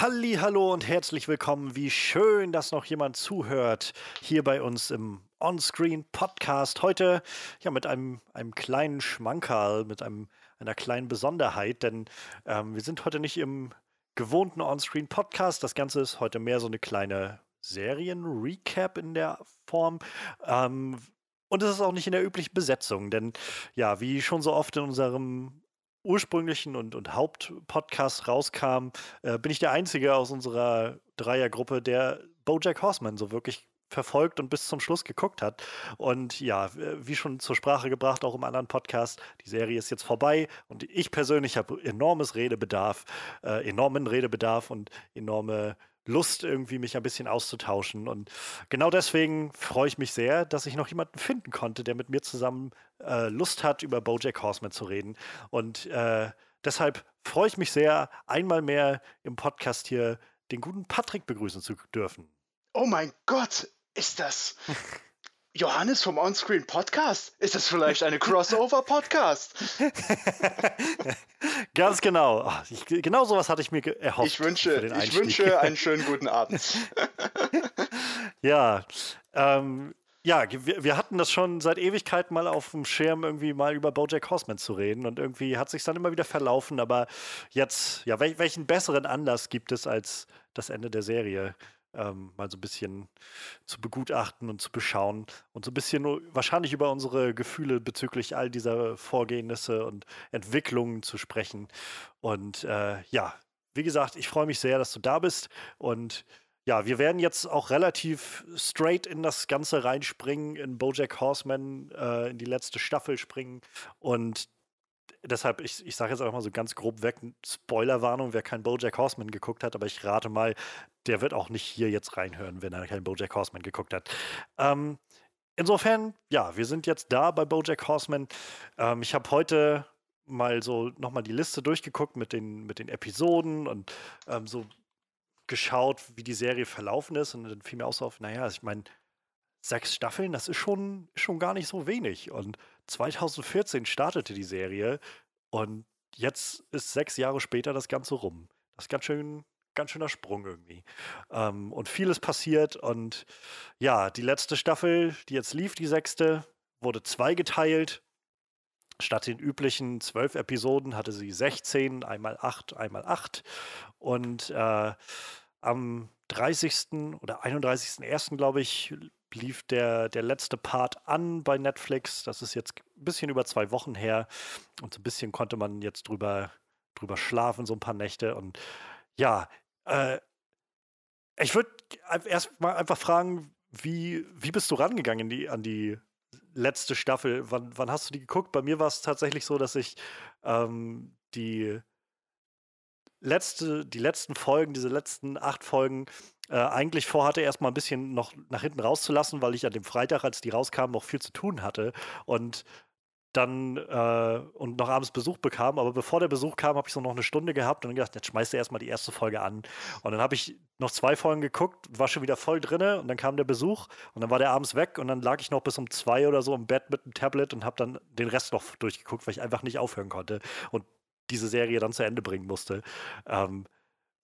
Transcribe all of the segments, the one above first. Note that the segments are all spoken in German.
Halli, hallo und herzlich willkommen. Wie schön, dass noch jemand zuhört hier bei uns im Onscreen Podcast. Heute ja mit einem, einem kleinen Schmankerl, mit einem, einer kleinen Besonderheit, denn ähm, wir sind heute nicht im gewohnten Onscreen Podcast. Das Ganze ist heute mehr so eine kleine Serien-Recap in der Form. Ähm, und es ist auch nicht in der üblichen Besetzung, denn ja, wie schon so oft in unserem ursprünglichen und, und Hauptpodcast rauskam, äh, bin ich der Einzige aus unserer Dreiergruppe, der Bojack Horseman so wirklich verfolgt und bis zum Schluss geguckt hat. Und ja, wie schon zur Sprache gebracht, auch im anderen Podcast, die Serie ist jetzt vorbei und ich persönlich habe enormes Redebedarf, äh, enormen Redebedarf und enorme Lust, irgendwie mich ein bisschen auszutauschen. Und genau deswegen freue ich mich sehr, dass ich noch jemanden finden konnte, der mit mir zusammen äh, Lust hat, über Bojack Horseman zu reden. Und äh, deshalb freue ich mich sehr, einmal mehr im Podcast hier den guten Patrick begrüßen zu dürfen. Oh mein Gott, ist das Johannes vom Onscreen Podcast? Ist das vielleicht eine Crossover-Podcast? Ganz genau. Ich, genau sowas hatte ich mir erhofft. Ich wünsche, ich wünsche einen schönen guten Abend. ja, ähm, ja, wir, wir, hatten das schon seit Ewigkeit mal auf dem Schirm, irgendwie mal über Bojack Horseman zu reden. Und irgendwie hat sich dann immer wieder verlaufen. Aber jetzt, ja, wel, welchen besseren Anlass gibt es als das Ende der Serie? Ähm, mal so ein bisschen zu begutachten und zu beschauen und so ein bisschen wahrscheinlich über unsere Gefühle bezüglich all dieser Vorgehnisse und Entwicklungen zu sprechen. Und äh, ja, wie gesagt, ich freue mich sehr, dass du da bist und ja, wir werden jetzt auch relativ straight in das Ganze reinspringen, in Bojack Horseman, äh, in die letzte Staffel springen und deshalb, ich, ich sage jetzt einfach mal so ganz grob weg, Spoilerwarnung, wer kein Bojack Horseman geguckt hat, aber ich rate mal, der wird auch nicht hier jetzt reinhören, wenn er kein Bojack Horseman geguckt hat. Ähm, insofern, ja, wir sind jetzt da bei Bojack Horseman. Ähm, ich habe heute mal so nochmal die Liste durchgeguckt mit den, mit den Episoden und ähm, so geschaut, wie die Serie verlaufen ist. Und dann fiel mir auch so auf, naja, ich meine, sechs Staffeln, das ist schon, schon gar nicht so wenig. Und 2014 startete die Serie und jetzt ist sechs Jahre später das Ganze rum. Das ist ganz schön, ganz schöner Sprung irgendwie. Ähm, und vieles passiert und ja, die letzte Staffel, die jetzt lief, die sechste, wurde zweigeteilt. Statt den üblichen zwölf Episoden hatte sie 16, einmal acht, einmal acht. Und äh, am 30. oder 31.01. glaube ich, lief der, der letzte Part an bei Netflix. Das ist jetzt ein bisschen über zwei Wochen her. Und so ein bisschen konnte man jetzt drüber, drüber schlafen, so ein paar Nächte. Und ja, äh, ich würde erst mal einfach fragen, wie, wie bist du rangegangen die, an die letzte Staffel? Wann, wann hast du die geguckt? Bei mir war es tatsächlich so, dass ich ähm, die letzte, die letzten Folgen, diese letzten acht Folgen, äh, eigentlich vorhatte, erstmal ein bisschen noch nach hinten rauszulassen, weil ich an dem Freitag, als die rauskamen, noch viel zu tun hatte. Und dann äh, und noch abends Besuch bekam. Aber bevor der Besuch kam, habe ich so noch eine Stunde gehabt und gedacht, jetzt schmeißt du erstmal die erste Folge an. Und dann habe ich noch zwei Folgen geguckt, war schon wieder voll drinne und dann kam der Besuch und dann war der abends weg und dann lag ich noch bis um zwei oder so im Bett mit dem Tablet und habe dann den Rest noch durchgeguckt, weil ich einfach nicht aufhören konnte und diese Serie dann zu Ende bringen musste. Ähm,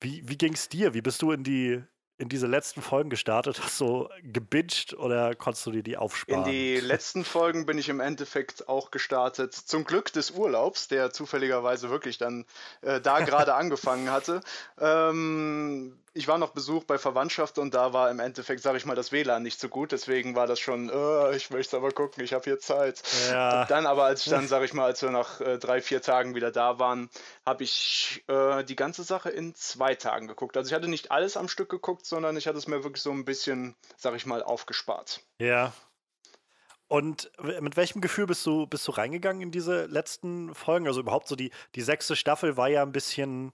wie wie ging es dir? Wie bist du in die in diese letzten Folgen gestartet? Hast du gebinged oder konntest du dir die aufsparen? In die letzten Folgen bin ich im Endeffekt auch gestartet. Zum Glück des Urlaubs, der zufälligerweise wirklich dann äh, da gerade angefangen hatte. Ähm, ich war noch Besuch bei Verwandtschaft und da war im Endeffekt, sage ich mal, das WLAN nicht so gut. Deswegen war das schon, äh, ich möchte aber gucken, ich habe hier Zeit. Ja. Dann aber, als ich dann, sage ich mal, als wir nach äh, drei, vier Tagen wieder da waren, habe ich äh, die ganze Sache in zwei Tagen geguckt. Also ich hatte nicht alles am Stück geguckt, sondern ich hatte es mir wirklich so ein bisschen, sage ich mal, aufgespart. Ja. Und mit welchem Gefühl bist du, bist du reingegangen in diese letzten Folgen? Also überhaupt so die, die sechste Staffel war ja ein bisschen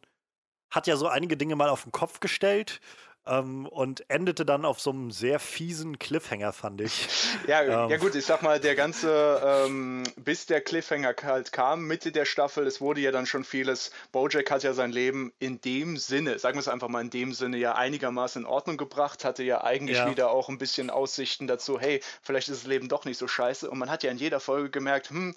hat ja so einige Dinge mal auf den Kopf gestellt. Ähm, und endete dann auf so einem sehr fiesen Cliffhanger, fand ich. ja, ähm, ja gut, ich sag mal, der ganze, ähm, bis der Cliffhanger halt kam, Mitte der Staffel, es wurde ja dann schon vieles, Bojack hat ja sein Leben in dem Sinne, sagen wir es einfach mal in dem Sinne, ja einigermaßen in Ordnung gebracht, hatte ja eigentlich ja. wieder auch ein bisschen Aussichten dazu, hey, vielleicht ist das Leben doch nicht so scheiße und man hat ja in jeder Folge gemerkt, hm,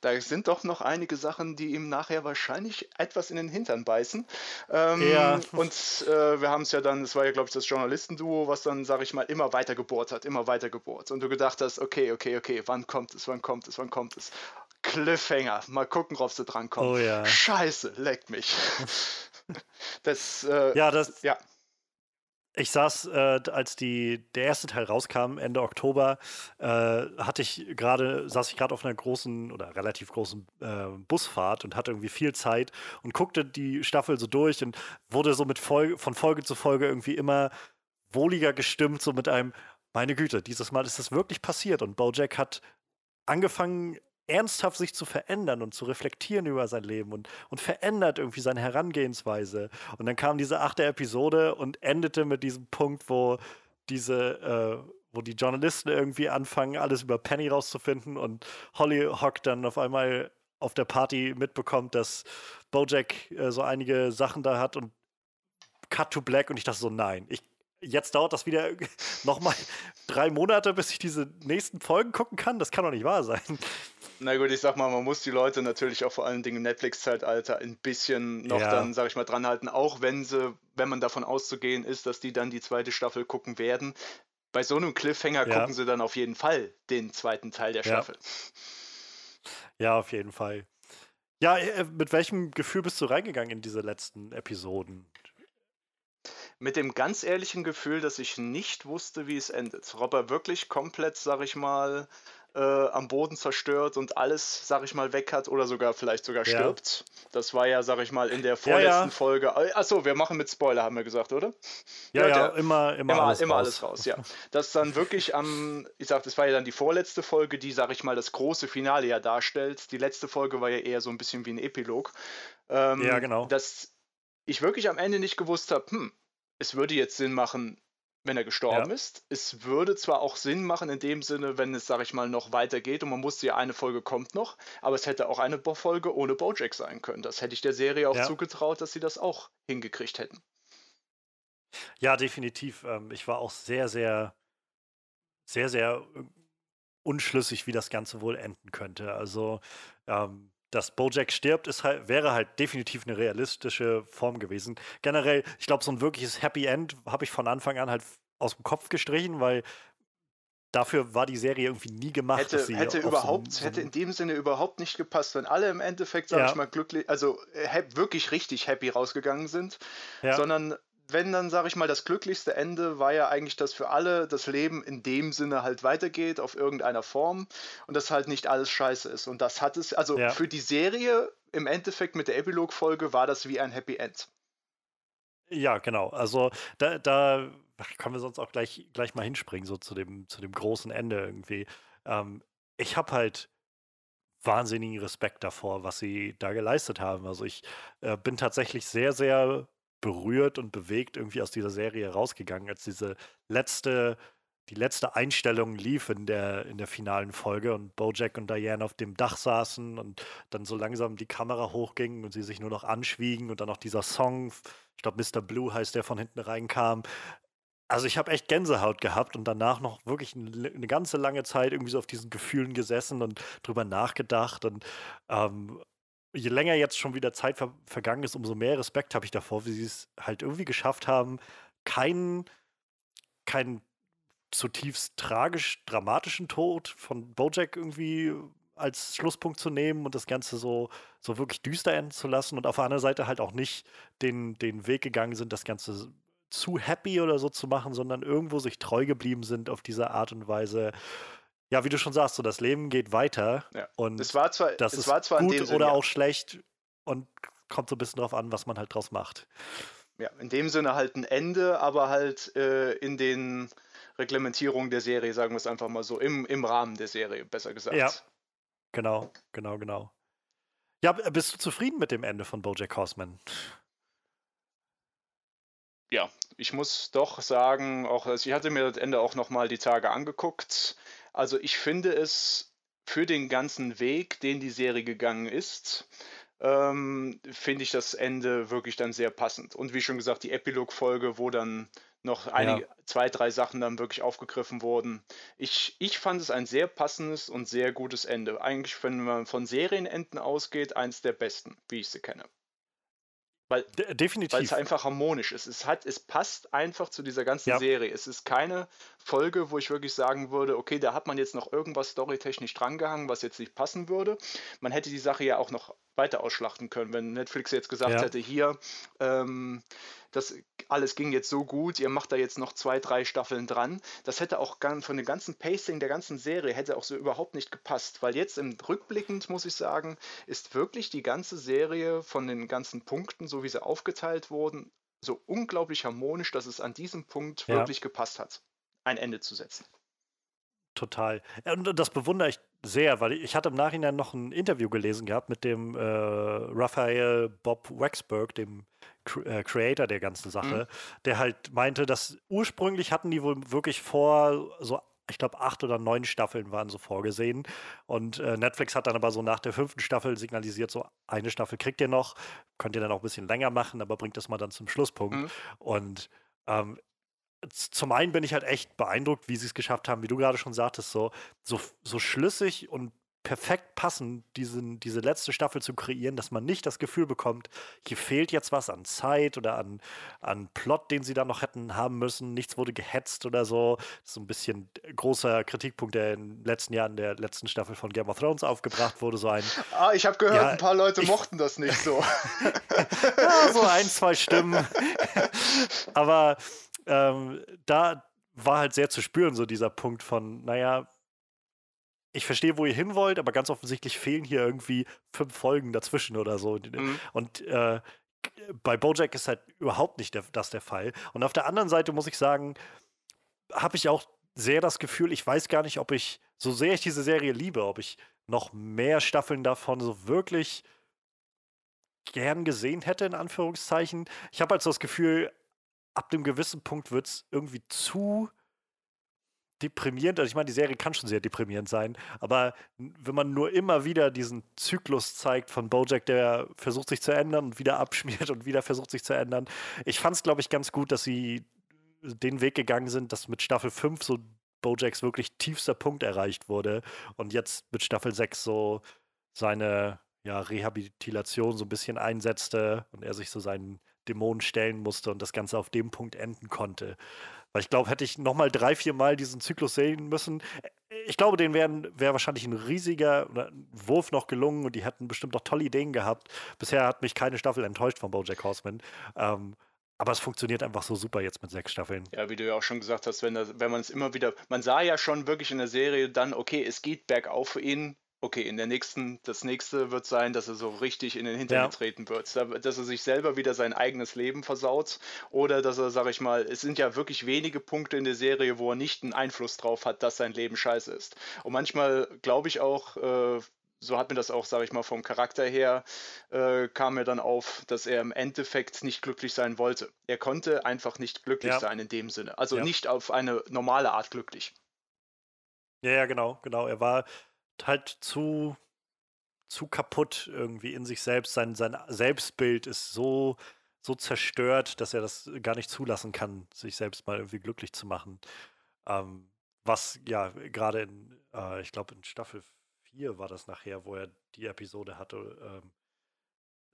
da sind doch noch einige Sachen, die ihm nachher wahrscheinlich etwas in den Hintern beißen. Ähm, ja. Und äh, wir haben es ja dann, es war ja, glaube ich, das Journalistenduo, was dann, sage ich mal, immer weiter gebohrt hat, immer weiter gebohrt. Und du gedacht hast, okay, okay, okay, wann kommt es, wann kommt es, wann kommt es? Cliffhanger, mal gucken, ob sie drankommen. Oh ja. Scheiße, leckt mich. das, äh, ja, das, ja. Ich saß, äh, als die, der erste Teil rauskam, Ende Oktober, äh, hatte ich gerade, saß ich gerade auf einer großen oder relativ großen äh, Busfahrt und hatte irgendwie viel Zeit und guckte die Staffel so durch und wurde so mit Folge, von Folge zu Folge irgendwie immer wohliger gestimmt, so mit einem, meine Güte, dieses Mal ist das wirklich passiert. Und Bojack hat angefangen, ernsthaft sich zu verändern und zu reflektieren über sein Leben und, und verändert irgendwie seine Herangehensweise. Und dann kam diese achte Episode und endete mit diesem Punkt, wo diese, äh, wo die Journalisten irgendwie anfangen, alles über Penny rauszufinden und Hollyhock dann auf einmal auf der Party mitbekommt, dass Bojack äh, so einige Sachen da hat und Cut to Black und ich dachte so, nein, ich jetzt dauert das wieder nochmal drei Monate, bis ich diese nächsten Folgen gucken kann. Das kann doch nicht wahr sein. Na gut, ich sag mal, man muss die Leute natürlich auch vor allen Dingen im Netflix-Zeitalter ein bisschen noch ja. dann, sag ich mal, dranhalten, auch wenn sie, wenn man davon auszugehen ist, dass die dann die zweite Staffel gucken werden. Bei so einem Cliffhanger ja. gucken sie dann auf jeden Fall den zweiten Teil der Staffel. Ja, ja auf jeden Fall. Ja, äh, mit welchem Gefühl bist du reingegangen in diese letzten Episoden? Mit dem ganz ehrlichen Gefühl, dass ich nicht wusste, wie es endet. Ob er wirklich komplett, sag ich mal, äh, am Boden zerstört und alles, sag ich mal, weg hat oder sogar vielleicht sogar ja. stirbt. Das war ja, sag ich mal, in der vorletzten ja, ja. Folge. Äh, Achso, wir machen mit Spoiler, haben wir gesagt, oder? Ja, ja, immer, immer, immer, alles, immer raus. alles raus. Ja. Das dann wirklich am, ich sag, das war ja dann die vorletzte Folge, die, sag ich mal, das große Finale ja darstellt. Die letzte Folge war ja eher so ein bisschen wie ein Epilog. Ähm, ja, genau. Dass ich wirklich am Ende nicht gewusst habe, hm, es würde jetzt Sinn machen, wenn er gestorben ja. ist. Es würde zwar auch Sinn machen in dem Sinne, wenn es, sag ich mal, noch weitergeht und man wusste ja, eine Folge kommt noch, aber es hätte auch eine Folge ohne Bojack sein können. Das hätte ich der Serie auch ja. zugetraut, dass sie das auch hingekriegt hätten. Ja, definitiv. Ähm, ich war auch sehr, sehr, sehr, sehr äh, unschlüssig, wie das Ganze wohl enden könnte. Also, ähm, dass Bojack stirbt, ist halt, wäre halt definitiv eine realistische Form gewesen. Generell, ich glaube, so ein wirkliches Happy End habe ich von Anfang an halt aus dem Kopf gestrichen, weil dafür war die Serie irgendwie nie gemacht. Hätte, hätte überhaupt, so, so hätte in dem Sinne überhaupt nicht gepasst, wenn alle im Endeffekt, sag ja. ich mal, glücklich, also äh, wirklich richtig happy rausgegangen sind, ja. sondern wenn dann, sage ich mal, das glücklichste Ende war ja eigentlich, dass für alle das Leben in dem Sinne halt weitergeht, auf irgendeiner Form und dass halt nicht alles scheiße ist. Und das hat es, also ja. für die Serie im Endeffekt mit der Epilog-Folge war das wie ein Happy End. Ja, genau. Also da, da können wir sonst auch gleich, gleich mal hinspringen, so zu dem, zu dem großen Ende irgendwie. Ähm, ich habe halt wahnsinnigen Respekt davor, was sie da geleistet haben. Also ich äh, bin tatsächlich sehr, sehr berührt und bewegt irgendwie aus dieser Serie rausgegangen, als diese letzte, die letzte Einstellung lief in der, in der finalen Folge und Bojack und Diane auf dem Dach saßen und dann so langsam die Kamera hochging und sie sich nur noch anschwiegen und dann noch dieser Song, ich glaube Mr. Blue heißt der, von hinten reinkam. Also ich habe echt Gänsehaut gehabt und danach noch wirklich eine, eine, ganze lange Zeit irgendwie so auf diesen Gefühlen gesessen und drüber nachgedacht und ähm, je länger jetzt schon wieder Zeit ver vergangen ist, umso mehr Respekt habe ich davor, wie sie es halt irgendwie geschafft haben, keinen, keinen zutiefst tragisch dramatischen Tod von Bojack irgendwie als Schlusspunkt zu nehmen und das Ganze so, so wirklich düster enden zu lassen und auf der anderen Seite halt auch nicht den, den Weg gegangen sind, das Ganze zu happy oder so zu machen, sondern irgendwo sich treu geblieben sind auf diese Art und Weise ja, wie du schon sagst, so das Leben geht weiter. Ja. Und es war zwar, das ist war zwar gut Sinne, oder auch schlecht und kommt so ein bisschen drauf an, was man halt draus macht. Ja, in dem Sinne halt ein Ende, aber halt äh, in den Reglementierungen der Serie, sagen wir es einfach mal so, im, im Rahmen der Serie, besser gesagt. Ja, genau, genau, genau. Ja, bist du zufrieden mit dem Ende von Bojack Horseman? ja, ich muss doch sagen, auch also ich hatte mir das Ende auch nochmal die Tage angeguckt. Also ich finde es für den ganzen Weg, den die Serie gegangen ist, ähm, finde ich das Ende wirklich dann sehr passend. Und wie schon gesagt, die Epilog-Folge, wo dann noch einige, ja. zwei, drei Sachen dann wirklich aufgegriffen wurden. Ich, ich fand es ein sehr passendes und sehr gutes Ende. Eigentlich, wenn man von Serienenden ausgeht, eins der besten, wie ich sie kenne. Weil, De definitiv. Weil es einfach harmonisch ist. Es, hat, es passt einfach zu dieser ganzen ja. Serie. Es ist keine Folge, wo ich wirklich sagen würde, okay, da hat man jetzt noch irgendwas storytechnisch drangehangen, was jetzt nicht passen würde. Man hätte die Sache ja auch noch weiter ausschlachten können, wenn Netflix jetzt gesagt ja. hätte, hier, ähm, das alles ging jetzt so gut, ihr macht da jetzt noch zwei, drei Staffeln dran. Das hätte auch von dem ganzen Pacing der ganzen Serie hätte auch so überhaupt nicht gepasst, weil jetzt im rückblickend muss ich sagen, ist wirklich die ganze Serie von den ganzen Punkten, so wie sie aufgeteilt wurden, so unglaublich harmonisch, dass es an diesem Punkt ja. wirklich gepasst hat, ein Ende zu setzen. Total. Und das bewundere ich sehr, weil ich hatte im Nachhinein noch ein Interview gelesen gehabt mit dem äh, Raphael Bob Waxberg, dem äh, Creator der ganzen Sache, mhm. der halt meinte, dass ursprünglich hatten die wohl wirklich vor, so ich glaube, acht oder neun Staffeln waren so vorgesehen. Und äh, Netflix hat dann aber so nach der fünften Staffel signalisiert, so eine Staffel kriegt ihr noch, könnt ihr dann auch ein bisschen länger machen, aber bringt das mal dann zum Schlusspunkt. Mhm. Und ähm, zum einen bin ich halt echt beeindruckt, wie sie es geschafft haben, wie du gerade schon sagtest, so, so, so schlüssig und perfekt passend, diesen, diese letzte Staffel zu kreieren, dass man nicht das Gefühl bekommt, hier fehlt jetzt was an Zeit oder an, an Plot, den sie da noch hätten haben müssen. Nichts wurde gehetzt oder so. Das ist so ein bisschen großer Kritikpunkt, der in den letzten Jahren der letzten Staffel von Game of Thrones aufgebracht wurde. So ein, ah, ich habe gehört, ja, ein paar Leute ich, mochten das nicht so. ja, so ein, zwei Stimmen. Aber ähm, da war halt sehr zu spüren, so dieser Punkt von, naja, ich verstehe, wo ihr hin wollt, aber ganz offensichtlich fehlen hier irgendwie fünf Folgen dazwischen oder so. Mhm. Und äh, bei Bojack ist halt überhaupt nicht der, das der Fall. Und auf der anderen Seite muss ich sagen, habe ich auch sehr das Gefühl, ich weiß gar nicht, ob ich, so sehr ich diese Serie liebe, ob ich noch mehr Staffeln davon so wirklich gern gesehen hätte, in Anführungszeichen. Ich habe halt so das Gefühl, ab einem gewissen Punkt wird es irgendwie zu deprimierend. Also ich meine, die Serie kann schon sehr deprimierend sein, aber wenn man nur immer wieder diesen Zyklus zeigt von Bojack, der versucht sich zu ändern und wieder abschmiert und wieder versucht sich zu ändern. Ich fand es, glaube ich, ganz gut, dass sie den Weg gegangen sind, dass mit Staffel 5 so Bojacks wirklich tiefster Punkt erreicht wurde und jetzt mit Staffel 6 so seine ja, Rehabilitation so ein bisschen einsetzte und er sich so seinen Dämonen stellen musste und das Ganze auf dem Punkt enden konnte. Weil ich glaube, hätte ich nochmal drei, vier Mal diesen Zyklus sehen müssen, äh, ich glaube, denen wäre wahrscheinlich ein riesiger Wurf noch gelungen und die hätten bestimmt noch tolle Ideen gehabt. Bisher hat mich keine Staffel enttäuscht von Bojack Horseman. Ähm, aber es funktioniert einfach so super jetzt mit sechs Staffeln. Ja, wie du ja auch schon gesagt hast, wenn, wenn man es immer wieder, man sah ja schon wirklich in der Serie dann, okay, es geht bergauf für ihn, okay, in der nächsten, das nächste wird sein, dass er so richtig in den Hintern ja. treten wird, dass er sich selber wieder sein eigenes Leben versaut oder dass er, sag ich mal, es sind ja wirklich wenige Punkte in der Serie, wo er nicht einen Einfluss drauf hat, dass sein Leben scheiße ist. Und manchmal glaube ich auch, äh, so hat mir das auch, sage ich mal, vom Charakter her, äh, kam mir dann auf, dass er im Endeffekt nicht glücklich sein wollte. Er konnte einfach nicht glücklich ja. sein in dem Sinne. Also ja. nicht auf eine normale Art glücklich. Ja, ja, genau, genau. Er war halt zu, zu kaputt irgendwie in sich selbst. Sein, sein Selbstbild ist so, so zerstört, dass er das gar nicht zulassen kann, sich selbst mal irgendwie glücklich zu machen. Ähm, was ja gerade in, äh, ich glaube in Staffel 4 war das nachher, wo er die Episode hatte, ähm,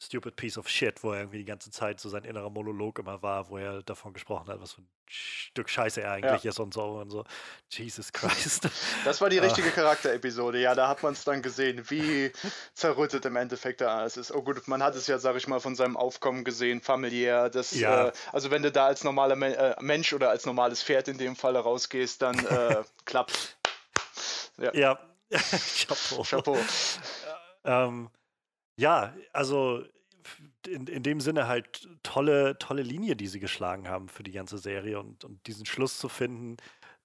Stupid Piece of Shit, wo er irgendwie die ganze Zeit so sein innerer Monolog immer war, wo er davon gesprochen hat, was für ein Stück Scheiße er eigentlich ja. ist und so und so. Jesus Christ. Das war die ah. richtige Charakterepisode, ja, da hat man es dann gesehen, wie zerrüttet im Endeffekt da alles ist. Oh gut, man hat es ja, sag ich mal, von seinem Aufkommen gesehen, familiär. Das, ja. äh, also wenn du da als normaler Men äh, Mensch oder als normales Pferd in dem Fall rausgehst, dann äh, klappt. Ja. ja. Chapeau. Chapeau. ähm, ja, also in, in dem Sinne halt tolle, tolle Linie, die sie geschlagen haben für die ganze Serie und, und diesen Schluss zu finden,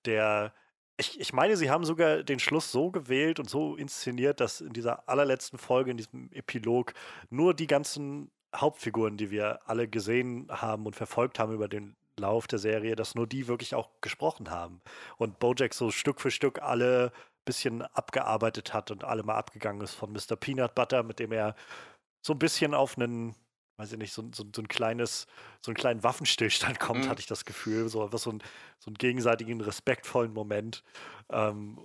der. Ich, ich meine, sie haben sogar den Schluss so gewählt und so inszeniert, dass in dieser allerletzten Folge, in diesem Epilog, nur die ganzen Hauptfiguren, die wir alle gesehen haben und verfolgt haben über den Lauf der Serie, dass nur die wirklich auch gesprochen haben. Und Bojack so Stück für Stück alle bisschen abgearbeitet hat und alle mal abgegangen ist von Mr. Peanut Butter, mit dem er so ein bisschen auf einen, weiß ich nicht, so, so, so ein kleines, so einen kleinen Waffenstillstand kommt, mhm. hatte ich das Gefühl. So einfach so, ein, so einen gegenseitigen, respektvollen Moment. Ähm,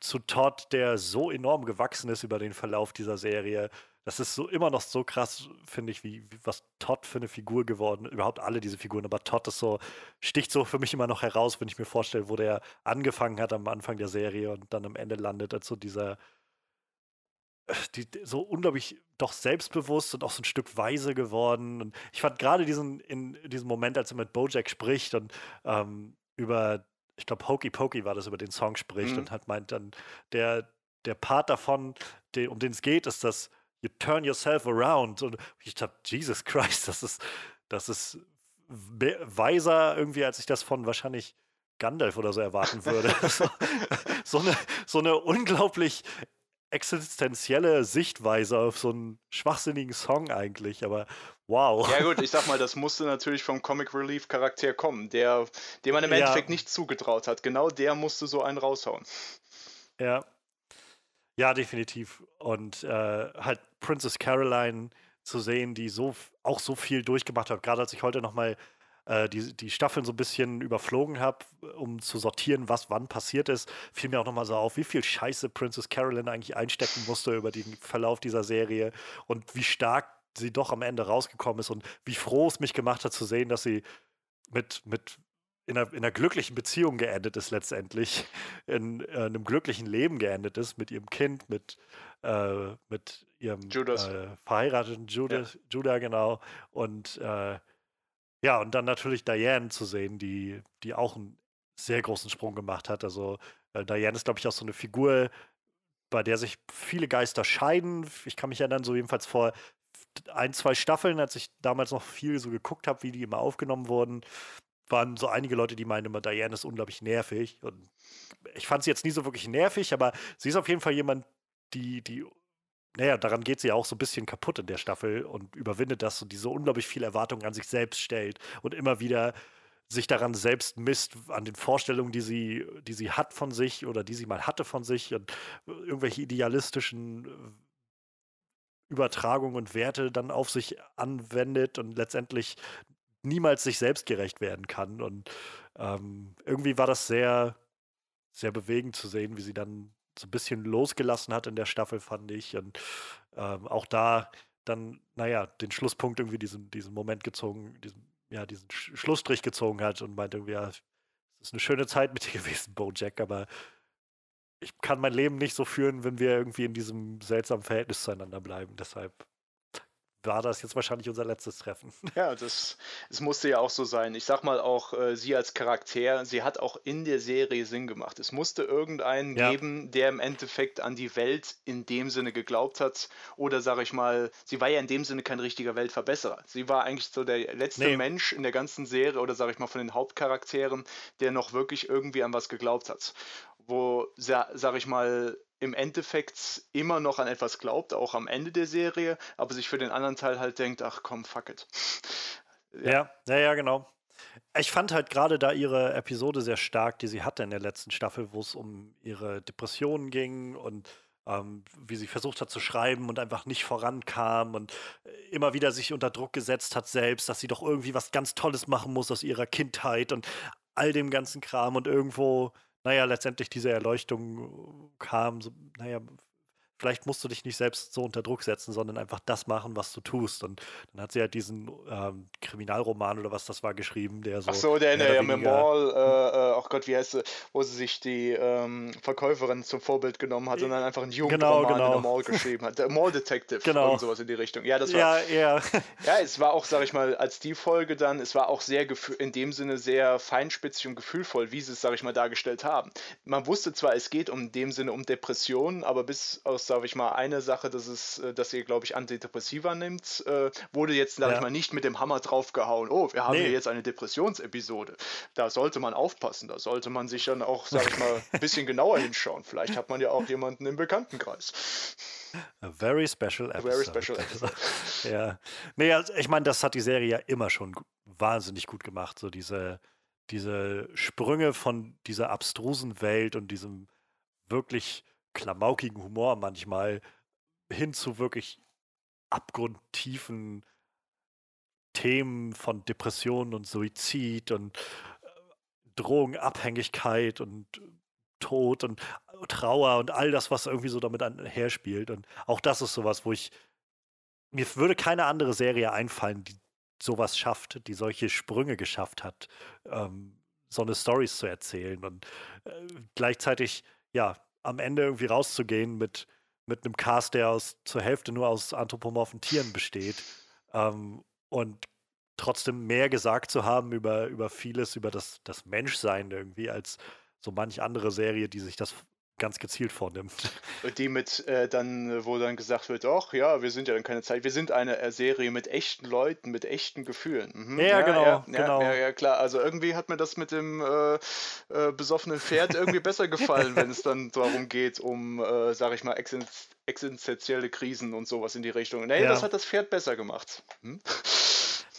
zu Todd, der so enorm gewachsen ist über den Verlauf dieser Serie, das ist so immer noch so krass, finde ich, wie, wie, was Todd für eine Figur geworden, überhaupt alle diese Figuren, aber Todd ist so, sticht so für mich immer noch heraus, wenn ich mir vorstelle, wo der angefangen hat am Anfang der Serie und dann am Ende landet als so dieser, die, so unglaublich doch selbstbewusst und auch so ein Stück weise geworden. Und ich fand gerade diesen, in diesem Moment, als er mit Bojack spricht und ähm, über, ich glaube, Hokey Pokey war das, über den Song spricht mhm. und hat meint dann, der, der Part davon, den, um den es geht, ist das you turn yourself around. Und ich dachte, Jesus Christ, das ist, das ist weiser irgendwie, als ich das von wahrscheinlich Gandalf oder so erwarten würde. so, so, eine, so eine unglaublich existenzielle Sichtweise auf so einen schwachsinnigen Song eigentlich, aber wow. Ja gut, ich sag mal, das musste natürlich vom Comic Relief Charakter kommen, der, dem man im ja. Endeffekt nicht zugetraut hat. Genau der musste so einen raushauen. Ja, ja, definitiv. Und äh, halt Princess Caroline zu sehen, die so auch so viel durchgemacht hat. Gerade als ich heute nochmal äh, die, die Staffeln so ein bisschen überflogen habe, um zu sortieren, was wann passiert ist, fiel mir auch nochmal so auf, wie viel Scheiße Princess Caroline eigentlich einstecken musste über den Verlauf dieser Serie und wie stark sie doch am Ende rausgekommen ist und wie froh es mich gemacht hat zu sehen, dass sie mit, mit in einer, in einer glücklichen Beziehung geendet ist letztendlich, in äh, einem glücklichen Leben geendet ist mit ihrem Kind, mit, äh, mit ihrem äh, verheirateten Judas, ja. Judah, genau. Und äh, ja, und dann natürlich Diane zu sehen, die, die auch einen sehr großen Sprung gemacht hat. Also äh, Diane ist, glaube ich, auch so eine Figur, bei der sich viele Geister scheiden. Ich kann mich erinnern, so jedenfalls vor ein, zwei Staffeln, als ich damals noch viel so geguckt habe, wie die immer aufgenommen wurden, waren so einige Leute, die meinen immer, Diane ist unglaublich nervig. Und ich fand sie jetzt nie so wirklich nervig, aber sie ist auf jeden Fall jemand, die, die, naja, daran geht sie ja auch so ein bisschen kaputt in der Staffel und überwindet das und diese unglaublich viele Erwartungen an sich selbst stellt und immer wieder sich daran selbst misst, an den Vorstellungen, die sie, die sie hat von sich oder die sie mal hatte von sich und irgendwelche idealistischen äh, Übertragungen und Werte dann auf sich anwendet und letztendlich niemals sich selbst gerecht werden kann. Und ähm, irgendwie war das sehr, sehr bewegend zu sehen, wie sie dann so ein bisschen losgelassen hat in der Staffel, fand ich. Und ähm, auch da dann, naja, den Schlusspunkt irgendwie diesen, diesen Moment gezogen, diesen, ja, diesen Sch Schlussstrich gezogen hat und meinte irgendwie, ja, es ist eine schöne Zeit mit dir gewesen, Bojack, aber ich kann mein Leben nicht so führen, wenn wir irgendwie in diesem seltsamen Verhältnis zueinander bleiben. Deshalb war das jetzt wahrscheinlich unser letztes Treffen. Ja, das, das musste ja auch so sein. Ich sag mal auch, äh, sie als Charakter, sie hat auch in der Serie Sinn gemacht. Es musste irgendeinen ja. geben, der im Endeffekt an die Welt in dem Sinne geglaubt hat. Oder sag ich mal, sie war ja in dem Sinne kein richtiger Weltverbesserer. Sie war eigentlich so der letzte nee. Mensch in der ganzen Serie oder sag ich mal von den Hauptcharakteren, der noch wirklich irgendwie an was geglaubt hat wo, sag ich mal, im Endeffekt immer noch an etwas glaubt, auch am Ende der Serie, aber sich für den anderen Teil halt denkt, ach komm, fuck it. ja, ja, ja, genau. Ich fand halt gerade da ihre Episode sehr stark, die sie hatte in der letzten Staffel, wo es um ihre Depressionen ging und ähm, wie sie versucht hat zu schreiben und einfach nicht vorankam und immer wieder sich unter Druck gesetzt hat selbst, dass sie doch irgendwie was ganz Tolles machen muss aus ihrer Kindheit und all dem ganzen Kram und irgendwo naja, letztendlich diese Erleuchtung kam, so, naja, vielleicht musst du dich nicht selbst so unter Druck setzen, sondern einfach das machen, was du tust. Und dann hat sie halt diesen ähm, Kriminalroman oder was das war geschrieben, der so. Ach so, der in der Mall, äh, äh, oh Gott, wie heißt es, wo sie sich die ähm, Verkäuferin zum Vorbild genommen hat und dann einfach einen Jugendroman genau, genau. in der Mall geschrieben hat. Der Mall Detective, genau. und sowas in die Richtung. Ja, das war. Ja, ja. ja, es war auch, sag ich mal, als die Folge dann, es war auch sehr in dem Sinne sehr feinspitzig und gefühlvoll, wie sie es, sag ich mal, dargestellt haben. Man wusste zwar, es geht um in dem Sinne um Depressionen, aber bis aus sage ich mal, eine Sache, das ist, äh, dass ihr, glaube ich, Antidepressiva nimmt, äh, wurde jetzt, sage ja. ich mal, nicht mit dem Hammer draufgehauen. Oh, wir haben nee. hier jetzt eine Depressionsepisode. Da sollte man aufpassen, da sollte man sich dann auch, sage ich mal, ein bisschen genauer hinschauen. Vielleicht hat man ja auch jemanden im Bekanntenkreis. A very special episode. A very special episode. ja. Nee, also ich meine, das hat die Serie ja immer schon wahnsinnig gut gemacht. So diese, diese Sprünge von dieser abstrusen Welt und diesem wirklich klamaukigen Humor manchmal hin zu wirklich abgrundtiefen Themen von Depressionen und Suizid und äh, Drogenabhängigkeit und Tod und Trauer und all das, was irgendwie so damit einherspielt. Und auch das ist sowas, wo ich. Mir würde keine andere Serie einfallen, die sowas schafft, die solche Sprünge geschafft hat, ähm, so eine Stories zu erzählen und äh, gleichzeitig, ja, am Ende irgendwie rauszugehen mit, mit einem Cast, der aus, zur Hälfte nur aus anthropomorphen Tieren besteht ähm, und trotzdem mehr gesagt zu haben über, über vieles, über das, das Menschsein irgendwie, als so manch andere Serie, die sich das ganz gezielt vornimmt. Die mit äh, dann, wo dann gesagt wird, ach ja, wir sind ja dann keine Zeit, wir sind eine äh, Serie mit echten Leuten, mit echten Gefühlen. Mhm. Ja, ja, genau, ja, genau. Ja, ja, klar. Also irgendwie hat mir das mit dem äh, äh besoffenen Pferd irgendwie besser gefallen, wenn es dann darum geht, um, äh, sag ich mal, existenzielle Krisen und sowas in die Richtung. Nee, das hat das Pferd besser gemacht. Hm?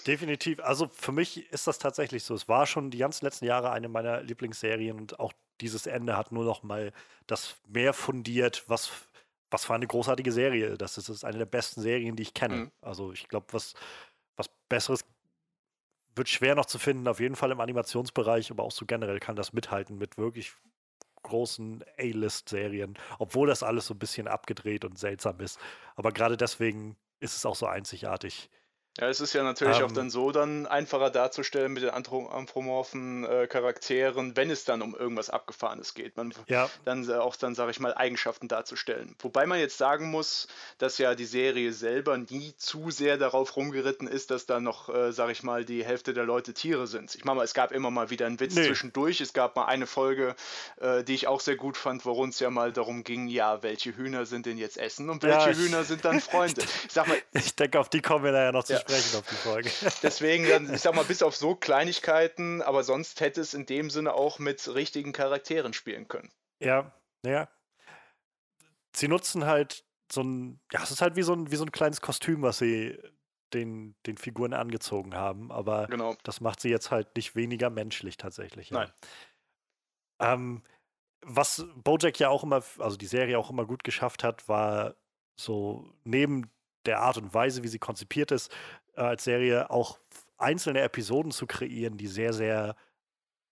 Definitiv. Also für mich ist das tatsächlich so. Es war schon die ganzen letzten Jahre eine meiner Lieblingsserien und auch dieses Ende hat nur noch mal das mehr fundiert, was, was für eine großartige Serie das ist. Das ist eine der besten Serien, die ich kenne. Mhm. Also ich glaube, was, was Besseres wird schwer noch zu finden, auf jeden Fall im Animationsbereich, aber auch so generell kann das mithalten mit wirklich großen A-List-Serien, obwohl das alles so ein bisschen abgedreht und seltsam ist. Aber gerade deswegen ist es auch so einzigartig. Ja, es ist ja natürlich auch ähm. dann so dann einfacher darzustellen mit den anthropomorphen äh, Charakteren, wenn es dann um irgendwas Abgefahrenes geht. Man Ja. dann auch dann, sage ich mal, Eigenschaften darzustellen. Wobei man jetzt sagen muss, dass ja die Serie selber nie zu sehr darauf rumgeritten ist, dass da noch, äh, sage ich mal, die Hälfte der Leute Tiere sind. Ich meine mal, es gab immer mal wieder einen Witz Nee. zwischendurch. Es gab mal eine Folge, äh, die ich auch sehr gut fand, worum es ja mal darum ging, ja, welche Hühner sind denn jetzt Essen und welche ich Hühner sind dann Freunde. Ich sag mal, Ich denke, auf die kommen wir nachher noch zu Ja sprechen auf die Folge. Deswegen, dann, ich sag mal, bis auf so Kleinigkeiten, aber sonst hätte es in dem Sinne auch mit richtigen Charakteren spielen können. Ja, ja. Sie nutzen halt so ein, ja, es ist halt wie so ein, wie so ein kleines Kostüm, was sie den, den Figuren angezogen haben, aber genau. das macht sie jetzt halt nicht weniger menschlich tatsächlich. Ja. Nein. Ähm, was Bojack ja auch immer, also die Serie auch immer gut geschafft hat, war so neben der Art und Weise, wie sie konzipiert ist, äh, als Serie auch einzelne Episoden zu kreieren, die sehr, sehr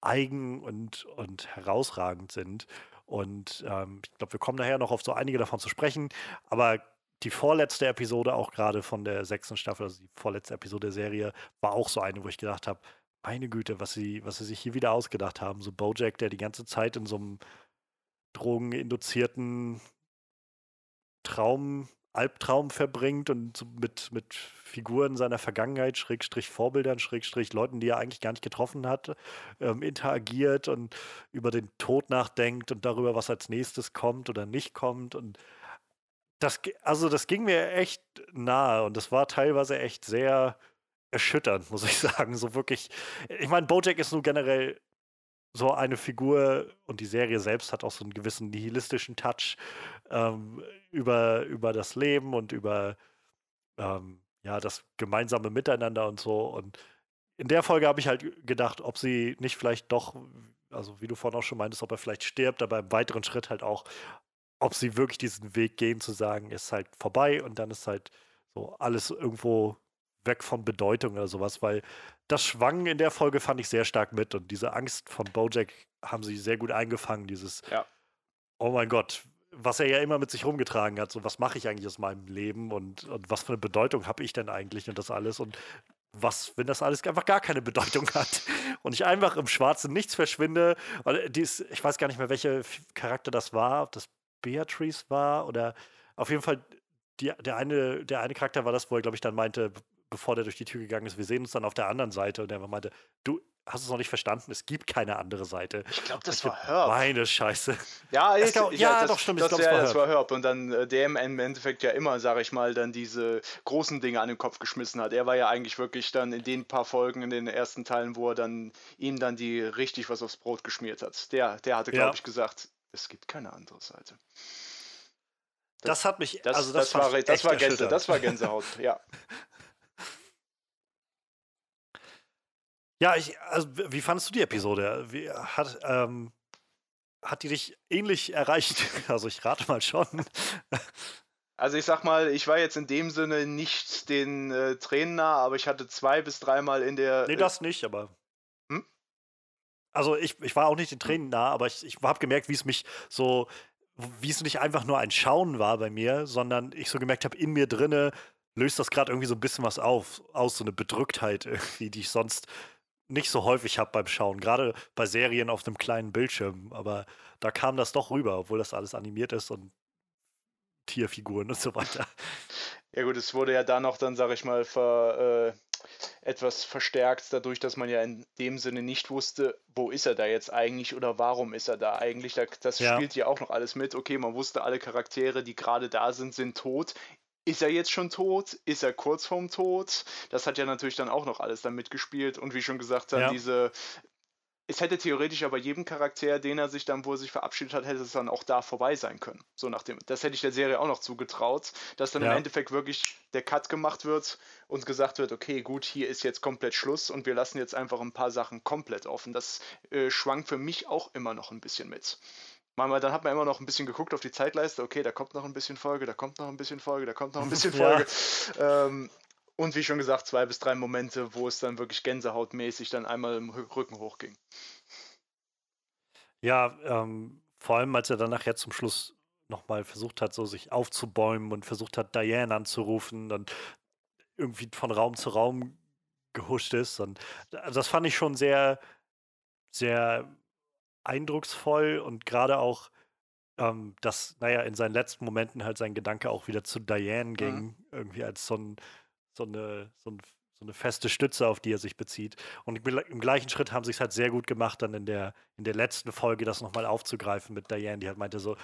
eigen und, und herausragend sind. Und ähm, ich glaube, wir kommen nachher noch auf so einige davon zu sprechen. Aber die vorletzte Episode, auch gerade von der sechsten Staffel, also die vorletzte Episode der Serie, war auch so eine, wo ich gedacht habe, meine Güte, was sie, was sie sich hier wieder ausgedacht haben. So Bojack, der die ganze Zeit in so einem drogeninduzierten Traum Albtraum verbringt und mit, mit Figuren seiner Vergangenheit, Schrägstrich Vorbildern, Schrägstrich Leuten, die er eigentlich gar nicht getroffen hat, ähm, interagiert und über den Tod nachdenkt und darüber, was als nächstes kommt oder nicht kommt. Und das, also das ging mir echt nahe und das war teilweise echt sehr erschütternd, muss ich sagen. So wirklich, ich meine, Bojack ist nun generell so eine Figur und die Serie selbst hat auch so einen gewissen nihilistischen Touch ähm, über, über das Leben und über ähm, ja, das gemeinsame Miteinander und so. Und in der Folge habe ich halt gedacht, ob sie nicht vielleicht doch, also wie du vorhin auch schon meintest, ob er vielleicht stirbt, aber im weiteren Schritt halt auch, ob sie wirklich diesen Weg gehen, zu sagen, ist halt vorbei und dann ist halt so alles irgendwo weg von Bedeutung oder sowas, weil das schwang in der Folge fand ich sehr stark mit und diese Angst von Bojack haben sie sehr gut eingefangen, dieses ja. Oh mein Gott, was er ja immer mit sich rumgetragen hat, so was mache ich eigentlich aus meinem Leben und, und was für eine Bedeutung habe ich denn eigentlich und das alles und was, wenn das alles einfach gar keine Bedeutung hat und ich einfach im schwarzen Nichts verschwinde. Weil dies, ich weiß gar nicht mehr, welcher Charakter das war, ob das Beatrice war oder auf jeden Fall die, der, eine, der eine Charakter war das, wo er, glaube ich, dann meinte, bevor der durch die Tür gegangen ist, wir sehen uns dann auf der anderen Seite und er meinte, du, hast du es noch nicht verstanden? Es gibt keine andere Seite. Ich glaube, das war Herb. Meine Scheiße. Ja, ich, gab- ich, ja, das, doch, stimmt, ich Das, glaub, es ja, war das war Herb. Und dann äh, der im Endeffekt ja immer, sag ich mal, dann diese großen Dinge an den Kopf geschmissen hat. Er war ja eigentlich wirklich dann in den paar Folgen, in den ersten Teilen, wo er dann ihm dann die richtig was aufs Brot geschmiert hat. Der, der hatte, glaube Ja. ich, gesagt, es gibt keine andere Seite. Das hat mich, Das, also das, das, war, ich das, war Gänse, das war Gänsehaut, ja. Ja, ich, also, wie fandest du die Episode? Wie, hat, ähm, hat die dich ähnlich erreicht? Also ich rate mal schon. Also ich sag mal, ich war jetzt in dem Sinne nicht den äh, Tränen nah, aber ich hatte zwei bis dreimal in der. Nee, das nicht, aber. Hm? Also ich, ich war auch nicht den Tränen nah, aber ich, ich habe gemerkt, wie es mich so, wie es nicht einfach nur ein Schauen war bei mir, sondern ich so gemerkt habe, in mir drinne löst das gerade irgendwie so ein bisschen was auf, aus, so eine Bedrücktheit irgendwie, die ich sonst nicht so häufig habe beim Schauen, gerade bei Serien auf einem kleinen Bildschirm. Aber da kam das doch rüber, obwohl das alles animiert ist und Tierfiguren und so weiter. Ja gut, es wurde ja da noch dann, sag ich mal, ver, äh, etwas verstärkt, dadurch, dass man ja in dem Sinne nicht wusste, wo ist er da jetzt eigentlich oder warum ist er da eigentlich. Da, das spielt ja auch noch alles mit. Okay, man wusste, alle Charaktere, die gerade da sind, sind tot. Ist er jetzt schon tot? Ist er kurz vorm Tod? Das hat ja natürlich dann auch noch alles dann mitgespielt. Und wie schon gesagt, dann Ja. diese. Es hätte theoretisch aber jedem Charakter, den er sich dann, wo er sich verabschiedet hat, hätte es dann auch da vorbei sein können. So nach dem. Das hätte ich der Serie auch noch zugetraut, dass dann Ja. im Endeffekt wirklich der Cut gemacht wird und gesagt wird, okay, gut, hier ist jetzt komplett Schluss und wir lassen jetzt einfach ein paar Sachen komplett offen. Das äh, schwang für mich auch immer noch ein bisschen mit. Manchmal, dann hat man immer noch ein bisschen geguckt auf die Zeitleiste, okay, da kommt noch ein bisschen Folge, da kommt noch ein bisschen Folge, da kommt noch ein bisschen Ja. Folge. Ähm, und wie schon gesagt, zwei bis drei Momente, wo es dann wirklich gänsehautmäßig dann einmal im Rü- Rücken hochging. Ja, ähm, vor allem, als er dann nachher zum Schluss nochmal versucht hat, so sich aufzubäumen und versucht hat, Diane anzurufen und irgendwie von Raum zu Raum gehuscht ist. Und also das fand ich schon sehr, sehr eindrucksvoll und gerade auch, ähm, dass, naja, in seinen letzten Momenten halt sein Gedanke auch wieder zu Diane ging, irgendwie als so, ein, so, eine, so, ein, so eine feste Stütze, auf die er sich bezieht. Und im gleichen Schritt haben sie es halt sehr gut gemacht, dann in der, in der letzten Folge das nochmal aufzugreifen mit Diane, die halt meinte so,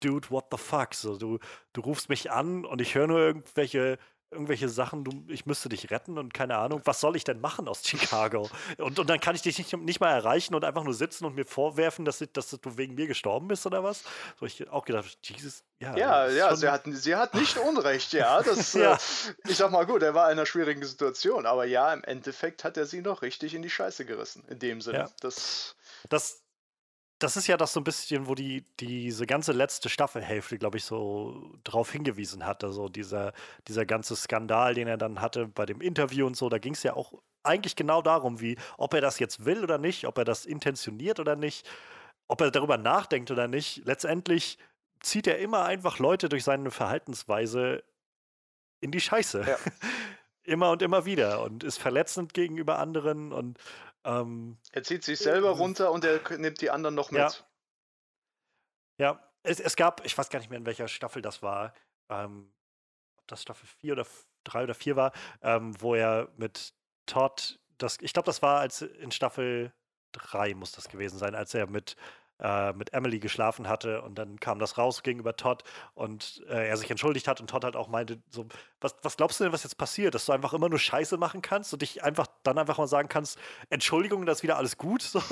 Dude, what the fuck? So, du, du rufst mich an und ich höre nur irgendwelche, irgendwelche Sachen, du, ich müsste dich retten und keine Ahnung, was soll ich denn machen aus Chicago? Und, und dann kann ich dich nicht, nicht mal erreichen und einfach nur sitzen und mir vorwerfen, dass, dass du wegen mir gestorben bist oder was? So ich auch gedacht, Jesus, ja. Ja, ja, sie hat, sie hat nicht Unrecht, ja. Das, Ja. äh, ich sag mal gut, er war in einer schwierigen Situation, aber ja, im Endeffekt hat er sie noch richtig in die Scheiße gerissen, in dem Sinne. Ja. Das, das, das ist ja das so ein bisschen, wo die diese ganze letzte Staffelhälfte, glaube ich, so drauf hingewiesen hat. Also dieser, dieser ganze Skandal, den er dann hatte bei dem Interview und so, da ging es ja auch eigentlich genau darum, wie, ob er das jetzt will oder nicht, ob er das intentioniert oder nicht, ob er darüber nachdenkt oder nicht. Letztendlich zieht er immer einfach Leute durch seine Verhaltensweise in die Scheiße. Ja. immer und immer wieder und ist verletzend gegenüber anderen und ähm, er zieht sich selber runter und er nimmt die anderen noch mit. Ja. Ja, es, es gab, ich weiß gar nicht mehr, in welcher Staffel das war, ähm, ob das Staffel 4 oder 3 oder 4 war, ähm, wo er mit Todd, das, ich glaube, das war als in Staffel 3 muss das gewesen sein, als er mit, äh, mit Emily geschlafen hatte und dann kam das raus gegenüber Todd und äh, er sich entschuldigt hat und Todd halt auch meinte, so, was, was glaubst du denn, was jetzt passiert, dass du einfach immer nur Scheiße machen kannst und dich einfach dann einfach mal sagen kannst, Entschuldigung, das ist wieder alles gut, so.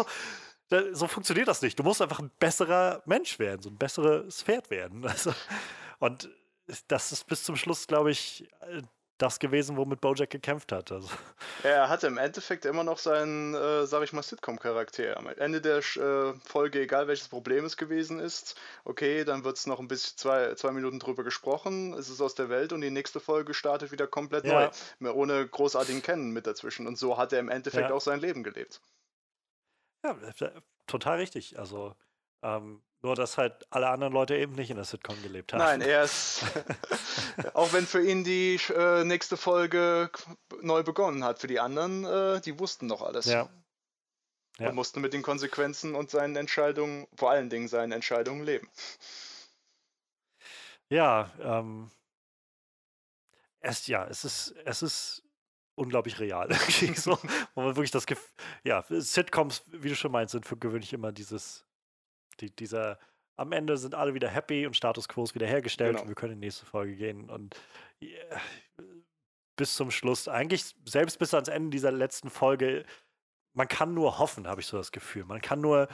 Da- so funktioniert das nicht. Du musst einfach ein besserer Mensch werden, so ein besseres Pferd werden. Also, und das ist bis zum Schluss, glaube ich, äh, das gewesen, womit Bojack gekämpft hat. Also, Er hatte im Endeffekt immer noch seinen, äh, sag ich mal, Sitcom-Charakter. Am Ende der äh, Folge, egal welches Problem es gewesen ist, okay, dann wird es noch ein bisschen zwei, zwei Minuten drüber gesprochen, es ist aus der Welt und die nächste Folge startet wieder komplett Ja. neu. Mehr Ohne großartigen Kennen mit dazwischen. Und so hat er im Endeffekt Ja. auch sein Leben gelebt. ja, äh, total richtig. Also, ähm, nur, dass halt alle anderen Leute eben nicht in der Sitcom gelebt haben. Nein, er ist, auch wenn für ihn die äh, nächste Folge neu begonnen hat, für die anderen, äh, die wussten noch alles. Ja. Ja. Und mussten mit den Konsequenzen und seinen Entscheidungen, vor allen Dingen seinen Entscheidungen leben. Ja, ähm, es, ja, es ist, es ist unglaublich real. so, wo man wirklich das Gefühl, ja, Sitcoms, wie du schon meinst, sind für gewöhnlich immer dieses, die, dieser, am Ende sind alle wieder happy und Status Quo ist wieder hergestellt genau. und wir können in die nächste Folge gehen und yeah, bis zum Schluss, eigentlich selbst bis ans Ende dieser letzten Folge, man kann nur hoffen, habe ich so das Gefühl. Man kann nur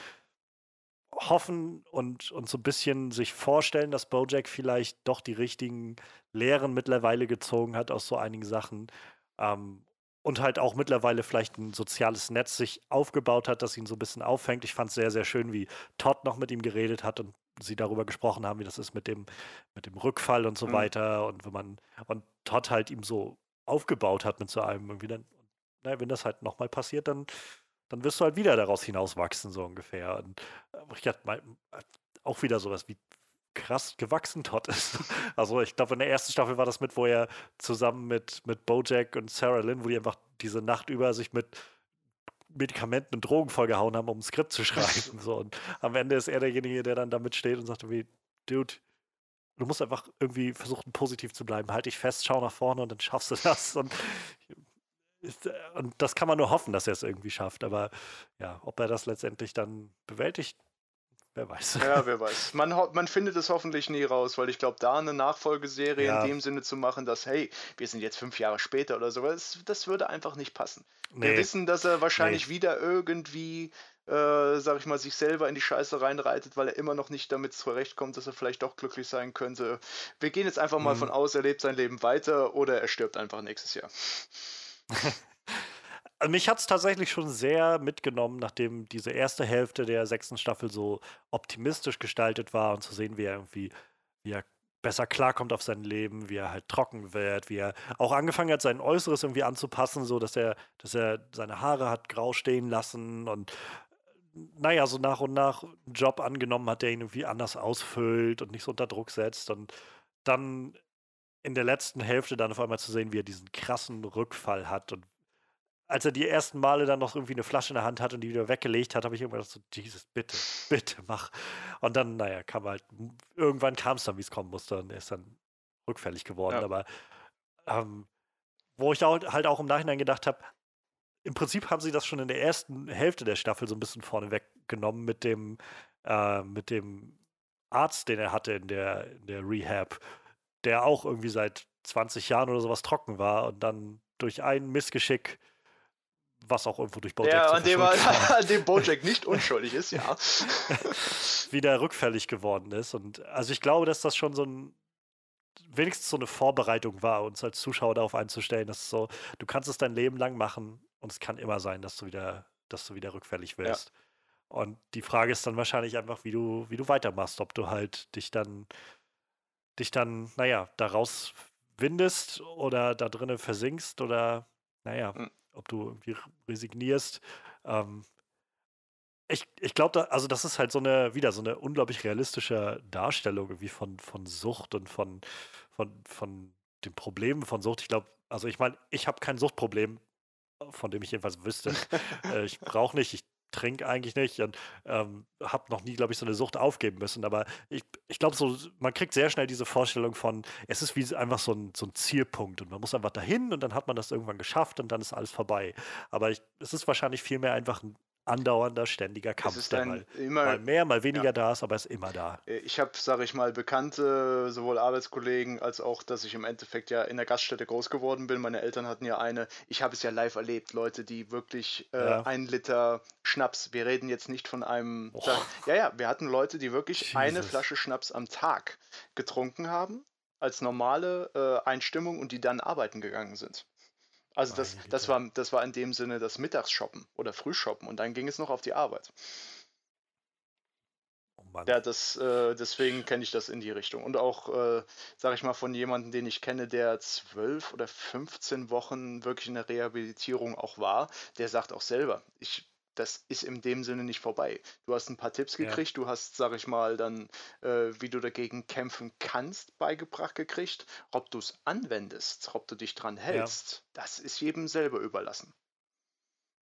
hoffen und, und so ein bisschen sich vorstellen, dass Bojack vielleicht doch die richtigen Lehren mittlerweile gezogen hat aus so einigen Sachen. Ähm, und halt auch mittlerweile vielleicht ein soziales Netz sich aufgebaut hat, das ihn so ein bisschen auffängt. Ich fand es sehr, sehr schön, wie Todd noch mit ihm geredet hat und sie darüber gesprochen haben, wie das ist mit dem, mit dem Rückfall und so mhm. weiter. Und wenn man, und Todd halt ihm so aufgebaut hat mit so einem irgendwie dann, naja, wenn das halt nochmal passiert, dann dann wirst du halt wieder daraus hinauswachsen, so ungefähr. Und ich hatte mal auch wieder sowas wie krass gewachsen Todd ist. Also ich glaube, in der ersten Staffel war das mit, wo er zusammen mit, mit Bojack und Sarah Lynn, wo die einfach diese Nacht über sich mit Medikamenten und Drogen vollgehauen haben, um ein Skript zu schreiben. So. Und am Ende ist er derjenige, der dann damit steht und sagt wie, Dude, du musst einfach irgendwie versuchen, positiv zu bleiben. Halt dich fest, schau nach vorne und dann schaffst du das. Und äh, und das kann man nur hoffen, dass er es irgendwie schafft. Aber ja, ob er das letztendlich dann bewältigt, wer weiß. Ja, wer weiß. Man, man findet es hoffentlich nie raus, weil ich glaube, da eine Nachfolgeserie ja. in dem Sinne zu machen, dass, hey, wir sind jetzt fünf Jahre später oder so, das, das würde einfach nicht passen. Nee. Wir wissen, dass er wahrscheinlich nee. wieder irgendwie äh, sag ich mal, sich selber in die Scheiße reinreitet, weil er immer noch nicht damit zurechtkommt, dass er vielleicht doch glücklich sein könnte. Wir gehen jetzt einfach mal mhm. von aus, er lebt sein Leben weiter oder er stirbt einfach nächstes Jahr. Also, mich hat es tatsächlich schon sehr mitgenommen, nachdem diese erste Hälfte der sechsten Staffel so optimistisch gestaltet war und zu sehen, wie er irgendwie, wie er besser klarkommt auf sein Leben, wie er halt trocken wird, wie er auch angefangen hat, sein Äußeres irgendwie anzupassen, so dass er, dass er seine Haare hat grau stehen lassen und naja, so nach und nach einen Job angenommen hat, der ihn irgendwie anders ausfüllt und nicht so unter Druck setzt und dann in der letzten Hälfte dann auf einmal zu sehen, wie er diesen krassen Rückfall hat. Und als er die ersten Male dann noch irgendwie eine Flasche in der Hand hat und die wieder weggelegt hat, habe ich immer gedacht, so, Jesus, bitte, bitte, mach. Und dann, naja, kam halt, irgendwann kam es dann, wie es kommen musste. Und er ist dann rückfällig geworden. Ja. Aber ähm, wo ich halt auch im Nachhinein gedacht habe, im Prinzip haben sie das schon in der ersten Hälfte der Staffel so ein bisschen vorne weggenommen mit dem, äh, mit dem Arzt, den er hatte in der, in der Rehab der auch irgendwie seit 20 Jahren oder sowas trocken war und dann durch ein Missgeschick, was auch irgendwo durch Bojack ja, an dem, an dem Bojack nicht unschuldig ist, ja. wieder rückfällig geworden ist. Und also ich glaube, dass das schon so ein wenigstens so eine Vorbereitung war, uns als Zuschauer darauf einzustellen, dass so, du kannst es dein Leben lang machen und es kann immer sein, dass du wieder, dass du wieder rückfällig wirst. Ja. Und die Frage ist dann wahrscheinlich einfach, wie du, wie du weitermachst, ob du halt dich dann dich dann, naja, daraus windest oder da drinnen versinkst oder, naja, mhm. Ob du irgendwie resignierst. Ähm, ich, ich glaube, da, also das ist halt so eine, wieder so eine unglaublich realistische Darstellung irgendwie von, von Sucht und von, von, von den Problemen von Sucht. Ich glaube, also ich meine, ich habe kein Suchtproblem, von dem ich jedenfalls wüsste. äh, ich brauche nicht, ich trinke eigentlich nicht und ähm, habe noch nie, glaube ich, so eine Sucht aufgeben müssen. Aber ich, ich glaube, so, man kriegt sehr schnell diese Vorstellung von, es ist wie einfach so ein, so ein Zielpunkt und man muss einfach dahin und dann hat man das irgendwann geschafft und dann ist alles vorbei. Aber ich, es ist wahrscheinlich vielmehr einfach ein andauernder, ständiger Kampf, der mal, immer, mal, mehr, mal weniger ja. da ist, aber er ist immer da. Äh, ich habe, sage ich mal, Bekannte, sowohl Arbeitskollegen als auch, dass ich im Endeffekt ja in der Gaststätte groß geworden bin. Meine Eltern hatten ja eine, ich habe es ja live erlebt, Leute, die wirklich äh, ja. ein Liter Schnaps, wir reden jetzt nicht von einem, oh. ja, ja, wir hatten Leute, die wirklich Jesus. eine Flasche Schnaps am Tag getrunken haben, als normale äh, Einstimmung und die dann arbeiten gegangen sind. Also das, das, war, das war in dem Sinne das Mittagsshoppen oder Frühshoppen und dann ging es noch auf die Arbeit. Oh ja, das, äh, deswegen kenne ich das in die Richtung. Und auch, äh, sage ich mal, von jemandem, den ich kenne, der zwölf oder 15 Wochen wirklich in der Rehabilitierung auch war, der sagt auch selber, ich das ist in dem Sinne nicht vorbei. Du hast ein paar Tipps gekriegt, ja. du hast, sag ich mal, dann, äh, wie du dagegen kämpfen kannst, beigebracht gekriegt. Ob du es anwendest, ob du dich dran hältst, ja. das ist jedem selber überlassen.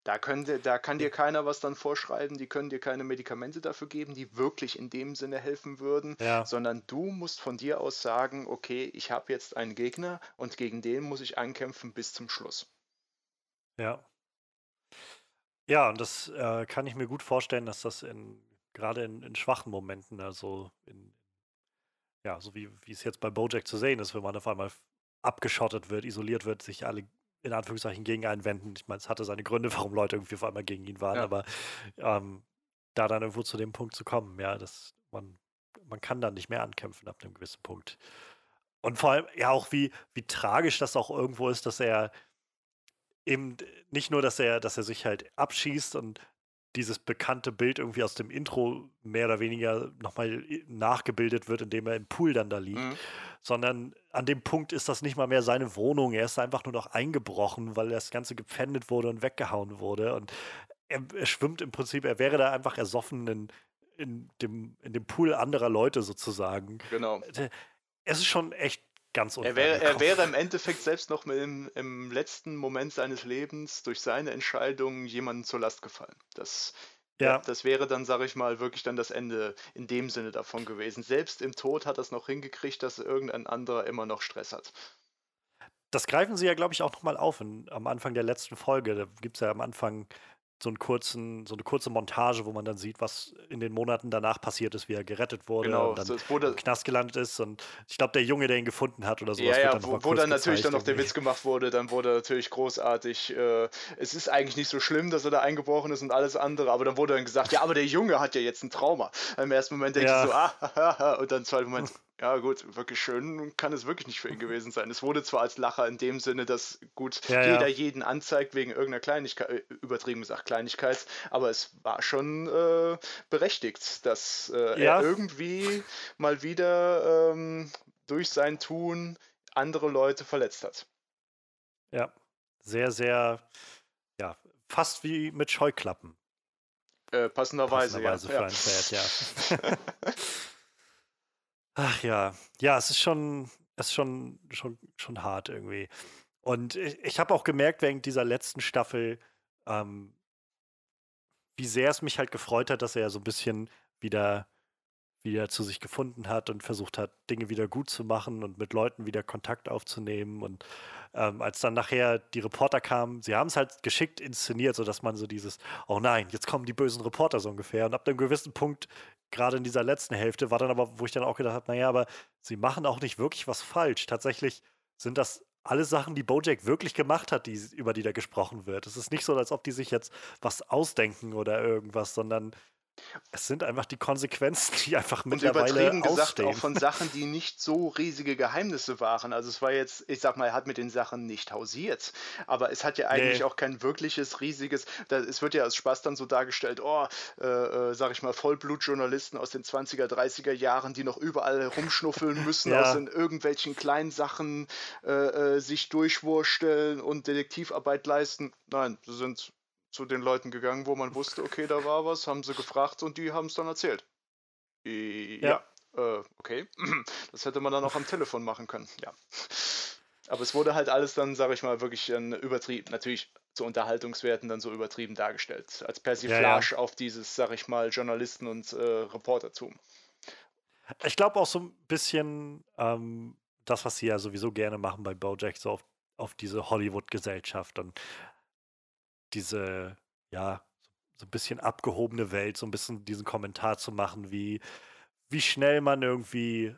Da, können, da kann dir keiner was dann vorschreiben, die können dir keine Medikamente dafür geben, die wirklich in dem Sinne helfen würden, ja. sondern du musst von dir aus sagen, okay, ich habe jetzt einen Gegner und gegen den muss ich ankämpfen bis zum Schluss. Ja. Ja, und das äh, kann ich mir gut vorstellen, dass das in gerade in, in schwachen Momenten, also in, ja, so wie, wie es jetzt bei Bojack zu sehen ist, wenn man auf einmal abgeschottet wird, isoliert wird, sich alle in Anführungszeichen gegen einen wenden. Ich meine, es hatte seine Gründe, warum Leute irgendwie auf einmal gegen ihn waren, ja. aber ähm, da dann irgendwo zu dem Punkt zu kommen, ja, dass man, man kann dann nicht mehr ankämpfen ab einem gewissen Punkt. Und vor allem, ja, auch wie, wie tragisch das auch irgendwo ist, dass er eben nicht nur, dass er, dass er sich halt abschießt und dieses bekannte Bild irgendwie aus dem Intro mehr oder weniger nochmal nachgebildet wird, indem er im Pool dann da liegt, mhm. sondern an dem Punkt ist das nicht mal mehr seine Wohnung. Er ist einfach nur noch eingebrochen, weil das Ganze gepfändet wurde und weggehauen wurde. Und er, er schwimmt im Prinzip, er wäre da einfach ersoffen in, in, dem, in dem Pool anderer Leute sozusagen. Genau. Äh, es ist schon echt ganz er wäre, er wäre im Endeffekt selbst noch im, im letzten Moment seines Lebens durch seine Entscheidung jemandem zur Last gefallen. Das, ja. das wäre dann, sage ich mal, wirklich dann das Ende in dem Sinne davon gewesen. Selbst im Tod hat er es noch hingekriegt, dass irgendein anderer immer noch Stress hat. Das greifen sie ja, glaube ich, auch nochmal auf in, am Anfang der letzten Folge. Da gibt es ja am Anfang so, einen kurzen, so eine kurze Montage, wo man dann sieht, was in den Monaten danach passiert ist, wie er gerettet wurde genau, und dann so, wurde, im Knast gelandet ist. Und ich glaube, der Junge, der ihn gefunden hat oder sowas. Ja, ja, wo, wo dann natürlich dann noch der Witz gemacht wurde, dann wurde natürlich großartig, äh, es ist eigentlich nicht so schlimm, dass er da eingebrochen ist und alles andere, aber dann wurde dann gesagt, ja, aber der Junge hat ja jetzt ein Trauma. Im ersten Moment denkst ja. du so, ah, und dann im zweiten Moment, ja, gut, wirklich schön kann es wirklich nicht für ihn gewesen sein. Es wurde zwar als Lacher in dem Sinne, dass gut ja, jeder ja. jeden anzeigt wegen irgendeiner Kleinigkeit, äh, übertrieben gesagt Kleinigkeit, aber es war schon äh, berechtigt, dass äh, ja. er irgendwie mal wieder ähm, durch sein Tun andere Leute verletzt hat. Ja, sehr, sehr, ja, fast wie mit Scheuklappen. Äh, passenderweise, passenderweise ja. Für ein Pferd, ja. Ach ja, ja, es ist schon, es ist schon, schon, schon hart irgendwie. Und ich, ich habe auch gemerkt während dieser letzten Staffel, ähm, wie sehr es mich halt gefreut hat, dass er so ein bisschen wieder, wieder zu sich gefunden hat und versucht hat, Dinge wieder gut zu machen und mit Leuten wieder Kontakt aufzunehmen. Und ähm, als dann nachher die Reporter kamen, sie haben es halt geschickt inszeniert, sodass man so dieses, oh nein, jetzt kommen die bösen Reporter so ungefähr. Und ab einem gewissen Punkt gerade in dieser letzten Hälfte war dann aber, wo ich dann auch gedacht habe, naja, aber sie machen auch nicht wirklich was falsch. Tatsächlich sind das alle Sachen, die Bojack wirklich gemacht hat, die, über die da gesprochen wird. Es ist nicht so, als ob die sich jetzt was ausdenken oder irgendwas, sondern es sind einfach die Konsequenzen, die einfach mittlerweile Und übertrieben gesagt ausstehen. auch von Sachen, die nicht so riesige Geheimnisse waren. Also es war jetzt, ich sag mal, er hat mit den Sachen nicht hausiert, aber es hat ja eigentlich nee. auch kein wirkliches riesiges, da, es wird ja als Spaß dann so dargestellt, oh, äh, äh, sag ich mal, Vollblutjournalisten aus den 20er, 30er Jahren, die noch überall rumschnuffeln müssen, ja. aus in irgendwelchen kleinen Sachen äh, äh, sich durchwursteln und Detektivarbeit leisten. Nein, sie sind zu den Leuten gegangen, wo man wusste, okay, da war was, haben sie gefragt und die haben es dann erzählt. Ja, ja äh, okay. Das hätte man dann auch am Telefon machen können, ja. Aber es wurde halt alles dann, sage ich mal, wirklich übertrieben, natürlich zu Unterhaltungswerten dann so übertrieben dargestellt, als Persiflage ja, ja. auf dieses, sag ich mal, Journalisten- und äh, Reportertum. Ich glaube auch so ein bisschen ähm, das, was sie ja sowieso gerne machen bei Bojack, so auf, auf diese Hollywood-Gesellschaft und diese, ja, so ein bisschen abgehobene Welt, so ein bisschen diesen Kommentar zu machen, wie, wie schnell man irgendwie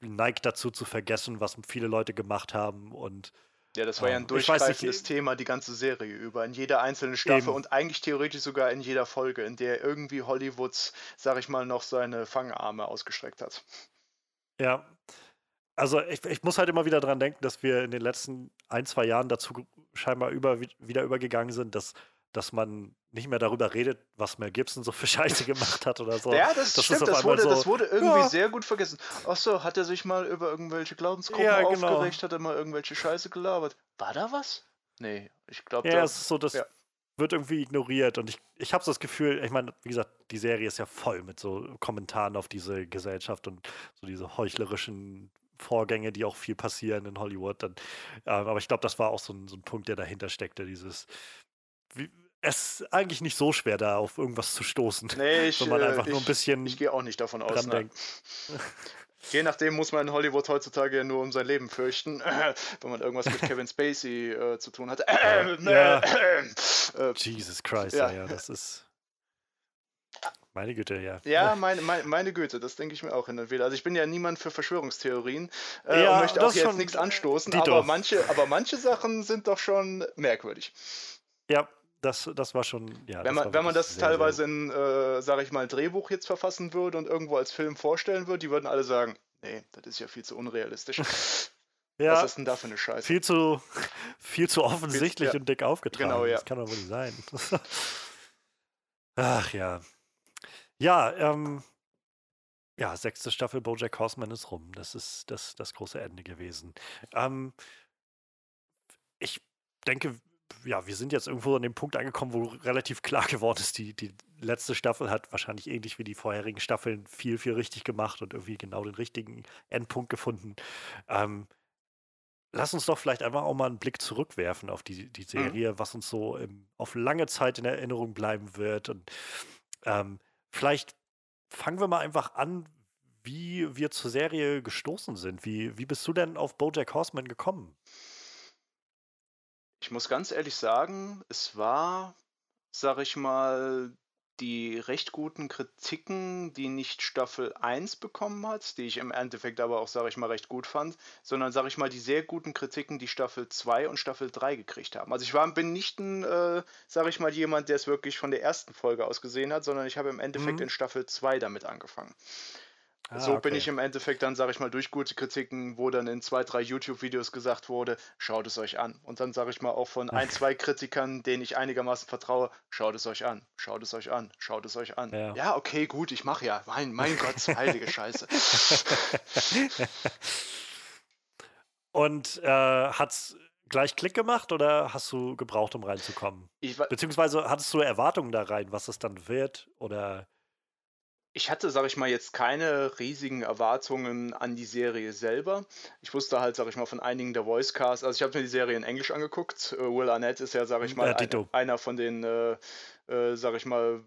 neigt dazu zu vergessen, was viele Leute gemacht haben und ja, das war ja ein ähm, durchgreifendes nicht, Thema, die ganze Serie über, in jeder einzelnen Staffel eben. und eigentlich theoretisch sogar in jeder Folge, in der irgendwie Hollywoods, sag ich mal, noch seine Fangarme ausgestreckt hat. Ja, also ich, ich, muss halt immer wieder dran denken, dass wir in den letzten ein, zwei Jahren dazu scheinbar über, wieder übergegangen sind, dass, dass man nicht mehr darüber redet, was Mel Gibson so für Scheiße gemacht hat oder so. Ja, das, das stimmt, das wurde, so, das wurde irgendwie ja. sehr gut vergessen. Achso, hat er sich mal über irgendwelche Glaubensgruppen ja, genau. aufgeregt, hat er mal irgendwelche Scheiße gelabert. War da was? Nee, ich glaube. Ja, es ist so, das ja. wird irgendwie ignoriert und ich, ich habe so das Gefühl, ich meine, wie gesagt, die Serie ist ja voll mit so Kommentaren auf diese Gesellschaft und so diese heuchlerischen Vorgänge, die auch viel passieren in Hollywood. Dann, äh, aber ich glaube, das war auch so ein, so ein, Punkt, der dahinter steckte, dieses wie, es ist eigentlich nicht so schwer, da auf irgendwas zu stoßen. Nee, ich, wenn man einfach ich, nur ein bisschen. Ich gehe auch nicht davon aus. Ne? Je nachdem muss man in Hollywood heutzutage ja nur um sein Leben fürchten, wenn man irgendwas mit Kevin Spacey äh, zu tun hat. ja. Jesus Christ, ja. ja, das ist. Meine Güte, ja. Ja, meine, meine, meine Güte, das denke ich mir auch hin und wieder. Also ich bin ja niemand für Verschwörungstheorien äh, ja, und möchte auch jetzt nichts anstoßen, aber manche, aber manche Sachen sind doch schon merkwürdig. Ja, das, das war schon, ja. Wenn man, wenn man das sehr, teilweise sehr in, äh, sage ich mal, Drehbuch jetzt verfassen würde und irgendwo als Film vorstellen würde, die würden alle sagen, nee, das ist ja viel zu unrealistisch. ja, Was ist denn da für eine Scheiße? Viel zu, viel zu offensichtlich viel, und dick aufgetragen. Genau, ja. Das kann doch wohl nicht sein. Ach ja. Ja, ähm, ja, sechste Staffel Bojack Horseman ist rum. Das ist das, das große Ende gewesen. Ähm, ich denke, ja, wir sind jetzt irgendwo an dem Punkt angekommen, wo relativ klar geworden ist, die, die letzte Staffel hat wahrscheinlich ähnlich wie die vorherigen Staffeln viel, viel richtig gemacht und irgendwie genau den richtigen Endpunkt gefunden. Ähm, lass uns doch vielleicht einfach auch mal einen Blick zurückwerfen auf die, die mhm. Serie, mhm. was uns so im, auf lange Zeit in Erinnerung bleiben wird. Und ähm, Vielleicht fangen wir mal einfach an, wie wir zur Serie gestoßen sind. Wie, wie bist du denn auf Bojack Horseman gekommen? Ich muss ganz ehrlich sagen, es war, sag ich mal, die recht guten Kritiken, die nicht Staffel 1 bekommen hat, die ich im Endeffekt aber auch, sage ich mal, recht gut fand, sondern, sage ich mal, die sehr guten Kritiken, die Staffel 2 und Staffel 3 gekriegt haben. Also ich war, bin nicht ein, äh, sage ich mal, jemand, der es wirklich von der ersten Folge aus gesehen hat, sondern ich habe im Endeffekt mhm. in Staffel 2 damit angefangen. Ah, so bin ich im Endeffekt dann, sage ich mal, durch gute Kritiken, wo dann in zwei, drei YouTube-Videos gesagt wurde, schaut es euch an. Und dann sage ich mal auch von ein, zwei Kritikern, denen ich einigermaßen vertraue, schaut es euch an, schaut es euch an, schaut es euch an. Ja, ja okay, gut, ich mache ja. Mein, mein Gott, heilige Scheiße. Und äh, hat's gleich Klick gemacht oder hast du gebraucht, um reinzukommen? Beziehungsweise hattest du Erwartungen da rein, was es dann wird? Oder ich hatte, sage ich mal, jetzt keine riesigen Erwartungen an die Serie selber. Ich wusste halt, sage ich mal, von einigen der Voicecasts. Also ich habe mir die Serie in Englisch angeguckt. Uh, Will Arnett ist ja, sage ich mal, ja, ein, einer von den, äh, äh, sage ich mal,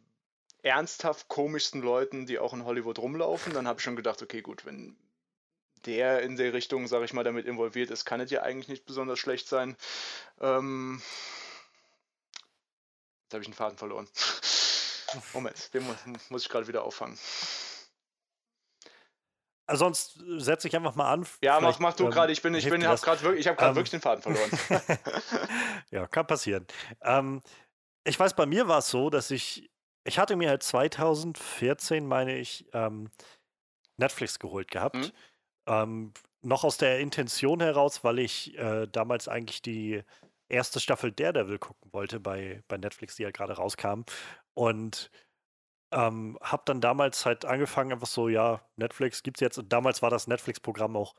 ernsthaft komischsten Leuten, die auch in Hollywood rumlaufen. Dann habe ich schon gedacht, okay, gut, wenn der in der Richtung, sage ich mal, damit involviert ist, kann es ja eigentlich nicht besonders schlecht sein. Ähm, jetzt habe ich einen Faden verloren. Moment, den muss, muss ich gerade wieder auffangen. Also sonst setze ich einfach mal an. Ja, mach, mach du ähm, gerade. Ich bin, ich bin, hab gerade wirklich, ich habe gerade ähm, wirklich den Faden verloren. ja, kann passieren. Ähm, ich weiß, bei mir war es so, dass ich, ich hatte mir halt 2014, meine ich, ähm, Netflix geholt gehabt. Mhm. Ähm, noch aus der Intention heraus, weil ich äh, damals eigentlich die erste Staffel Daredevil gucken wollte bei, bei Netflix, die ja gerade rauskam. Und ähm, habe dann damals halt angefangen, einfach so, ja, Netflix gibt's jetzt. Und damals war das Netflix-Programm auch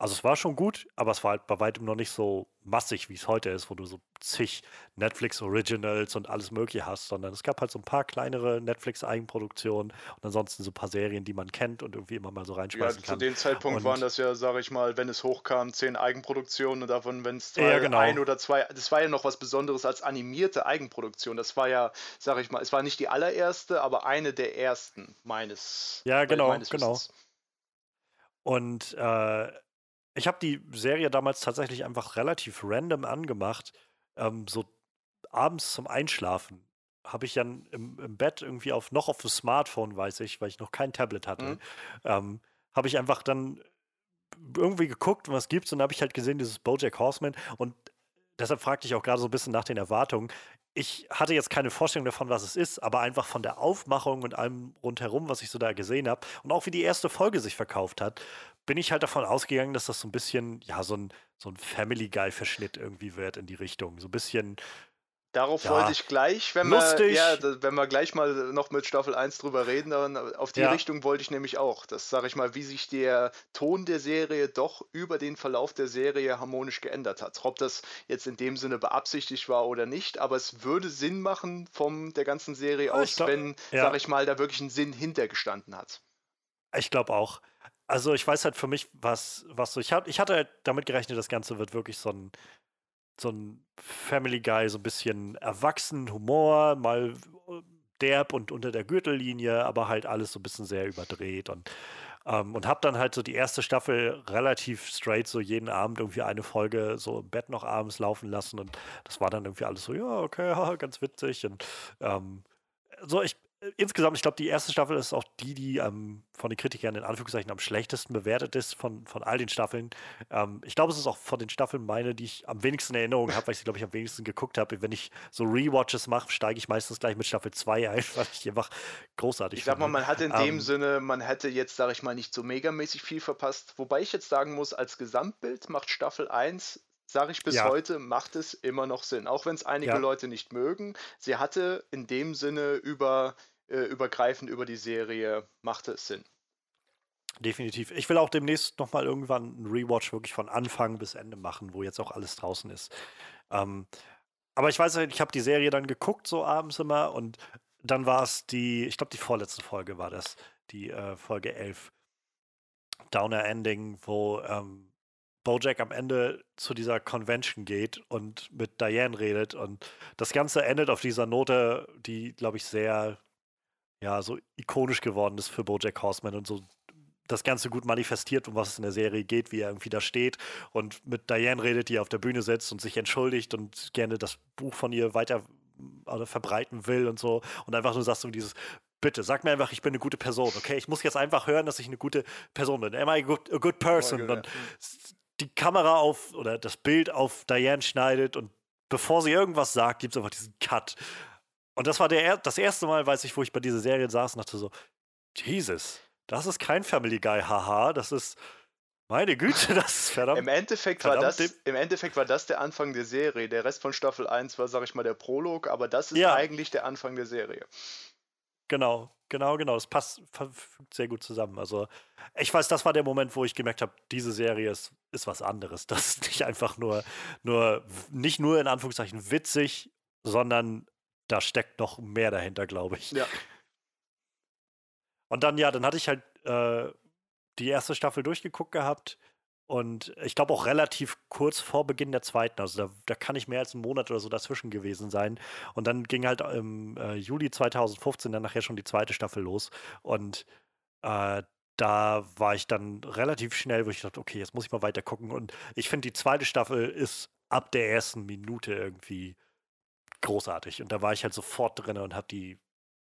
also es war schon gut, aber es war halt bei weitem noch nicht so massig, wie es heute ist, wo du so zig Netflix Originals und alles Mögliche hast, sondern es gab halt so ein paar kleinere Netflix-Eigenproduktionen und ansonsten so ein paar Serien, die man kennt und irgendwie immer mal so reinschmeißen ja, kann. Zu dem Zeitpunkt und waren das ja, sage ich mal, wenn es hochkam, zehn Eigenproduktionen und davon, wenn es ja, genau. ein oder zwei, das war ja noch was Besonderes als animierte Eigenproduktion. Das war ja, sage ich mal, es war nicht die allererste, aber eine der ersten meines. Ja, genau, meines genau. Und äh, ich habe die Serie damals tatsächlich einfach relativ random angemacht. Ähm, so abends zum Einschlafen habe ich dann im, im, Bett irgendwie auf noch auf dem Smartphone, weiß ich, weil ich noch kein Tablet hatte, mhm. ähm, habe ich einfach dann irgendwie geguckt, was gibt's und dann habe ich halt gesehen, dieses Bojack Horseman und deshalb fragte ich auch gerade so ein bisschen nach den Erwartungen. Ich hatte jetzt keine Vorstellung davon, was es ist, aber einfach von der Aufmachung und allem rundherum, was ich so da gesehen habe und auch wie die erste Folge sich verkauft hat, bin ich halt davon ausgegangen, dass das so ein bisschen, ja, so ein, so ein Family Guy-Verschnitt irgendwie wird in die Richtung. So ein bisschen. Darauf ja, wollte ich gleich, wenn wir, ja, wenn wir gleich mal noch mit Staffel 1 drüber reden, dann auf die ja. Richtung wollte ich nämlich auch. Das sage ich mal, wie sich der Ton der Serie doch über den Verlauf der Serie harmonisch geändert hat. Ob das jetzt in dem Sinne beabsichtigt war oder nicht, aber es würde Sinn machen von der ganzen Serie aus, glaub, wenn, ja. sage ich mal, da wirklich ein Sinn hintergestanden hat. Ich glaube auch. Also ich weiß halt für mich, was, was so. Ich, hab, ich hatte halt damit gerechnet, das Ganze wird wirklich so ein, so ein Family Guy, so ein bisschen erwachsen, Humor, mal derb und unter der Gürtellinie, aber halt alles so ein bisschen sehr überdreht. Und Ähm, und habe dann halt so die erste Staffel relativ straight so jeden Abend irgendwie eine Folge so im Bett noch abends laufen lassen und das war dann irgendwie alles so, ja, okay, ganz witzig und ähm, so, ich, insgesamt, ich glaube, die erste Staffel ist auch die, die ähm, von den Kritikern in Anführungszeichen am schlechtesten bewertet ist von, von all den Staffeln. Ähm, ich glaube, es ist auch von den Staffeln meine, die ich am wenigsten in Erinnerung habe, weil ich sie, glaube ich, am wenigsten geguckt habe. Wenn ich so Rewatches mache, steige ich meistens gleich mit Staffel 2 ein, weil ich einfach großartig Ich sag mal, man hat in dem ähm, Sinne, man hätte jetzt, sage ich mal, nicht so megamäßig viel verpasst. Wobei ich jetzt sagen muss, als Gesamtbild macht Staffel 1 sage ich bis ja. heute, macht es immer noch Sinn. Auch wenn es einige ja. Leute nicht mögen. Sie hatte in dem Sinne über äh, übergreifend über die Serie machte es Sinn. Definitiv. Ich will auch demnächst nochmal irgendwann einen Rewatch wirklich von Anfang bis Ende machen, wo jetzt auch alles draußen ist. Ähm, aber ich weiß, ich habe die Serie dann geguckt, so abends immer, und dann war es die, ich glaube, die vorletzte Folge war das, die äh, Folge 11. Downer Ending, wo ähm, Bojack am Ende zu dieser Convention geht und mit Diane redet und das Ganze endet auf dieser Note, die, glaube ich, sehr ja, so ikonisch geworden ist für Bojack Horseman und so das Ganze gut manifestiert, um was es in der Serie geht, wie er irgendwie da steht und mit Diane redet, die auf der Bühne sitzt und sich entschuldigt und gerne das Buch von ihr weiter oder verbreiten will und so und einfach nur sagst du dieses bitte sag mir einfach, ich bin eine gute Person, okay? Ich muss jetzt einfach hören, dass ich eine gute Person bin. Am I a good, a good person? Und die Kamera auf oder das Bild auf Diane schneidet und bevor sie irgendwas sagt, gibt es einfach diesen Cut. Und das war der, das erste Mal, weiß ich, wo ich bei dieser Serie saß und dachte so, Jesus, das ist kein Family Guy, haha, das ist, meine Güte, das ist verdammt. Im Endeffekt, verdammt war das, Im Endeffekt war das der Anfang der Serie. Der Rest von Staffel 1 war, sag ich mal, der Prolog, aber das ist ja. eigentlich der Anfang der Serie. Genau, genau, genau. Das passt fügt sehr gut zusammen. Also, ich weiß, das war der Moment, wo ich gemerkt habe, diese Serie ist, ist was anderes. Das ist nicht einfach nur, nur, nicht nur in Anführungszeichen witzig, sondern da steckt noch mehr dahinter, glaube ich. Ja. Und dann, ja, dann hatte ich halt äh, die erste Staffel durchgeguckt gehabt und ich glaube auch relativ kurz vor Beginn der zweiten. Also da, da, kann ich mehr als einen Monat oder so dazwischen gewesen sein. Und dann ging halt im äh, Juli 2015 dann nachher schon die zweite Staffel los. Und äh, da war ich dann relativ schnell, wo ich dachte, okay, jetzt muss ich mal weiter gucken. Und ich finde, die zweite Staffel ist ab der ersten Minute irgendwie großartig. Und da war ich halt sofort drin und habe die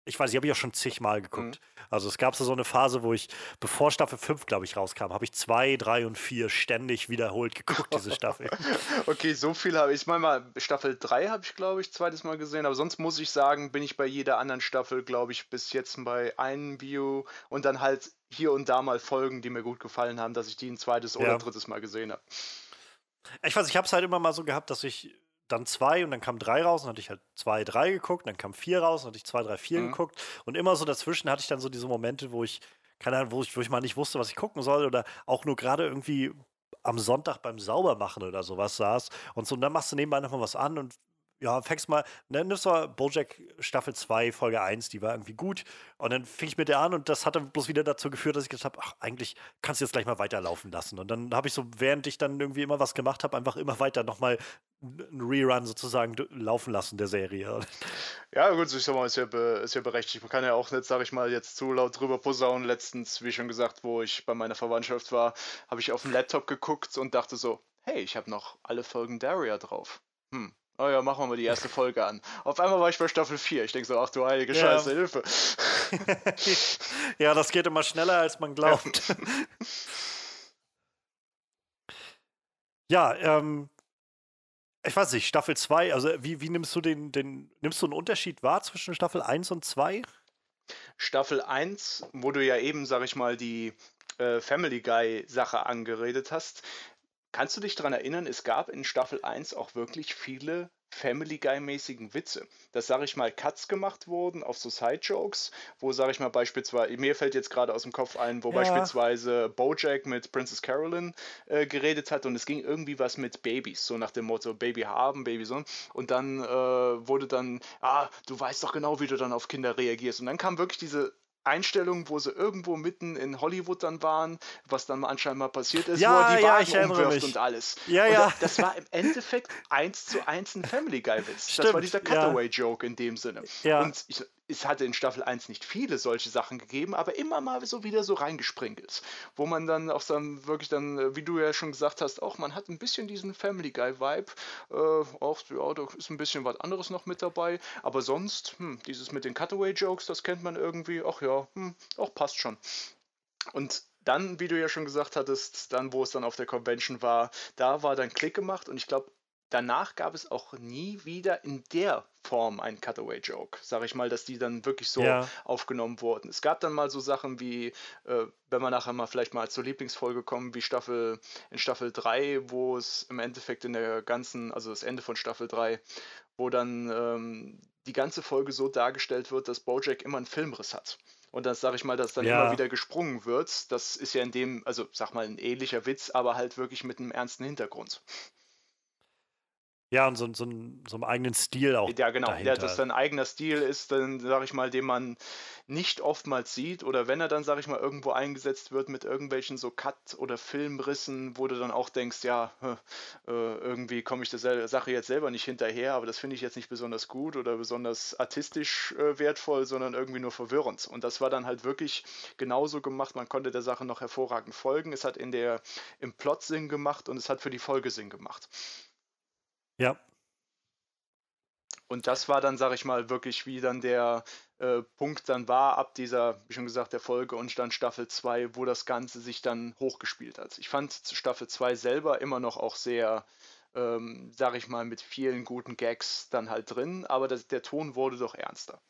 ich weiß, ich habe ja schon zigmal geguckt. Mhm. Also es gab so eine Phase, wo ich, bevor Staffel 5, glaube ich, rauskam, habe ich 2, 3 und 4 ständig wiederholt geguckt, diese Staffel. okay, so viel habe ich. Ich meine mal, Staffel 3 habe ich, glaube ich, zweites Mal gesehen, aber sonst muss ich sagen, bin ich bei jeder anderen Staffel, glaube ich, bis jetzt bei einem View und dann halt hier und da mal Folgen, die mir gut gefallen haben, dass ich die ein zweites ja. oder drittes Mal gesehen habe. Ich weiß, ich habe es halt immer mal so gehabt, dass ich dann zwei und dann kam drei raus und hatte ich halt zwei, drei geguckt, dann kam vier raus und hatte ich zwei, drei, vier mhm. geguckt und immer so dazwischen hatte ich dann so diese Momente, wo ich, keine Ahnung, wo ich, wo ich mal nicht wusste, was ich gucken soll oder auch nur gerade irgendwie am Sonntag beim Saubermachen oder sowas saß und so, und dann machst du nebenbei nochmal was an und ja, fängst mal, ne, nimmst mal Bojack Staffel 2, Folge 1, die war irgendwie gut. Und dann fing ich mit der an und das hat dann bloß wieder dazu geführt, dass ich gesagt habe, ach, eigentlich kannst du jetzt gleich mal weiterlaufen lassen. Und dann habe ich so, während ich dann irgendwie immer was gemacht habe, einfach immer weiter nochmal einen Rerun sozusagen laufen lassen der Serie. Ja, gut, ich sag mal, ist ja, be, ist ja berechtigt. Man kann ja auch nicht, sag ich mal, jetzt zu laut drüber posaunen. Letztens, wie schon gesagt, wo ich bei meiner Verwandtschaft war, habe ich auf dem Laptop geguckt und dachte so, hey, ich habe noch alle Folgen Daria drauf. Hm, Oh ja, machen wir mal die erste Folge an. Auf einmal war ich bei Staffel 4. Ich denke so, ach du heilige ja. Scheiße, Hilfe. ja, das geht immer schneller, als man glaubt. ja, ähm, ich weiß nicht, Staffel 2, also wie, wie nimmst du den, den, nimmst du einen Unterschied wahr zwischen Staffel 1 und 2? Staffel 1, wo du ja eben, sag ich mal, die äh, Family Guy Sache angeredet hast, Kannst du dich daran erinnern, es gab in Staffel 1 auch wirklich viele Family Guy-mäßigen Witze. Dass, sage ich mal, Cuts gemacht wurden auf so Side-Jokes, wo, sage ich mal, beispielsweise, mir fällt jetzt gerade aus dem Kopf ein, wo ja. beispielsweise Bojack mit Princess Carolyn äh, geredet hat und es ging irgendwie was mit Babys, so nach dem Motto Baby haben, Baby so. Und dann äh, wurde dann, ah, du weißt doch genau, wie du dann auf Kinder reagierst. Und dann kam wirklich diese Einstellungen, wo sie irgendwo mitten in Hollywood dann waren, was dann anscheinend mal passiert ist, ja, wo er die Wagen ja, umwirft mich. und alles. Ja, und ja. Das war im Endeffekt eins zu eins ein Family Guy Witz. Das war dieser Cutaway-Joke in dem Sinne. Ja. Und ich, es hatte in Staffel 1 nicht viele solche Sachen gegeben, aber immer mal so wieder so reingesprinkelt, wo man dann auch dann wirklich dann, äh, wie du ja schon gesagt hast, auch man hat ein bisschen diesen Family Guy Vibe, äh, auch ja, da ist ein bisschen was anderes noch mit dabei, aber sonst, hm, dieses mit den Cutaway Jokes, das kennt man irgendwie, ach ja, hm, auch passt schon. Und dann, wie du ja schon gesagt hattest, dann, wo es dann auf der Convention war, da war dann Klick gemacht und ich glaube, danach gab es auch nie wieder in der Form einen Cutaway-Joke, sage ich mal, dass die dann wirklich so ja. aufgenommen wurden. Es gab dann mal so Sachen wie, äh, wenn wir nachher mal vielleicht mal zur Lieblingsfolge kommen, wie Staffel in Staffel 3, wo es im Endeffekt in der ganzen, also das Ende von Staffel 3, wo dann ähm, die ganze Folge so dargestellt wird, dass Bojack immer einen Filmriss hat. Und das sage ich mal, dass dann ja. immer wieder gesprungen wird. Das ist ja in dem, also sag mal, ein ähnlicher Witz, aber halt wirklich mit einem ernsten Hintergrund. Ja, und so, so, so einem eigenen Stil auch. Ja, genau. Ja, dass dann ein eigener Stil ist, dann, sage ich mal, den man nicht oftmals sieht. Oder wenn er dann, sage ich mal, irgendwo eingesetzt wird mit irgendwelchen so Cut- oder Filmrissen, wo du dann auch denkst, ja, äh, irgendwie komme ich der Sache jetzt selber nicht hinterher, aber das finde ich jetzt nicht besonders gut oder besonders artistisch äh, wertvoll, sondern irgendwie nur verwirrend. Und das war dann halt wirklich genauso gemacht. Man konnte der Sache noch hervorragend folgen. Es hat in der, im Plot Sinn gemacht und es hat für die Folge Sinn gemacht. Ja. Und das war dann, sag ich mal, wirklich wie dann der äh, Punkt dann war, ab dieser, wie schon gesagt, der Folge und dann Staffel 2, wo das Ganze sich dann hochgespielt hat. Ich fand Staffel 2 selber immer noch auch sehr, ähm, sag ich mal, mit vielen guten Gags dann halt drin, aber das, der Ton wurde doch ernster.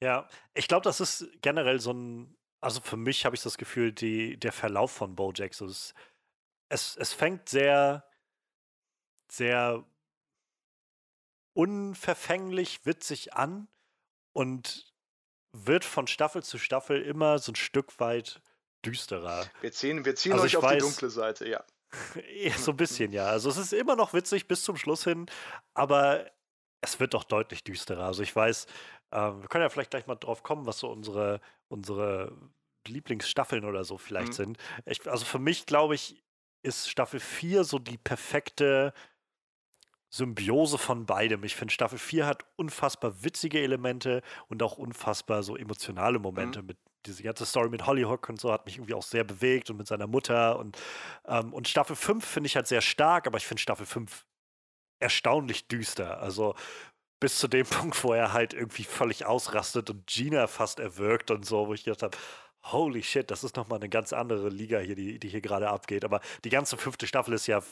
Ja, ich glaube, das ist generell so ein, also für mich habe ich das Gefühl, die, der Verlauf von Bojack, so ist, es, es fängt sehr sehr unverfänglich, witzig an und wird von Staffel zu Staffel immer so ein Stück weit düsterer. Wir ziehen, wir ziehen also euch auf weiß, die dunkle Seite, ja. so ein bisschen, ja. Also es ist immer noch witzig bis zum Schluss hin, aber es wird doch deutlich düsterer. Also ich weiß, äh, wir können ja vielleicht gleich mal drauf kommen, was so unsere, unsere Lieblingsstaffeln oder so vielleicht mhm. sind. Ich, also für mich, glaube ich, ist Staffel 4 so die perfekte Symbiose von beidem. Ich finde, Staffel 4 hat unfassbar witzige Elemente und auch unfassbar so emotionale Momente mhm. mit diese ganze Story mit Hollyhock und so hat mich irgendwie auch sehr bewegt und mit seiner Mutter und, ähm, und Staffel 5 finde ich halt sehr stark, aber ich finde Staffel 5 erstaunlich düster. Also bis zu dem Punkt, wo er halt irgendwie völlig ausrastet und Gina fast erwürgt und so, wo ich gedacht habe, holy shit, das ist nochmal eine ganz andere Liga hier, die, die hier gerade abgeht. Aber die ganze fünfte Staffel ist ja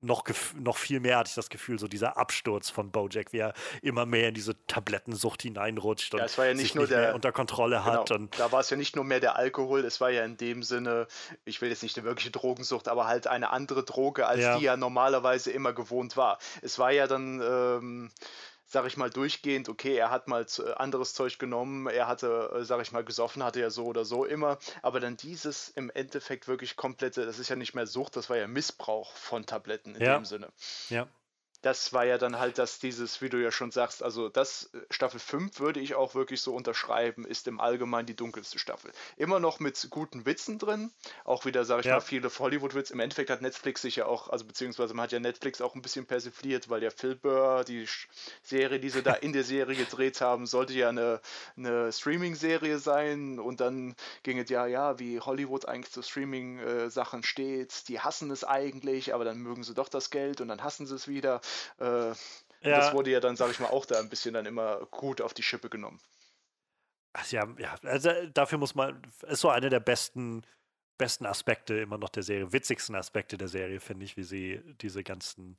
noch, noch viel mehr hatte ich das Gefühl, so dieser Absturz von Bojack, wie er immer mehr in diese Tablettensucht hineinrutscht und ja, es war ja nicht nur nicht der, unter Kontrolle hat. Genau, und da war es ja nicht nur mehr der Alkohol, es war ja in dem Sinne, ich will jetzt nicht eine wirkliche Drogensucht, aber halt eine andere Droge, als ja. die er normalerweise immer gewohnt war. Es war ja dann. Ähm, sag ich mal, durchgehend, okay, er hat mal äh, anderes Zeug genommen, er hatte, äh, sag ich mal, gesoffen, hatte er so oder so immer, aber dann dieses im Endeffekt wirklich komplette, das ist ja nicht mehr Sucht, das war ja Missbrauch von Tabletten in ja. dem Sinne. Ja das war ja dann halt das, dieses, wie du ja schon sagst, also das äh, Staffel 5 würde ich auch wirklich so unterschreiben, ist im Allgemeinen die dunkelste Staffel. Immer noch mit guten Witzen drin, auch wieder, sage ich ja. mal, viele Hollywood-Witze. Im Endeffekt hat Netflix sich ja auch, also beziehungsweise man hat ja Netflix auch ein bisschen persifliert, weil ja Phil Burr, die Serie, die sie da in der Serie gedreht haben, sollte ja eine, eine Streaming-Serie sein und dann ging es ja, ja, wie Hollywood eigentlich zu Streaming-Sachen äh, steht. Die hassen es eigentlich, aber dann mögen sie doch das Geld und dann hassen sie es wieder. Äh, ja. Das wurde ja dann, sage ich mal, auch da ein bisschen dann immer gut auf die Schippe genommen. Ach ja, ja, also dafür muss man, ist so einer der besten, besten Aspekte immer noch der Serie, witzigsten Aspekte der Serie, finde ich, wie sie diese ganzen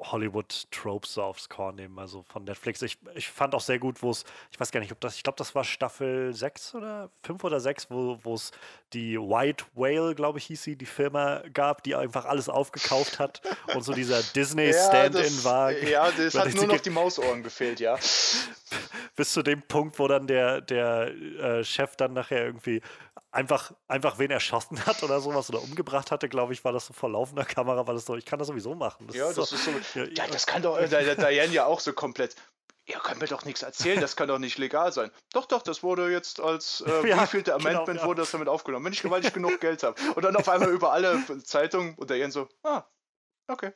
Hollywood-Tropes so aufs Korn nehmen, also von Netflix. Ich, ich fand auch sehr gut, wo es, ich weiß gar nicht, ob das, ich glaube, das war Staffel 6 oder 5 oder 6, wo es die White Whale, glaube ich, hieß sie, die Firma gab, die einfach alles aufgekauft hat und so dieser Disney-Stand-In ja, war. Ja, das hat nur noch die Mausohren gefehlt, ja. Bis zu dem Punkt, wo dann der, der äh, Chef dann nachher irgendwie einfach, einfach wen erschossen hat oder sowas oder umgebracht hatte, glaube ich, war das so vor laufender Kamera, war das so, ich kann das sowieso machen. Das ja, das so, ist so. Ja, ja, das kann doch, der, der Diane ja auch so komplett. Ihr könnt mir doch nichts erzählen, das kann doch nicht legal sein. Doch, doch, das wurde jetzt als äh, ja, wievielte genau, Amendment genau, ja. wurde das damit aufgenommen, wenn ich, ich genug Geld habe. Und dann auf einmal über alle Zeitungen und der Diane so, ah, okay.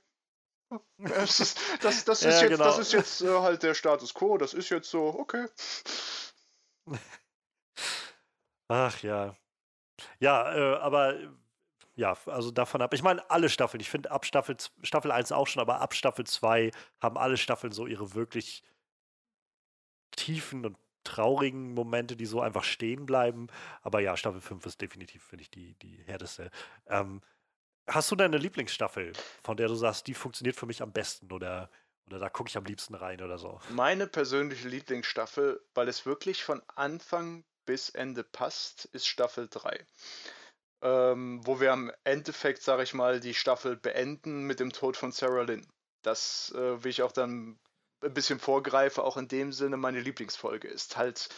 Das ist, das, das ist Ja, jetzt, genau. das ist jetzt äh, halt der Status quo, das ist jetzt so, okay. Ach ja. Ja, äh, aber ja, also davon ab. Ich meine, alle Staffeln. Ich finde ab Staffel, Staffel 1 auch schon, aber ab Staffel 2 haben alle Staffeln so ihre wirklich tiefen und traurigen Momente, die so einfach stehen bleiben. Aber ja, Staffel 5 ist definitiv, finde ich, die, die härteste. Ähm, hast du deine Lieblingsstaffel, von der du sagst, die funktioniert für mich am besten oder, oder da gucke ich am liebsten rein oder so? Meine persönliche Lieblingsstaffel, weil es wirklich von Anfang bis Ende passt, ist Staffel 3. Ähm, wo wir am Endeffekt, sage ich mal, die Staffel beenden mit dem Tod von Sarah Lynn. Das äh, will ich auch dann ein bisschen vorgreife, auch in dem Sinne meine Lieblingsfolge ist. Halt,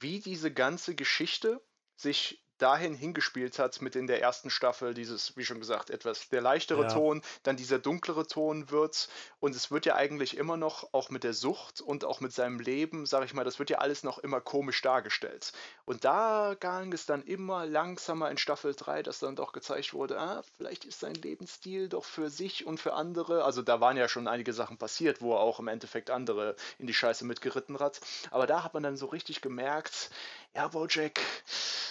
wie diese ganze Geschichte sich dahin hingespielt hat mit in der ersten Staffel dieses, wie schon gesagt, etwas der leichtere Ja. Ton, dann dieser dunklere Ton wird und es wird ja eigentlich immer noch, auch mit der Sucht und auch mit seinem Leben, sag ich mal, das wird ja alles noch immer komisch dargestellt. Und da ging es dann immer langsamer in Staffel 3, dass dann doch gezeigt wurde, ah, vielleicht ist sein Lebensstil doch für sich und für andere, also da waren ja schon einige Sachen passiert, wo er auch im Endeffekt andere in die Scheiße mitgeritten hat. Aber da hat man dann so richtig gemerkt, ja, Bojack,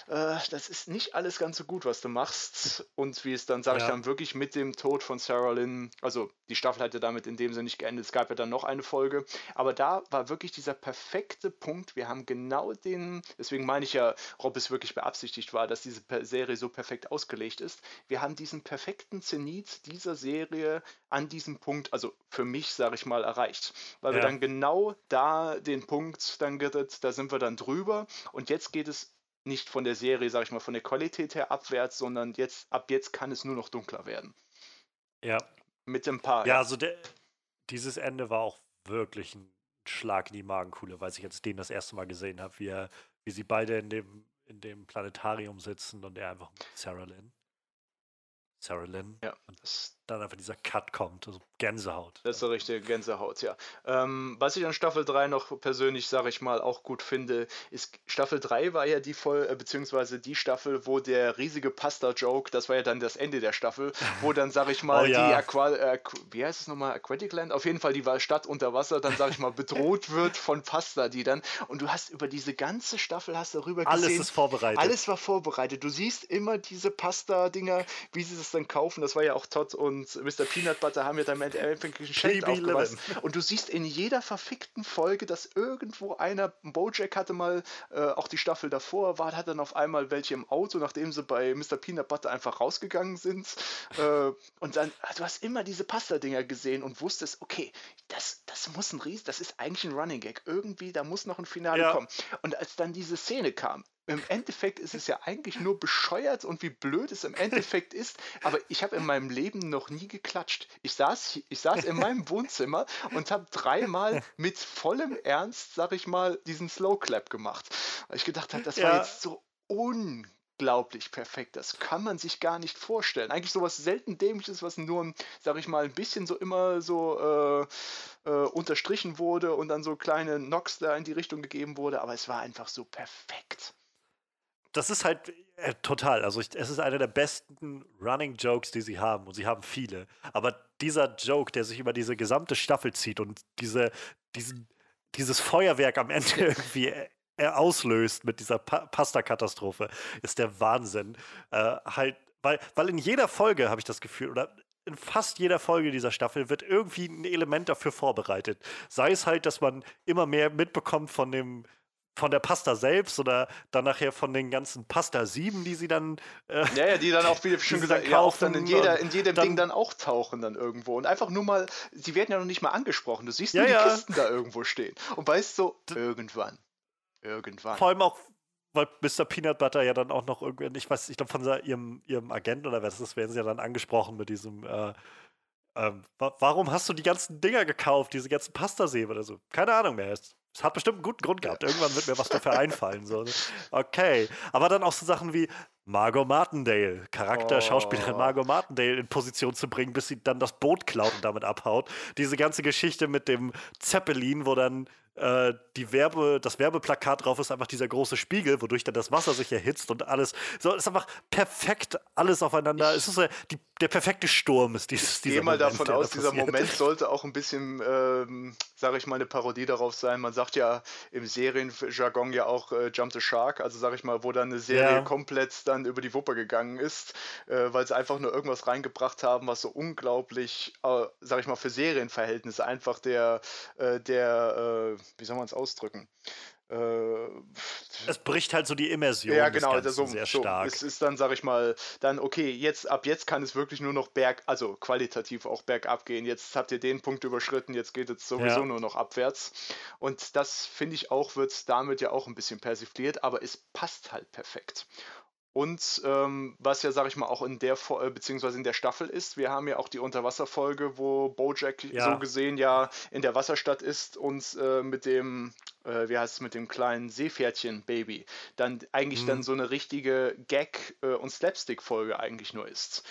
äh, das ist nicht alles ganz so gut, was du machst. Und wie es dann, sage ich Ja. dann, wirklich mit dem Tod von Sarah Lynn, also die Staffel hat ja damit in dem Sinne nicht geendet, es gab ja dann noch eine Folge, aber da war wirklich dieser perfekte Punkt, wir haben genau den, deswegen meine ich ja, ob es wirklich beabsichtigt war, dass diese Serie so perfekt ausgelegt ist, wir haben diesen perfekten Zenit dieser Serie an diesem Punkt, also für mich, sage ich mal, erreicht, weil wir Ja. dann genau da den Punkt dann gerettet, da sind wir dann drüber und jetzt geht es nicht von der Serie, sag ich mal, von der Qualität her abwärts, sondern jetzt, ab jetzt kann es nur noch dunkler werden. Ja. Mit dem Paar. Ja, also der, dieses Ende war auch wirklich ein Schlag in die Magenkuhle, weil ich jetzt den das erste Mal gesehen habe, wie, er, wie sie beide in dem, in dem Planetarium sitzen und er einfach Sarah Lynn. Sarah Lynn. Ja, das, dann einfach dieser Cut kommt, also Gänsehaut. das ist eine richtige Gänsehaut, ja. Ähm, was ich an Staffel 3 noch persönlich, sage ich mal, auch gut finde, ist, Staffel 3 war ja die Voll, äh, beziehungsweise die Staffel, wo der riesige Pasta-Joke, das war ja dann das Ende der Staffel, wo dann, sage ich mal, Oh ja. die Aqua, äh, wie heißt es nochmal, Aquatic Land? Auf jeden Fall die Stadt unter Wasser, dann, sage ich mal, bedroht wird von Pasta, die dann, und du hast über diese ganze Staffel, hast darüber Alles gesehen, ist vorbereitet. Alles war vorbereitet. Du siehst immer diese Pasta-Dinger, wie sie das dann kaufen. Das war ja auch Todd und Mr. Peanut Butter haben ja dann im Endeffekt ein Geschenk Baby aufgeweißt. Und du siehst in jeder verfickten Folge, dass irgendwo einer, Bojack hatte mal, äh, auch die Staffel davor, war, hat dann auf einmal welche im Auto, nachdem sie bei Mr. Peanut Butter einfach rausgegangen sind. Äh, und dann, ah, du hast immer diese Pasta-Dinger gesehen und wusstest, okay, das, das muss ein Ries, das ist eigentlich ein Running Gag. Irgendwie, da muss noch ein Finale Ja. kommen. Und als dann diese Szene kam, im Endeffekt ist es ja eigentlich nur bescheuert und wie blöd es im Endeffekt ist, aber ich habe in meinem Leben noch nie geklatscht. Ich saß, ich saß in meinem Wohnzimmer und habe dreimal mit vollem Ernst, sag ich mal, diesen Slow Clap gemacht. Weil ich gedacht habe, das war Ja. jetzt so unglaublich perfekt. Das kann man sich gar nicht vorstellen. Eigentlich sowas selten dämliches, was nur, sag ich mal, ein bisschen so immer so äh, äh, unterstrichen wurde und dann so kleine Knocks da in die Richtung gegeben wurde, aber es war einfach so perfekt. Das ist halt äh, total. Also ich, es ist einer der besten Running Jokes, die sie haben. Und sie haben viele. Aber dieser Joke, der sich über diese gesamte Staffel zieht und diese, diesen, dieses Feuerwerk am Ende irgendwie äh, äh, auslöst mit dieser pa Pasta-Katastrophe, ist der Wahnsinn. Äh, halt, weil, weil in jeder Folge habe ich das Gefühl, oder in fast jeder Folge dieser Staffel wird irgendwie ein Element dafür vorbereitet. Sei es halt, dass man immer mehr mitbekommt von dem von der Pasta selbst oder dann nachher von den ganzen Pasta 7, die sie dann äh, Ja, ja, die dann auch, wie schon gesagt, ja, auch dann in, jeder, in jedem dann- Ding dann auch tauchen dann irgendwo. Und einfach nur mal, sie werden ja noch nicht mal angesprochen. Du siehst Ja, nur die ja. Kisten da irgendwo stehen. Und weißt so, irgendwann. Irgendwann. vor allem auch, weil Mr. Peanut Butter ja dann auch noch irgendwie, ich weiß, ich glaube von ihrem, ihrem Agent oder was das werden sie ja dann angesprochen mit diesem, äh, ähm, wa warum hast du die ganzen Dinger gekauft, diese ganzen Pasta-Säbe oder so? Keine Ahnung mehr. Es, es hat bestimmt einen guten Grund gehabt. Irgendwann wird mir was dafür einfallen. So. ne? Okay. Aber dann auch so Sachen wie, Margot Martindale, Charakter, Oh. Schauspielerin Margot Martindale in Position zu bringen, bis sie dann das Boot klaut und damit abhaut. Diese ganze Geschichte mit dem Zeppelin, wo dann äh, die Werbe, das Werbeplakat drauf ist, einfach dieser große Spiegel, wodurch dann das Wasser sich erhitzt und alles. So, ist einfach perfekt alles aufeinander. es ist so, die, der perfekte Sturm ist dieses, Ich gehe mal Moment, davon aus, dieser. Moment sollte auch ein bisschen, ähm, sage ich mal, eine Parodie darauf sein. Man sagt ja im Serienjargon ja auch äh, Jump the Shark, also sage ich mal, wo dann eine Serie Ja. komplett dann über die Wuppe gegangen ist, äh, weil sie einfach nur irgendwas reingebracht haben, was so unglaublich, äh, sage ich mal, für Serienverhältnisse einfach der, äh, der, äh, wie soll man es ausdrücken? Äh, Es bricht halt so die Immersion ja, des genau, Ganzen so, sehr so. stark. Es ist dann, sag ich mal, dann, okay, jetzt, ab jetzt kann es wirklich nur noch berg, also qualitativ auch bergab gehen. Jetzt habt ihr den Punkt überschritten, jetzt geht es sowieso Ja. nur noch abwärts. Und das finde ich auch, wird damit ja auch ein bisschen persifliert, aber es passt halt perfekt. Und ähm, was ja, sag ich mal, auch in der, Fo- äh, beziehungsweise in der Staffel ist, wir haben ja auch die Unterwasserfolge, wo Bojack Ja. so gesehen ja in der Wasserstadt ist und äh, mit dem, äh, wie heißt es, mit dem kleinen Seepferdchen-Baby dann eigentlich Mhm. dann so eine richtige Gag- äh, und Slapstick-Folge eigentlich nur ist.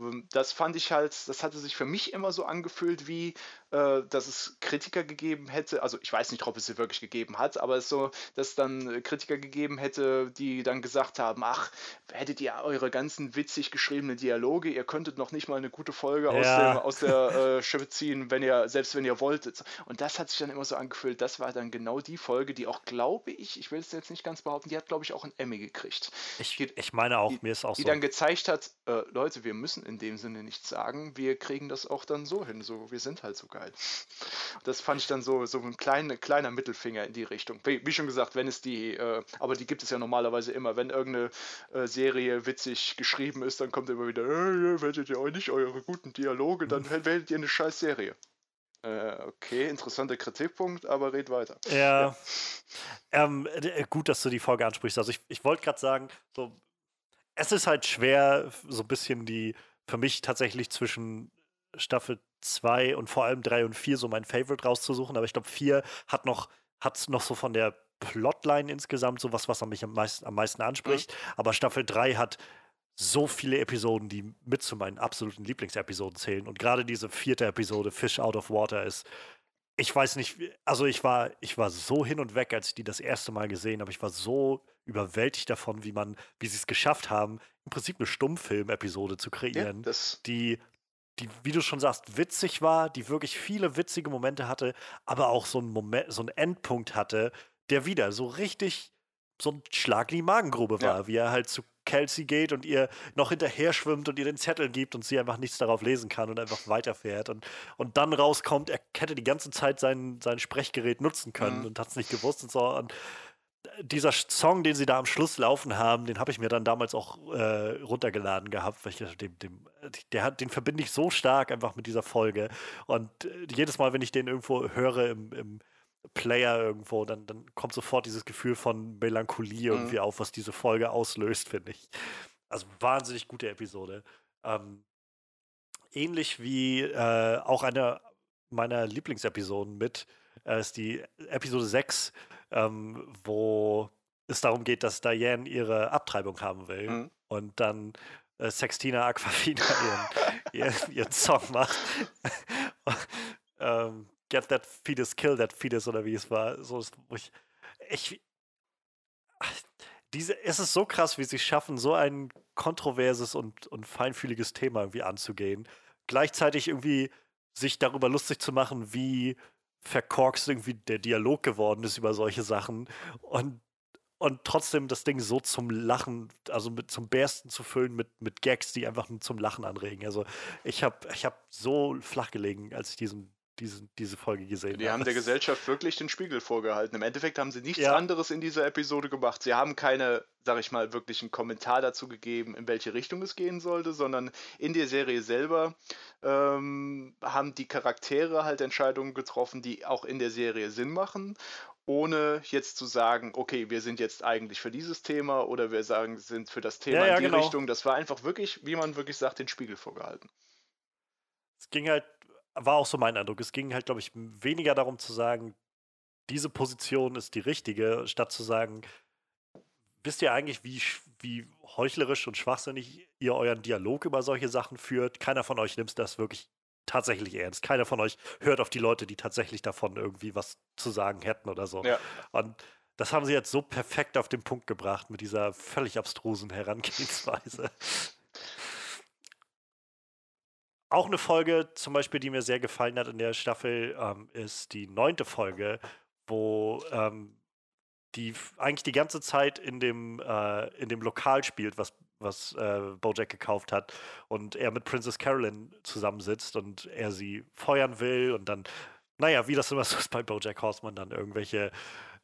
Ähm, Das fand ich halt, das hatte sich für mich immer so angefühlt, wie äh, dass es Kritiker gegeben hätte. Also ich weiß nicht, ob es sie wirklich gegeben hat, aber es so, dass es dann äh, Kritiker gegeben hätte, die dann gesagt haben: Ach, hättet ihr eure ganzen witzig geschriebenen Dialoge, ihr könntet noch nicht mal eine gute Folge aus, Ja. dem, aus der äh, Schippe ziehen, wenn ihr, selbst wenn ihr wolltet. Und das hat sich dann immer so angefühlt, das war dann genau die Folge, die auch, glaube ich, ich will es jetzt nicht ganz behaupten, die hat, glaube ich, auch einen Emmy gekriegt Ich, die- ich meine auch, die- mir ist auch die so. dann gezeigt hat, äh, Leute, wir müssen in dem Sinne nichts sagen, wir kriegen das auch dann so hin, so, wir sind halt so geil. Das fand ich dann so, so ein kleiner, kleiner Mittelfinger in die Richtung. Wie, wie schon gesagt, wenn es die, äh, aber die gibt es ja normalerweise immer, wenn irgendeine äh, Serie witzig geschrieben ist, dann kommt immer wieder, äh, werdet ihr euch nicht eure guten Dialoge, dann werdet ihr eine scheiß Serie. Äh, okay, interessanter Kritikpunkt, aber red weiter. Ja. Ähm, äh, gut, dass du die Folge ansprichst. Also ich, ich wollte gerade sagen, so, es ist halt schwer, so ein bisschen die, für mich tatsächlich zwischen Staffel 2 und vor allem 3 und 4 so mein Favorite rauszusuchen, aber ich glaube, 4 hat noch, hat noch so von der Plotline insgesamt so was, was an mich am meisten, am meisten anspricht. Aber Staffel 3 hat so viele Episoden, die mit zu meinen absoluten Lieblingsepisoden zählen. Und gerade diese vierte Episode, Fish Out of Water, ist ich weiß nicht, also ich war, ich war so hin und weg, als ich die das erste Mal gesehen habe. Ich war so überwältigt davon, wie man, wie sie es geschafft haben, im Prinzip eine Stummfilm-Episode zu Ja, kreieren, das, die, die, wie du schon sagst, witzig war, die wirklich viele witzige Momente hatte, aber auch so einen Moment, so einen Endpunkt hatte, der wieder so richtig so ein Schlag in die Magengrube Ja. war, wie er halt zu Kelsey geht und ihr noch hinterher schwimmt und ihr den Zettel gibt und sie einfach nichts darauf lesen kann und einfach weiterfährt und, und dann rauskommt, er hätte die ganze Zeit sein, sein Sprechgerät nutzen können Mhm. und hat es nicht gewusst und so. Und dieser Song, den sie da am Schluss laufen haben, den habe ich mir dann damals auch äh, runtergeladen gehabt, weil ich dem, dem, der hat, den verbinde ich so stark einfach mit dieser Folge. Und äh, jedes Mal, wenn ich den irgendwo höre im, im Player irgendwo, dann, dann kommt sofort dieses Gefühl von Melancholie Mhm. irgendwie auf, was diese Folge auslöst, finde ich. Also wahnsinnig gute Episode. Ähm, ähnlich wie äh, auch eine meiner Lieblingsepisoden mit, äh, ist die Episode 6, ähm, wo es darum geht, dass Diane ihre Abtreibung haben will Mhm. und dann äh, Sextina Aquafina ihren, ihren, ihren Song macht. ähm, Get that fetus, kill that fetus oder wie es war. So, ich, ich diese, es ist so krass, wie sie es schaffen, so ein kontroverses und, und feinfühliges Thema irgendwie anzugehen. Gleichzeitig irgendwie sich darüber lustig zu machen, wie verkorkst irgendwie der Dialog geworden ist über solche Sachen und, und trotzdem das Ding so zum Lachen, also mit, zum Bersten zu füllen mit, mit Gags, die einfach zum Lachen anregen. Also ich habe ich hab so flach gelegen, als ich diesen, diesen, diese Folge gesehen Die habe. haben der Gesellschaft wirklich den Spiegel vorgehalten. Im Endeffekt haben sie nichts Ja. anderes in dieser Episode gemacht. Sie haben keine, sag ich mal, wirklich einen Kommentar dazu gegeben, in welche Richtung es gehen sollte, sondern in der Serie selber ähm, haben die Charaktere halt Entscheidungen getroffen, die auch in der Serie Sinn machen, ohne jetzt zu sagen, okay, wir sind jetzt eigentlich für dieses Thema oder wir sagen, sind für das Thema Ja, ja, in die genau. Richtung. Das war einfach wirklich, wie man wirklich sagt, den Spiegel vorgehalten. Es ging halt, war auch so mein Eindruck, es ging halt, glaube ich, weniger darum zu sagen, diese Position ist die richtige, statt zu sagen, wisst ihr eigentlich, wie, wie heuchlerisch und schwachsinnig ihr euren Dialog über solche Sachen führt. Keiner von euch nimmt das wirklich tatsächlich ernst. Keiner von euch hört auf die Leute, die tatsächlich davon irgendwie was zu sagen hätten oder so. Ja. Und das haben sie jetzt so perfekt auf den Punkt gebracht mit dieser völlig abstrusen Herangehensweise. Auch eine Folge, zum Beispiel, die mir sehr gefallen hat in der Staffel, ähm, ist die neunte Folge, wo ähm, die eigentlich die ganze Zeit in dem, äh, in dem Lokal spielt, was, was äh, Bojack gekauft hat. Und er mit Princess Carolyn zusammensitzt und er sie feuern will und dann, naja, wie das immer so ist bei Bojack Horseman, dann irgendwelche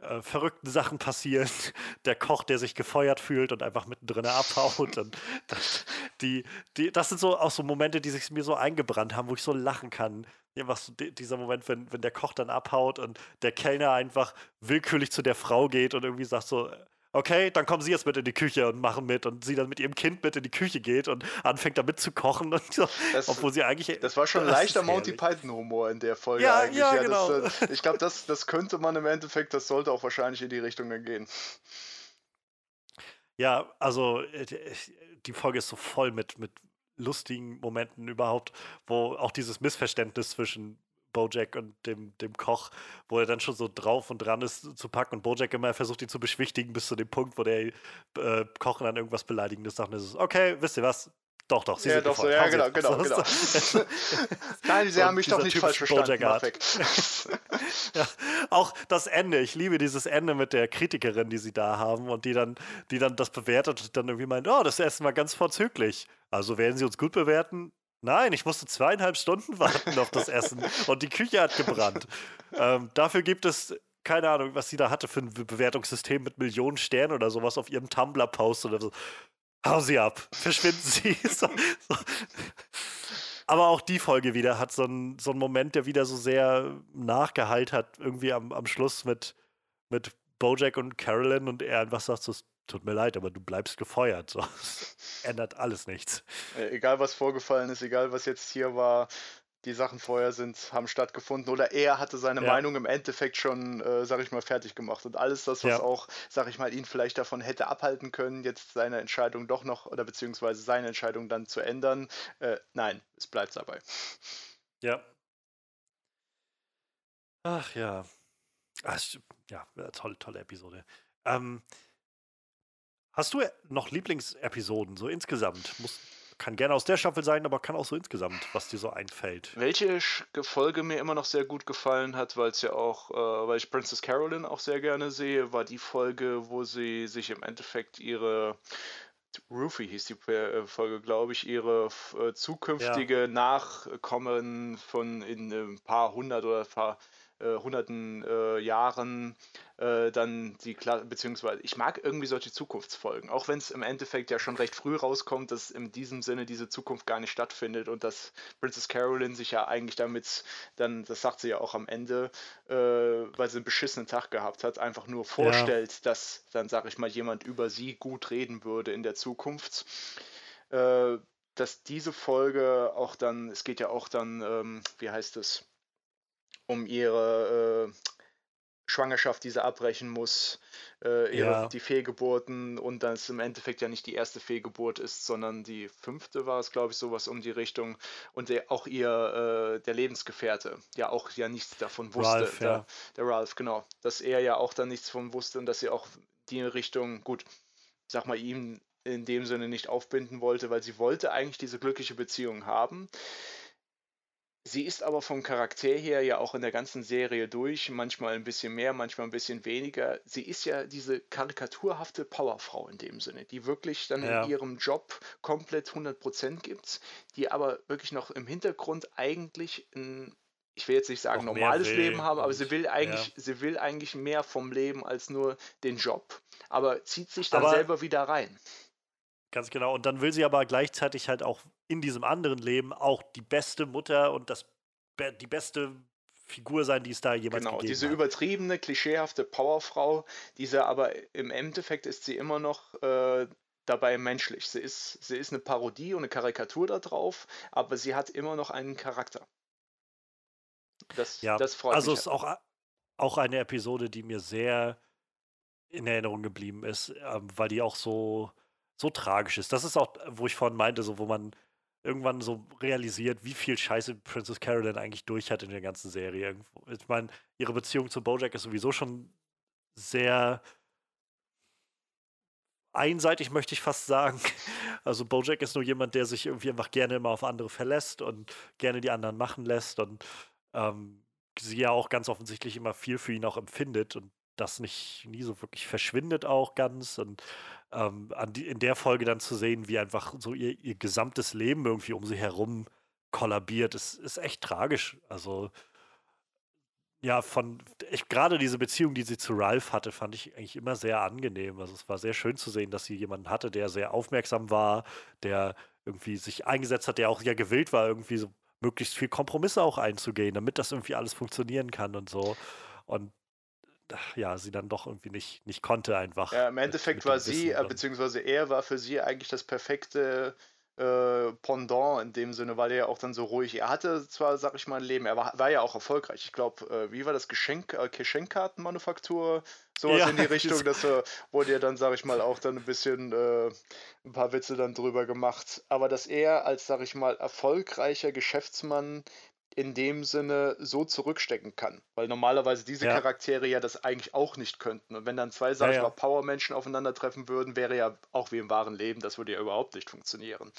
äh, verrückten Sachen passieren. Der Koch, der sich gefeuert fühlt und einfach mittendrin abhaut. Und das, die, die, das sind so auch so Momente, die sich mir so eingebrannt haben, wo ich so lachen kann. Ja, was dieser Moment, wenn, wenn der Koch dann abhaut und der Kellner einfach willkürlich zu der Frau geht und irgendwie sagt so, okay, dann kommen Sie jetzt mit in die Küche und machen mit und sie dann mit ihrem Kind mit in die Küche geht und anfängt damit zu kochen und so, das, obwohl sie eigentlich. Das war schon leichter Monty Python-Humor in der Folge ja, eigentlich. Ja, ja genau. Das, äh, ich glaube, das, das könnte man im Endeffekt, das sollte auch wahrscheinlich in die Richtung dann gehen. Ja, also äh, die Folge ist so voll mit, mit lustigen Momenten überhaupt, wo auch dieses Missverständnis zwischen Bojack und dem, dem Koch, wo er dann schon so drauf und dran ist zu packen und Bojack immer versucht, ihn zu beschwichtigen bis zu dem Punkt, wo der äh, Koch dann irgendwas Beleidigendes sagt und es ist, okay, wisst ihr was, doch, doch, sie ja, sind doch, so, ja, genau, genau, genau. Nein, sie haben mich doch nicht falsch verstanden. ja, auch das Ende, ich liebe dieses Ende mit der Kritikerin, die sie da haben und die dann, die dann das bewertet und dann irgendwie meint, oh, das Essen war ganz vorzüglich. Also werden sie uns gut bewerten? Nein, ich musste zweieinhalb Stunden warten auf das Essen und die Küche hat gebrannt. Ähm, dafür gibt es keine Ahnung, was sie da hatte für ein Bewertungssystem mit Millionen Sternen oder sowas auf ihrem Tumblr-Post oder so. Hau sie ab, verschwinden sie. so, so. Aber auch die Folge wieder hat so einen so Moment, der wieder so sehr nachgeheilt hat, irgendwie am, am Schluss mit, mit Bojack und Carolyn und er einfach sagt so, tut mir leid, aber du bleibst gefeuert. So. ändert alles nichts. Äh, egal was vorgefallen ist, egal was jetzt hier war, die Sachen vorher sind, haben stattgefunden oder er hatte seine ja. Meinung im Endeffekt schon, äh, sag ich mal, fertig gemacht. Und alles das, was ja. auch, sag ich mal, ihn vielleicht davon hätte abhalten können, jetzt seine Entscheidung doch noch oder beziehungsweise seine Entscheidung dann zu ändern, äh, nein, es bleibt dabei. Ja. Ach ja. Ach, ja, tolle, tolle Episode. Ähm, hast du noch Lieblingsepisoden so insgesamt? Muss, kann gerne aus der Staffel sein, aber kann auch so insgesamt, was dir so einfällt. Welche Folge mir immer noch sehr gut gefallen hat, weil es ja auch, äh, weil ich Princess Carolyn auch sehr gerne sehe, war die Folge, wo sie sich im Endeffekt ihre Rufy hieß die äh, Folge, glaube ich, ihre äh, zukünftige ja. Nachkommen von in ein paar hundert oder ein paar äh, hunderten äh, Jahren äh, dann die, Kla beziehungsweise ich mag irgendwie solche Zukunftsfolgen, auch wenn es im Endeffekt ja schon recht früh rauskommt, dass in diesem Sinne diese Zukunft gar nicht stattfindet und dass Princess Carolyn sich ja eigentlich damit dann, das sagt sie ja auch am Ende, äh, weil sie einen beschissenen Tag gehabt hat, einfach nur vorstellt, ja. dass dann, sage ich mal, jemand über sie gut reden würde in der Zukunft äh, dass diese Folge auch dann, es geht ja auch dann, ähm, wie heißt es, um ihre äh, Schwangerschaft, die sie abbrechen muss, äh, ihre, ja. die Fehlgeburten und dass es im Endeffekt ja nicht die erste Fehlgeburt ist, sondern die fünfte war es, glaube ich, sowas um die Richtung und der, auch ihr, äh, der Lebensgefährte, ja auch ja nichts davon wusste, Ralph, der, ja. der Ralph, genau, dass er ja auch dann nichts davon wusste und dass sie auch die Richtung, gut, sag mal, ihm in dem Sinne nicht aufbinden wollte, weil sie wollte eigentlich diese glückliche Beziehung haben. Sie ist aber vom Charakter her ja auch in der ganzen Serie durch, manchmal ein bisschen mehr, manchmal ein bisschen weniger. Sie ist ja diese karikaturhafte Powerfrau in dem Sinne, die wirklich dann ja. in ihrem Job komplett 100% gibt, die aber wirklich noch im Hintergrund eigentlich ein ich will jetzt nicht sagen normales Leben haben, aber sie will eigentlich, ja. sie will eigentlich mehr vom Leben als nur den Job, aber zieht sich dann aber selber wieder rein. Ganz genau. Und dann will sie aber gleichzeitig halt auch in diesem anderen Leben auch die beste Mutter und das, die beste Figur sein, die es da jemals genau, gegeben diese hat. übertriebene, klischeehafte Powerfrau, diese aber im Endeffekt ist sie immer noch äh, dabei menschlich. Sie ist, sie ist eine Parodie und eine Karikatur da drauf, aber sie hat immer noch einen Charakter. Das, ja, das freut also mich. Also es ist auch, auch eine Episode, die mir sehr in Erinnerung geblieben ist, ähm, weil die auch so so tragisch ist. Das ist auch, wo ich vorhin meinte, so wo man irgendwann so realisiert, wie viel Scheiße Princess Carolyn eigentlich durch hat in der ganzen Serie. Ich meine, ihre Beziehung zu Bojack ist sowieso schon sehr einseitig, möchte ich fast sagen. Also Bojack ist nur jemand, der sich irgendwie einfach gerne immer auf andere verlässt und gerne die anderen machen lässt und ähm, sie ja auch ganz offensichtlich immer viel für ihn auch empfindet und das nicht nie so wirklich verschwindet auch ganz und ähm, die, in der Folge dann zu sehen, wie einfach so ihr, ihr gesamtes Leben irgendwie um sie herum kollabiert, ist, ist echt tragisch. Also ja, von ich gerade diese Beziehung, die sie zu Ralph hatte, fand ich eigentlich immer sehr angenehm. Also es war sehr schön zu sehen, dass sie jemanden hatte, der sehr aufmerksam war, der irgendwie sich eingesetzt hat, der auch ja gewillt war, irgendwie so möglichst viel Kompromisse auch einzugehen, damit das irgendwie alles funktionieren kann und so. Und ja, sie dann doch irgendwie nicht, nicht konnte einfach. Ja, im Endeffekt war sie, äh, beziehungsweise er war für sie eigentlich das perfekte äh, Pendant in dem Sinne, weil er ja auch dann so ruhig, er hatte zwar, sag ich mal, ein Leben, er war, war ja auch erfolgreich. Ich glaube, äh, wie war das Geschenk, äh, Geschenkkartenmanufaktur, sowas ja, in die Richtung, das äh, wurde ja dann, sag ich mal, auch dann ein bisschen äh, ein paar Witze dann drüber gemacht. Aber dass er als, sag ich mal, erfolgreicher Geschäftsmann in dem Sinne so zurückstecken kann. Weil normalerweise diese ja. Charaktere ja das eigentlich auch nicht könnten. Und wenn dann zwei, sag ja, ich mal, Power-Menschen aufeinandertreffen würden, wäre ja auch wie im wahren Leben, das würde ja überhaupt nicht funktionieren.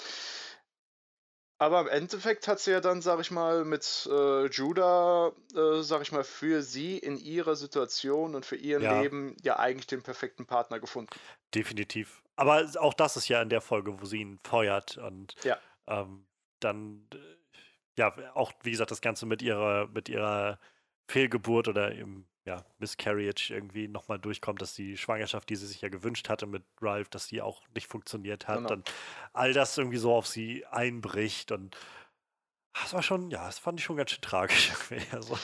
Aber im Endeffekt hat sie ja dann, sag ich mal, mit äh, Judah, äh, sag ich mal, für sie in ihrer Situation und für ihr ja. Leben ja eigentlich den perfekten Partner gefunden. Definitiv. Aber auch das ist ja in der Folge, wo sie ihn feuert und ja. ähm, dann äh, ja, auch wie gesagt, das Ganze mit ihrer, mit ihrer Fehlgeburt oder im ja, Miscarriage irgendwie nochmal durchkommt, dass die Schwangerschaft, die sie sich ja gewünscht hatte mit Ralph, dass die auch nicht funktioniert hat genau. und all das irgendwie so auf sie einbricht und das war schon, ja, das fand ich schon ganz schön tragisch. also.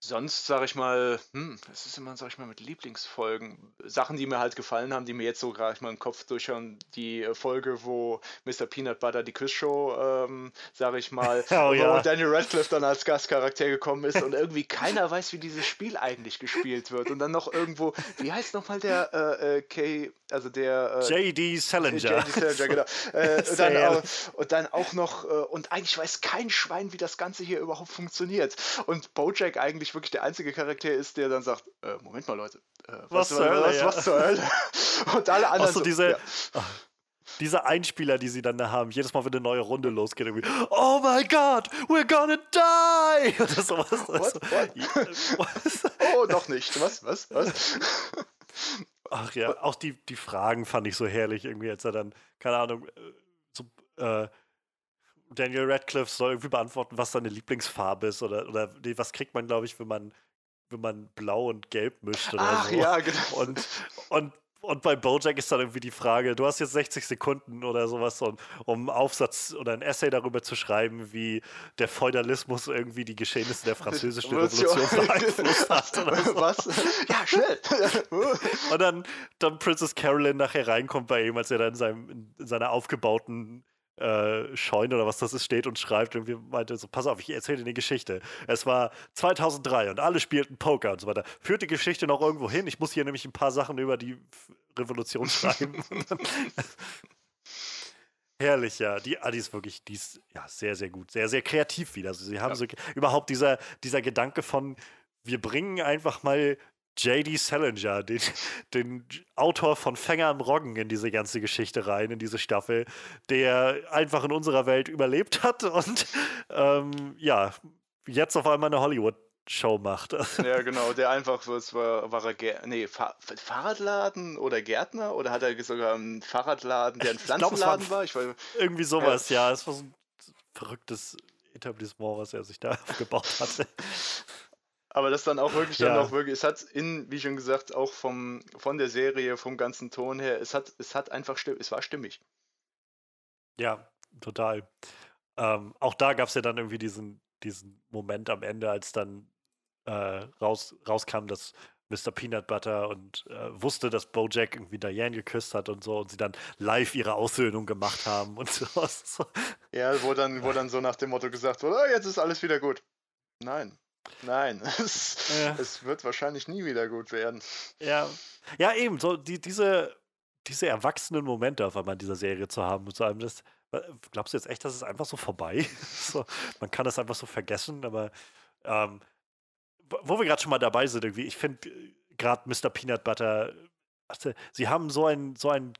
Sonst sage ich mal, hm, es ist immer, sage ich mal, mit Lieblingsfolgen. Sachen, die mir halt gefallen haben, die mir jetzt so gerade mal im Kopf durchschauen. Die äh, Folge, wo Mr. Peanut Butter die Quizshow, ähm, sage ich mal, oh, wo ja. Daniel Radcliffe dann als Gastcharakter gekommen ist und irgendwie keiner weiß, wie dieses Spiel eigentlich gespielt wird. Und dann noch irgendwo, wie heißt nochmal der äh, äh, K, also der äh, J.D. Salinger. J.D. Salinger, genau. Äh, und, dann auch, und, dann auch, noch, und eigentlich weiß kein Schwein, wie das Ganze hier überhaupt funktioniert. Und Bojack eigentlich eigentlich wirklich der einzige Charakter ist, der dann sagt, äh, Moment mal Leute, äh, was, was, zur Hölle, was, ja. was zur Hölle? Und alle anderen so, diese, ja. diese Einspieler, die sie dann da haben, jedes Mal, wenn eine neue Runde losgeht, irgendwie, oh my God, we're gonna die! Oder sowas. What, what? oh, noch nicht. Was, was, was? Ach ja, auch die, die Fragen fand ich so herrlich, irgendwie, als er dann, keine Ahnung, äh, so, äh, Daniel Radcliffe soll irgendwie beantworten, was seine Lieblingsfarbe ist oder, oder nee, was kriegt man, glaube ich, wenn man, wenn man blau und gelb mischt oder Ach, so. ja, genau. Und, und, und bei Bojack ist dann irgendwie die Frage, du hast jetzt 60 Sekunden oder sowas, um, um einen Aufsatz oder ein Essay darüber zu schreiben, wie der Feudalismus irgendwie die Geschehnisse der französischen Revolution beeinflusst hat. So. Was? Ja, schnell! und dann, dann Princess Carolyn nachher reinkommt bei ihm, als er dann in, seinem, in seiner aufgebauten äh, Scheune oder was das ist, steht und schreibt und wir meinte so, pass auf, ich erzähle dir eine Geschichte. Es war 2003 und alle spielten Poker und so weiter. Führt die Geschichte noch irgendwo hin? Ich muss hier nämlich ein paar Sachen über die Revolution schreiben. Herrlich, ja. Die, ah, die ist wirklich, die ist ja sehr, sehr gut. Sehr, sehr kreativ wieder. Also sie haben ja. so überhaupt dieser, dieser Gedanke von, wir bringen einfach mal J.D. Salinger, den, den Autor von Fänger am Roggen, in diese ganze Geschichte rein, in diese Staffel, der einfach in unserer Welt überlebt hat und ähm, ja, jetzt auf einmal eine Hollywood Show macht. Ja, genau, der einfach was war, war er Gär nee, Fahr Fahrradladen oder Gärtner oder hat er sogar einen Fahrradladen, der ein Pflanzenladen glaub, war? Ich war? Irgendwie sowas, ja. ja. Es war so ein verrücktes Etablissement, was er sich da aufgebaut hatte. Aber das dann auch wirklich ja. dann auch wirklich, es hat in, wie schon gesagt, auch vom, von der Serie, vom ganzen Ton her, es hat, es hat einfach es war stimmig. Ja, total. Ähm, auch da gab es ja dann irgendwie diesen, diesen Moment am Ende, als dann äh, raus, rauskam, dass Mr. Peanut Butter und äh, wusste, dass Bojack irgendwie Diane geküsst hat und so und sie dann live ihre Aussöhnung gemacht haben und so. Ja, wo dann, wo dann so nach dem Motto gesagt wurde, oh, jetzt ist alles wieder gut. Nein. Nein, es, ja. es, wird wahrscheinlich nie wieder gut werden. Ja, ja eben, so die, diese, diese erwachsenen Momente auf einmal in dieser Serie zu haben. Zu einem das, glaubst du jetzt echt, dass es einfach so vorbei? so, man kann das einfach so vergessen, aber ähm, wo wir gerade schon mal dabei sind, irgendwie, ich finde äh, gerade Mr. Peanut Butter, also, sie haben so ein, so ein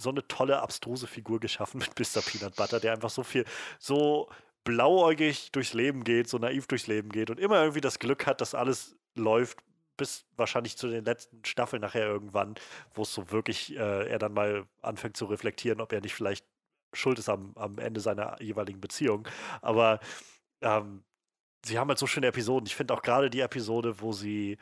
so eine tolle, abstruse Figur geschaffen mit Mr. Peanut Butter, der einfach so viel, so blauäugig durchs Leben geht, so naiv durchs Leben geht und immer irgendwie das Glück hat, dass alles läuft, bis wahrscheinlich zu den letzten Staffeln nachher irgendwann, wo es so wirklich äh, er dann mal anfängt zu reflektieren, ob er nicht vielleicht schuld ist am, am Ende seiner jeweiligen Beziehung. Aber ähm, sie haben halt so schöne Episoden. Ich finde auch gerade die Episode, wo sie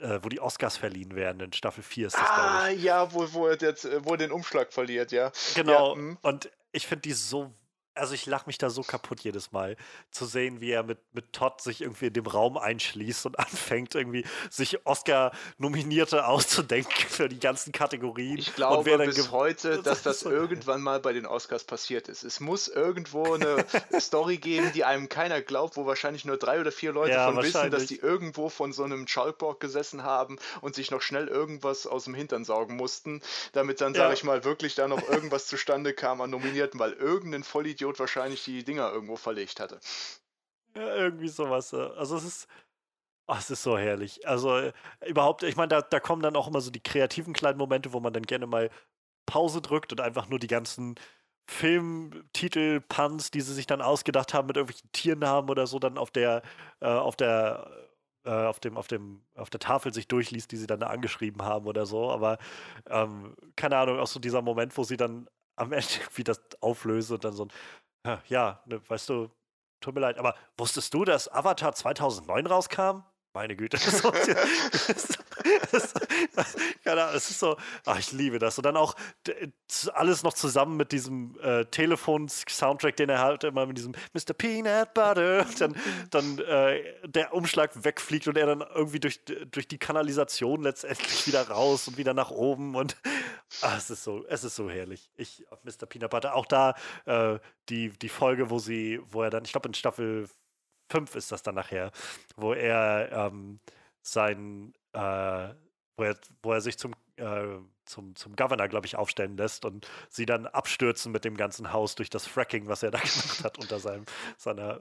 äh, wo die Oscars verliehen werden. In Staffel 4 ist das, Ah, ja, wo, wo, er jetzt, wo er den Umschlag verliert, ja. Genau. Ja, mhm. und ich finde die so also ich lache mich da so kaputt jedes Mal, zu sehen, wie er mit, mit Todd sich irgendwie in dem Raum einschließt und anfängt, irgendwie sich Oscar-Nominierte auszudenken für die ganzen Kategorien. Ich glaube bis heute, dass das irgendwann mal bei den Oscars passiert ist. Es muss irgendwo eine Story geben, die einem keiner glaubt, wo wahrscheinlich nur drei oder vier Leute ja, von wissen, dass die irgendwo von so einem Chalkboard gesessen haben und sich noch schnell irgendwas aus dem Hintern saugen mussten, damit dann, ja. sage ich mal, wirklich da noch irgendwas zustande kam an Nominierten, weil irgendein Vollidiot Idiot wahrscheinlich die Dinger irgendwo verlegt hatte. Ja, irgendwie sowas. Also es ist. Oh, es ist so herrlich. Also äh, überhaupt, ich meine, da, da kommen dann auch immer so die kreativen kleinen Momente, wo man dann gerne mal Pause drückt und einfach nur die ganzen Filmtitel, Puns, die sie sich dann ausgedacht haben mit irgendwelchen Tiernamen oder so, dann auf der, äh, auf der, äh, auf dem, auf dem, auf der Tafel sich durchliest, die sie dann da angeschrieben haben oder so. Aber ähm, keine Ahnung, auch so dieser Moment, wo sie dann am Ende wie das auflöse und dann so ein, ja, ne, weißt du, tut mir leid, aber wusstest du, dass Avatar 2009 rauskam? Meine Güte. So, keine Ahnung, es ist so, ach, ich liebe das. Und dann auch alles noch zusammen mit diesem äh, Telefons-Soundtrack, den er halt immer mit diesem Mr. Peanut Butter, dann, dann äh, der Umschlag wegfliegt und er dann irgendwie durch, durch die Kanalisation letztendlich wieder raus und wieder nach oben. Und ach, es ist so, es ist so herrlich. Ich, Mr. Peanut Butter, auch da äh, die, die Folge, wo sie, wo er dann, ich glaube in Staffel 5 ist das dann nachher, wo er ähm, sein, äh, wo, er, wo er sich zum, äh, zum, zum Governor, glaube ich, aufstellen lässt und sie dann abstürzen mit dem ganzen Haus durch das Fracking, was er da gemacht hat unter seinem, seiner,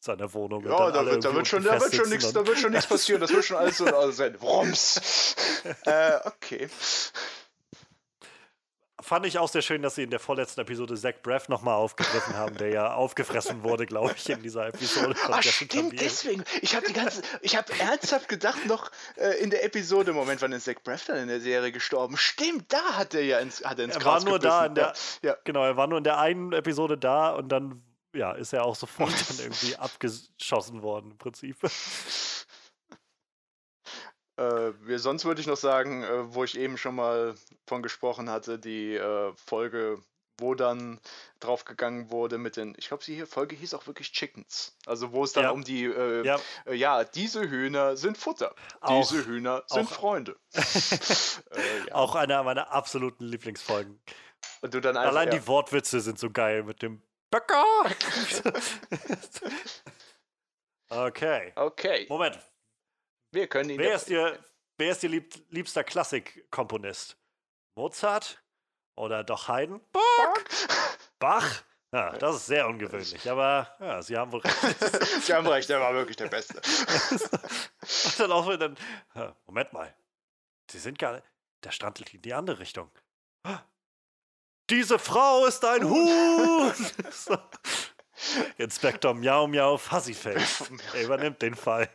seiner Wohnung. Ja, da wird, da, wird schon, da, wird schon nix, da wird schon nichts passieren, das wird schon alles so sein. Wumms. äh, okay fand ich auch sehr schön, dass sie in der vorletzten Episode Zach Braff nochmal aufgegriffen haben, der ja aufgefressen wurde, glaube ich, in dieser Episode. Ach, ah, stimmt, deswegen. Ich habe die ganze, ich habe ernsthaft gedacht, noch äh, in der Episode, Moment, wann ist Zach Braff dann in der Serie gestorben? Stimmt, da hat er ja ins, hat er ins Er war nur gebissen. da in der, ja. genau, er war nur in der einen Episode da und dann, ja, ist er auch sofort dann irgendwie abgeschossen worden, im Prinzip. Äh, sonst würde ich noch sagen, äh, wo ich eben schon mal von gesprochen hatte, die äh, Folge, wo dann drauf gegangen wurde mit den, ich glaube, die Folge hieß auch wirklich Chickens. Also wo es dann ja. um die, äh, ja. Äh, ja. diese Hühner sind Futter, auch, diese Hühner sind auch, Freunde. Äh, ja. Auch einer meiner absoluten Lieblingsfolgen. Einfach, Allein die Wortwitze sind so geil mit dem Bäcker. okay. Okay. Moment, wir können ihn. Wer ist Ihr, wer ist Ihr lieb, liebster Klassikkomponist? Mozart oder doch Haydn? Bach! Bach? Ja, das ist sehr ungewöhnlich, aber ja, Sie haben wohl recht. Sie haben recht, der war wirklich der Beste. Und dann auch dann, Moment mal, Sie sind gar nicht, der Strand liegt in die andere Richtung. Diese Frau ist ein Huhn! Inspektor Miau Miau Fuzzyface. Er übernimmt den Fall.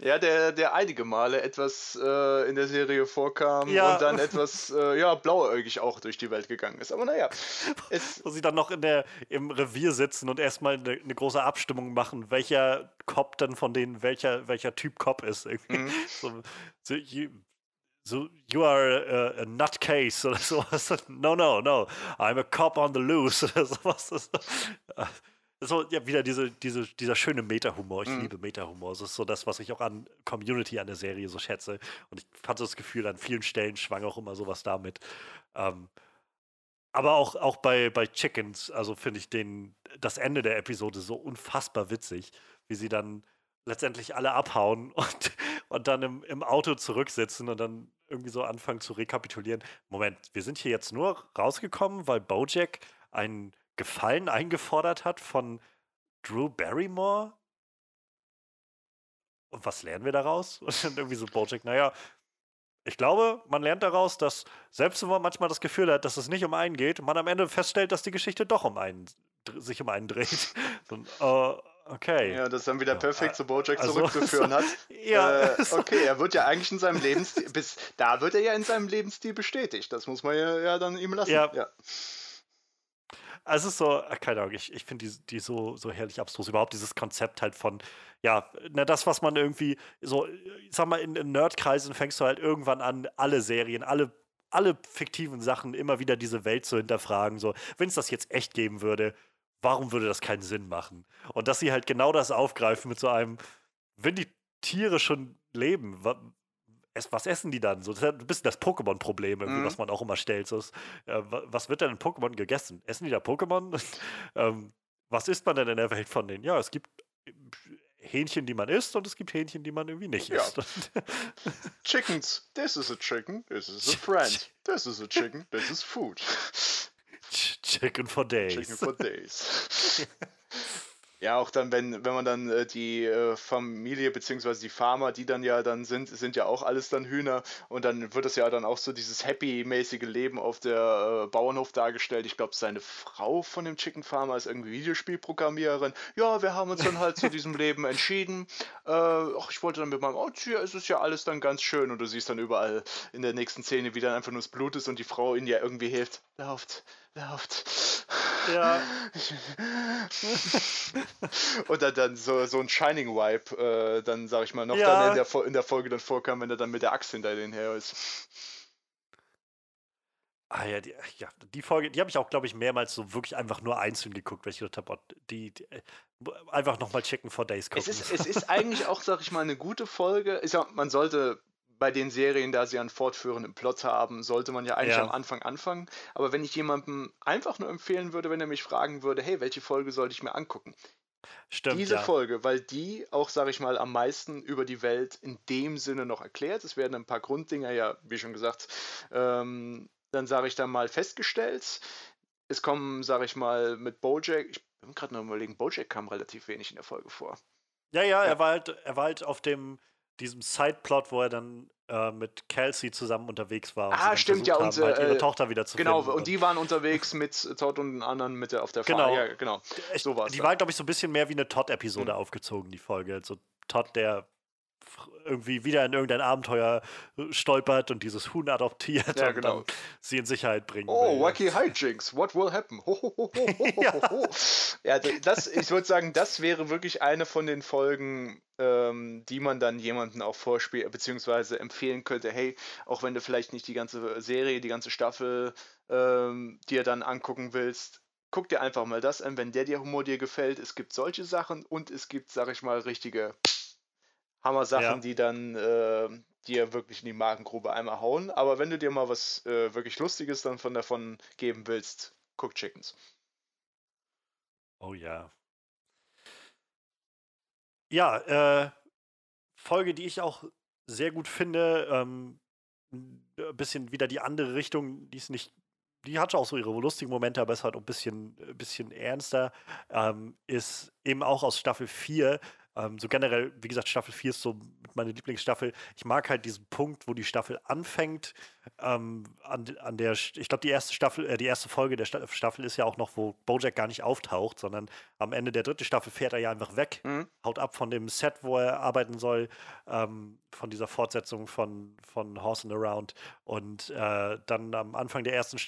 Ja, der, der einige Male etwas äh, in der Serie vorkam ja. und dann etwas äh, ja, blauäugig auch durch die Welt gegangen ist. Aber naja. Wo sie dann noch in der, im Revier sitzen und erstmal eine, eine große Abstimmung machen, welcher Cop denn von denen welcher, welcher Typ Cop ist. Mhm. So, so, you, so, you are a, a nutcase oder sowas. No, no, no. I'm a cop on the loose oder sowas. So ja wieder diese, diese, dieser schöne Meta-Humor. Ich mhm. liebe Meta-Humor. Das ist so das, was ich auch an Community an der Serie so schätze. Und ich hatte das Gefühl, an vielen Stellen schwang auch immer sowas damit. Ähm, aber auch, auch bei, bei Chickens, also finde ich den, das Ende der Episode so unfassbar witzig, wie sie dann letztendlich alle abhauen und, und dann im, im Auto zurücksitzen und dann irgendwie so anfangen zu rekapitulieren. Moment, wir sind hier jetzt nur rausgekommen, weil Bojack einen Gefallen eingefordert hat von Drew Barrymore? Und was lernen wir daraus? Und dann irgendwie so Bojack, naja, ich glaube, man lernt daraus, dass selbst wenn man manchmal das Gefühl hat, dass es nicht um einen geht, man am Ende feststellt, dass die Geschichte doch um einen, sich um einen dreht. So, uh, okay. Ja, das dann wieder perfekt zu Bojack also, zurückzuführen hat. ja. Äh, okay, er wird ja eigentlich in seinem Lebensstil, bis da wird er ja in seinem Lebensstil bestätigt. Das muss man ja, ja dann ihm lassen. Ja. ja. Also so, keine Ahnung, ich, ich finde die, die so, so herrlich abstrus. Überhaupt dieses Konzept halt von, ja, na, das, was man irgendwie, so, ich sag mal, in, in Nerdkreisen fängst du halt irgendwann an, alle Serien, alle, alle fiktiven Sachen immer wieder diese Welt zu hinterfragen. So, wenn es das jetzt echt geben würde, warum würde das keinen Sinn machen? Und dass sie halt genau das aufgreifen mit so einem, wenn die Tiere schon leben, was essen die dann? So, das ist ein bisschen das Pokémon-Problem, mhm. was man auch immer stellt. So, äh, was wird denn in Pokémon gegessen? Essen die da Pokémon? ähm, was isst man denn in der Welt von denen? Ja, es gibt äh, Hähnchen, die man isst, und es gibt Hähnchen, die man irgendwie nicht ja. isst. Chickens. This is a chicken. This is a friend. This is a chicken. This is food. Chicken for days. Chicken for days. Ja, auch dann, wenn, wenn man dann äh, die äh, Familie beziehungsweise die Farmer, die dann ja dann sind, sind ja auch alles dann Hühner und dann wird das ja dann auch so dieses happy-mäßige Leben auf der äh, Bauernhof dargestellt. Ich glaube, seine Frau von dem Chicken Farmer ist irgendwie Videospielprogrammiererin. Ja, wir haben uns dann halt zu diesem Leben entschieden. Äh, ach, ich wollte dann mit meinem hier ist es ja alles dann ganz schön und du siehst dann überall in der nächsten Szene, wie dann einfach nur das Blut ist und die Frau ihnen ja irgendwie hilft. Lauft, lauft. Ja. Und dann, dann so, so ein Shining-Wipe, äh, dann sag ich mal, noch ja. dann in der, in der Folge dann vorkam, wenn er dann mit der Axt hinter denen her ist. Ah ja, die, ja, die Folge, die habe ich auch, glaube ich, mehrmals so wirklich einfach nur einzeln geguckt, weil ich gedacht habe, oh, die, die, äh, einfach nochmal checken for Days gucken. Es ist, es ist eigentlich auch, sag ich mal, eine gute Folge. Ich sag, man sollte bei den Serien, da sie einen fortführenden Plot haben, sollte man ja eigentlich ja. am Anfang anfangen. Aber wenn ich jemandem einfach nur empfehlen würde, wenn er mich fragen würde, hey, welche Folge sollte ich mir angucken? Stimmt, Diese ja. Folge, weil die auch, sage ich mal, am meisten über die Welt in dem Sinne noch erklärt. Es werden ein paar Grunddinger ja, wie schon gesagt, ähm, dann sage ich da mal festgestellt. Es kommen, sage ich mal, mit Bojack, ich bin gerade noch überlegen, Bojack kam relativ wenig in der Folge vor. Ja, ja, ja, Er, war halt, er war halt auf dem, diesem Sideplot, wo er dann äh, mit Kelsey zusammen unterwegs war. ah, stimmt, ja, und halt ihre äh, Tochter wieder zu Genau, und, und die waren unterwegs mit Todd und den anderen mit der, auf der genau. Fahrt. Ja, genau. So war's die dann. war, glaube ich, so ein bisschen mehr wie eine Todd-Episode mhm. aufgezogen, die Folge. Also Todd, der irgendwie wieder in irgendein Abenteuer äh, stolpert und dieses Huhn adoptiert ja, und genau. sie in Sicherheit bringen Oh, will. wacky hijinks, what will happen? Ho, ho, ho, ja. ja, das, ich würde sagen, das wäre wirklich eine von den Folgen, ähm, die man dann jemanden auch vorspielt, beziehungsweise empfehlen könnte, hey, auch wenn du vielleicht nicht die ganze Serie, die ganze Staffel ähm, dir dann angucken willst, guck dir einfach mal das an, wenn der dir Humor dir gefällt. Es gibt solche Sachen und es gibt, sag ich mal, richtige Hammer-Sachen, ja. die dann äh, dir wirklich in die Magengrube einmal hauen. Aber wenn du dir mal was äh, wirklich Lustiges dann von davon geben willst, guck Chickens. Oh ja. Ja, äh, Folge, die ich auch sehr gut finde, ähm, ein bisschen wieder die andere Richtung, die ist nicht, die hatte auch so ihre lustigen Momente, aber ist halt auch ein bisschen, ein bisschen ernster, ähm, ist eben auch aus Staffel 4 ähm, so generell, wie gesagt, Staffel 4 ist so meine Lieblingsstaffel. Ich mag halt diesen Punkt, wo die Staffel anfängt. Ähm, an, an der, ich glaube, die erste Staffel, äh, die erste Folge der Staffel ist ja auch noch, wo Bojack gar nicht auftaucht, sondern am Ende der dritten Staffel fährt er ja einfach weg, mhm. haut ab von dem Set, wo er arbeiten soll, ähm, von dieser Fortsetzung von, von Horse and Around. Und äh, dann am Anfang der ersten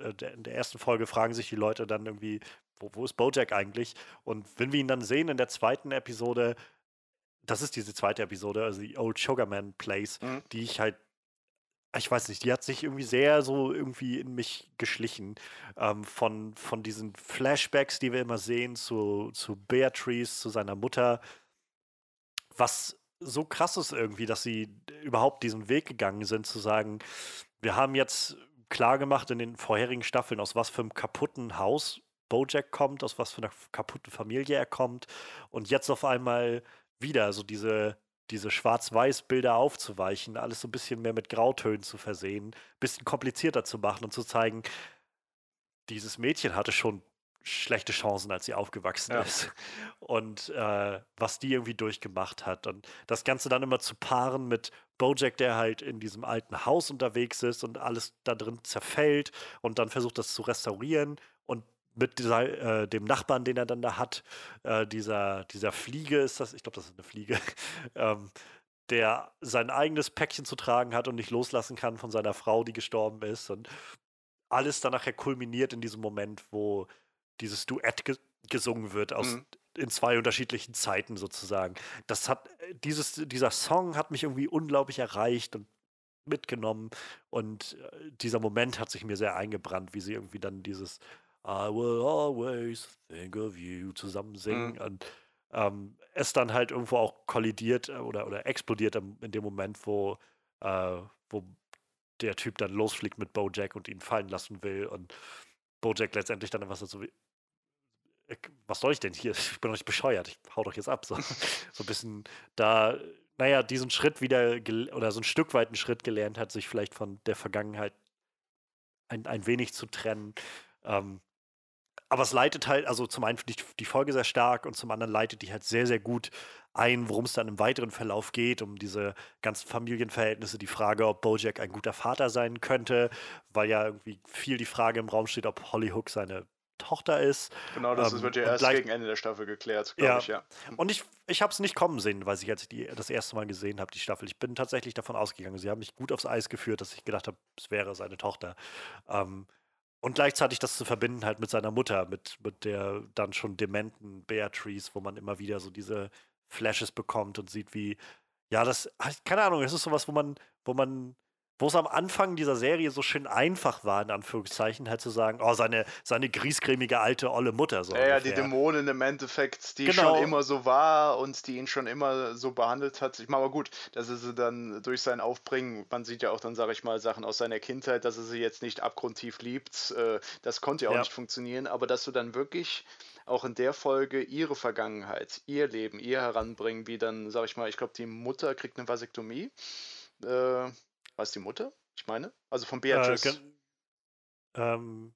äh, der, der ersten Folge fragen sich die Leute dann irgendwie, wo, wo ist Bojack eigentlich? Und wenn wir ihn dann sehen in der zweiten Episode, das ist diese zweite Episode, also die Old Sugarman Place, mhm. die ich halt, ich weiß nicht, die hat sich irgendwie sehr so irgendwie in mich geschlichen. Ähm, von, von diesen Flashbacks, die wir immer sehen, zu, zu Beatrice, zu seiner Mutter. Was so krass ist irgendwie, dass sie überhaupt diesen Weg gegangen sind, zu sagen, wir haben jetzt klar gemacht in den vorherigen Staffeln, aus was für einem kaputten Haus Bojack kommt, aus was für einer kaputten Familie er kommt und jetzt auf einmal wieder so diese, diese Schwarz-Weiß-Bilder aufzuweichen, alles so ein bisschen mehr mit Grautönen zu versehen, ein bisschen komplizierter zu machen und zu zeigen, dieses Mädchen hatte schon schlechte Chancen, als sie aufgewachsen ja. ist. Und äh, was die irgendwie durchgemacht hat. Und das Ganze dann immer zu paaren mit Bojack, der halt in diesem alten Haus unterwegs ist und alles da drin zerfällt und dann versucht, das zu restaurieren. Mit dieser, äh, dem Nachbarn, den er dann da hat, äh, dieser, dieser Fliege ist das, ich glaube, das ist eine Fliege, ähm, der sein eigenes Päckchen zu tragen hat und nicht loslassen kann von seiner Frau, die gestorben ist. Und alles dann nachher kulminiert in diesem Moment, wo dieses Duett ge gesungen wird aus mhm. in zwei unterschiedlichen Zeiten sozusagen. Das hat dieses dieser Song hat mich irgendwie unglaublich erreicht und mitgenommen und äh, dieser Moment hat sich mir sehr eingebrannt, wie sie irgendwie dann dieses I will always think of you zusammen singen mhm. und ähm, es dann halt irgendwo auch kollidiert äh, oder, oder explodiert in dem Moment, wo, äh, wo der Typ dann losfliegt mit Bojack und ihn fallen lassen will und Bojack letztendlich dann einfach so wie, was soll ich denn hier? Ich bin doch nicht bescheuert, ich hau doch jetzt ab. So, so ein bisschen da, naja, diesen Schritt wieder oder so ein Stück weit einen Schritt gelernt hat, sich vielleicht von der Vergangenheit ein, ein wenig zu trennen. Ähm, aber es leitet halt, also zum einen finde ich die Folge sehr stark und zum anderen leitet die halt sehr, sehr gut ein, worum es dann im weiteren Verlauf geht, um diese ganzen Familienverhältnisse, die Frage, ob Bojack ein guter Vater sein könnte, weil ja irgendwie viel die Frage im Raum steht, ob Holly Hook seine Tochter ist. Genau, das ähm, wird ja erst gegen Ende der Staffel geklärt, glaube ja. ich, ja. Und ich, ich habe es nicht kommen sehen, weil ich, als ich die das erste Mal gesehen habe, die Staffel, ich bin tatsächlich davon ausgegangen, sie haben mich gut aufs Eis geführt, dass ich gedacht habe, es wäre seine Tochter. Ähm, und gleichzeitig das zu verbinden halt mit seiner Mutter, mit, mit der dann schon dementen Beatrice, wo man immer wieder so diese Flashes bekommt und sieht, wie, ja, das, keine Ahnung, das ist sowas, wo man, wo man wo es am Anfang dieser Serie so schön einfach war, in Anführungszeichen, halt zu sagen, oh, seine, seine griesgrämige alte olle Mutter. So ja, ja, die Dämonin im Endeffekt, die genau. schon immer so war und die ihn schon immer so behandelt hat. Ich meine, aber gut, dass er sie dann durch sein Aufbringen, man sieht ja auch dann, sage ich mal, Sachen aus seiner Kindheit, dass er sie jetzt nicht abgrundtief liebt, äh, das konnte ja auch ja. nicht funktionieren, aber dass du dann wirklich auch in der Folge ihre Vergangenheit, ihr Leben, ihr heranbringen, wie dann, sage ich mal, ich glaube, die Mutter kriegt eine Vasektomie. Äh, es die Mutter? Ich meine? Also von äh, Beatrice. Äh, ähm,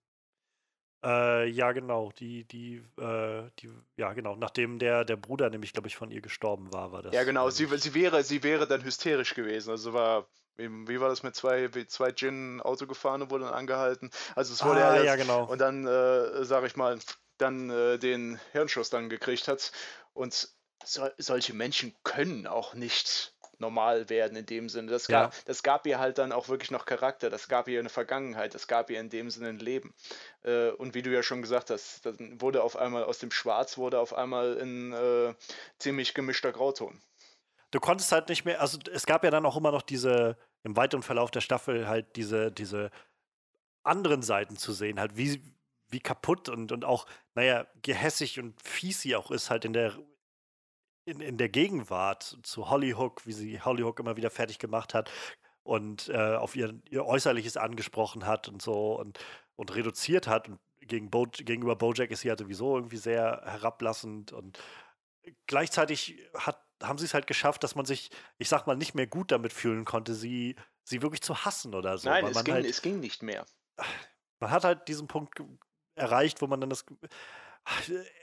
äh, ja, genau. Die, die, äh, die, ja, genau. Nachdem der, der Bruder nämlich, glaube ich, von ihr gestorben war, war das. Ja, genau. Sie, sie, wäre, sie wäre dann hysterisch gewesen. Also war, wie, wie war das mit zwei, zwei Gin Auto gefahren und wurde dann angehalten? Also es wurde ah, ja, ja, genau. Und dann, äh, sage ich mal, dann äh, den Hirnschuss dann gekriegt hat. Und so, solche Menschen können auch nicht normal werden in dem Sinne. Das gab, ja. das gab ihr halt dann auch wirklich noch Charakter, das gab ihr eine Vergangenheit, das gab ihr in dem Sinne ein Leben. Äh, und wie du ja schon gesagt hast, dann wurde auf einmal aus dem Schwarz wurde auf einmal ein äh, ziemlich gemischter Grauton. Du konntest halt nicht mehr, also es gab ja dann auch immer noch diese, im weiteren Verlauf der Staffel halt diese, diese anderen Seiten zu sehen, halt wie, wie kaputt und, und auch, naja, gehässig und fies sie auch ist, halt in der in, in der Gegenwart zu Hollyhook, wie sie Hollyhook immer wieder fertig gemacht hat und äh, auf ihr, ihr Äußerliches angesprochen hat und so und, und reduziert hat. Und gegen Bo gegenüber Bojack ist sie ja sowieso irgendwie sehr herablassend und gleichzeitig hat, haben sie es halt geschafft, dass man sich, ich sag mal, nicht mehr gut damit fühlen konnte, sie, sie wirklich zu hassen oder so. Nein, es ging, halt, es ging nicht mehr. Man hat halt diesen Punkt erreicht, wo man dann das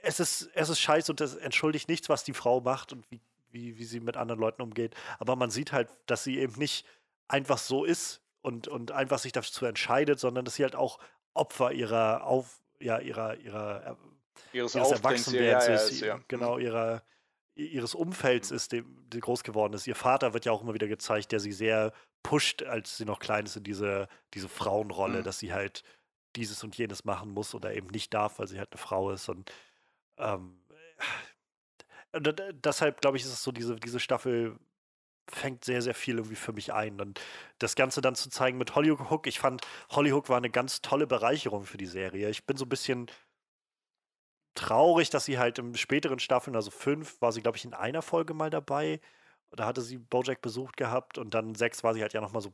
es ist, es ist scheiße und das entschuldigt nichts, was die Frau macht und wie, wie, wie sie mit anderen Leuten umgeht. Aber man sieht halt, dass sie eben nicht einfach so ist und, und einfach sich dazu entscheidet, sondern dass sie halt auch Opfer ihrer Auf, ja, ihrer, ihrer ihres, ihres Erwachsenwerdens ja, ja, ist, ja. genau, ihrer, ihres Umfelds ist, dem, die groß geworden ist. Ihr Vater wird ja auch immer wieder gezeigt, der sie sehr pusht, als sie noch klein ist, in diese, diese Frauenrolle, mhm. dass sie halt dieses und jenes machen muss oder eben nicht darf, weil sie halt eine Frau ist. Und ähm, deshalb, glaube ich, ist es so, diese, diese Staffel fängt sehr, sehr viel irgendwie für mich ein. Und das Ganze dann zu zeigen mit Hollyhook, ich fand, Hollyhook war eine ganz tolle Bereicherung für die Serie. Ich bin so ein bisschen traurig, dass sie halt im späteren Staffeln, also fünf, war sie, glaube ich, in einer Folge mal dabei. Da hatte sie Bojack besucht gehabt und dann sechs war sie halt ja nochmal so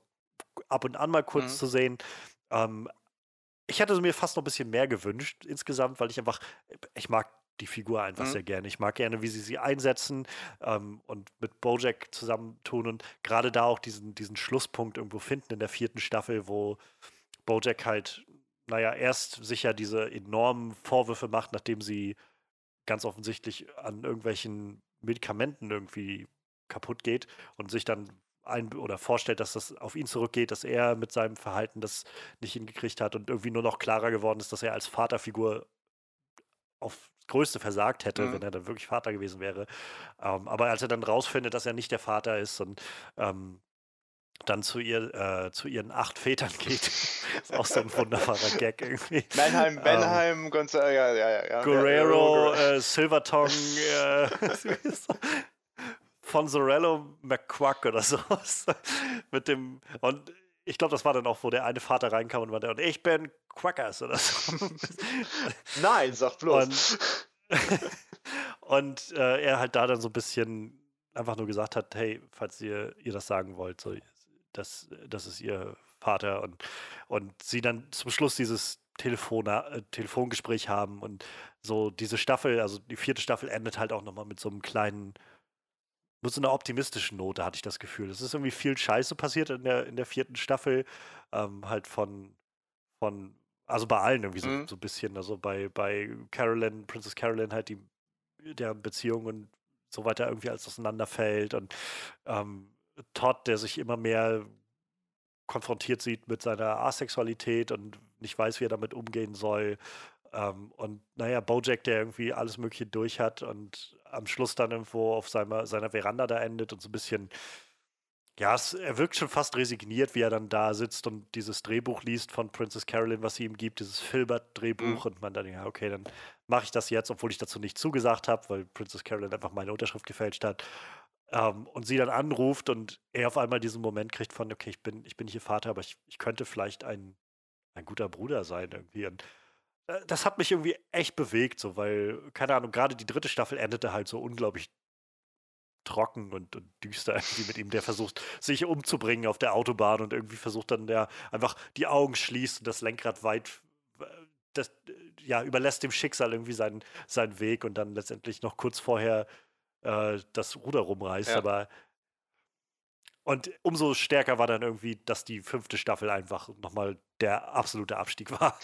ab und an mal kurz mhm. zu sehen. Ähm, ich hätte mir fast noch ein bisschen mehr gewünscht insgesamt, weil ich einfach, ich mag die Figur einfach mhm. sehr gerne. Ich mag gerne, wie sie sie einsetzen ähm, und mit Bojack zusammentun und gerade da auch diesen, diesen Schlusspunkt irgendwo finden in der vierten Staffel, wo Bojack halt, naja, erst sicher diese enormen Vorwürfe macht, nachdem sie ganz offensichtlich an irgendwelchen Medikamenten irgendwie kaputt geht und sich dann ein oder vorstellt, dass das auf ihn zurückgeht, dass er mit seinem Verhalten das nicht hingekriegt hat und irgendwie nur noch klarer geworden ist, dass er als Vaterfigur auf Größte versagt hätte, mhm. wenn er dann wirklich Vater gewesen wäre. Ähm, aber als er dann rausfindet, dass er nicht der Vater ist und ähm, dann zu ihr, äh, zu ihren acht Vätern geht. ist auch so ein wunderbarer Gag irgendwie. Benheim, Benheim, ähm, Gonzalo, ja, ja, ja. Guerrero, ja, äh, Silvertongue, äh, von Zorello McQuack oder sowas. Mit dem, und ich glaube, das war dann auch, wo der eine Vater reinkam und meinte, und ich bin Quackers oder so. Nein, sag bloß. Und, und äh, er halt da dann so ein bisschen einfach nur gesagt hat, hey, falls ihr, ihr das sagen wollt, so, das, das ist ihr Vater und, und sie dann zum Schluss dieses Telefon, äh, Telefongespräch haben und so diese Staffel, also die vierte Staffel endet halt auch nochmal mit so einem kleinen mit so einer optimistischen Note hatte ich das Gefühl. Es ist irgendwie viel Scheiße passiert in der, in der vierten Staffel. Ähm, halt von, von, also bei allen irgendwie so, mhm. so ein bisschen. Also bei, bei Carolyn, Princess Carolyn halt die, der Beziehung und so weiter irgendwie alles auseinanderfällt. Und ähm, Todd, der sich immer mehr konfrontiert sieht mit seiner Asexualität und nicht weiß, wie er damit umgehen soll. Ähm, und naja, Bojack, der irgendwie alles Mögliche durch hat und am Schluss dann irgendwo auf seiner, seiner Veranda da endet und so ein bisschen, ja, es, er wirkt schon fast resigniert, wie er dann da sitzt und dieses Drehbuch liest von Princess Carolyn, was sie ihm gibt, dieses Filbert-Drehbuch mhm. und man dann, ja, okay, dann mache ich das jetzt, obwohl ich dazu nicht zugesagt habe, weil Princess Carolyn einfach meine Unterschrift gefälscht hat. Ähm, und sie dann anruft und er auf einmal diesen Moment kriegt von, okay, ich bin, ich bin hier Vater, aber ich, ich könnte vielleicht ein, ein guter Bruder sein irgendwie. Und das hat mich irgendwie echt bewegt, so, weil, keine Ahnung, gerade die dritte Staffel endete halt so unglaublich trocken und, und düster irgendwie mit ihm, der versucht, sich umzubringen auf der Autobahn und irgendwie versucht dann der einfach die Augen schließt und das Lenkrad weit, äh, das, ja, überlässt dem Schicksal irgendwie seinen, seinen Weg und dann letztendlich noch kurz vorher äh, das Ruder rumreißt. Ja. Aber und umso stärker war dann irgendwie, dass die fünfte Staffel einfach nochmal der absolute Abstieg war.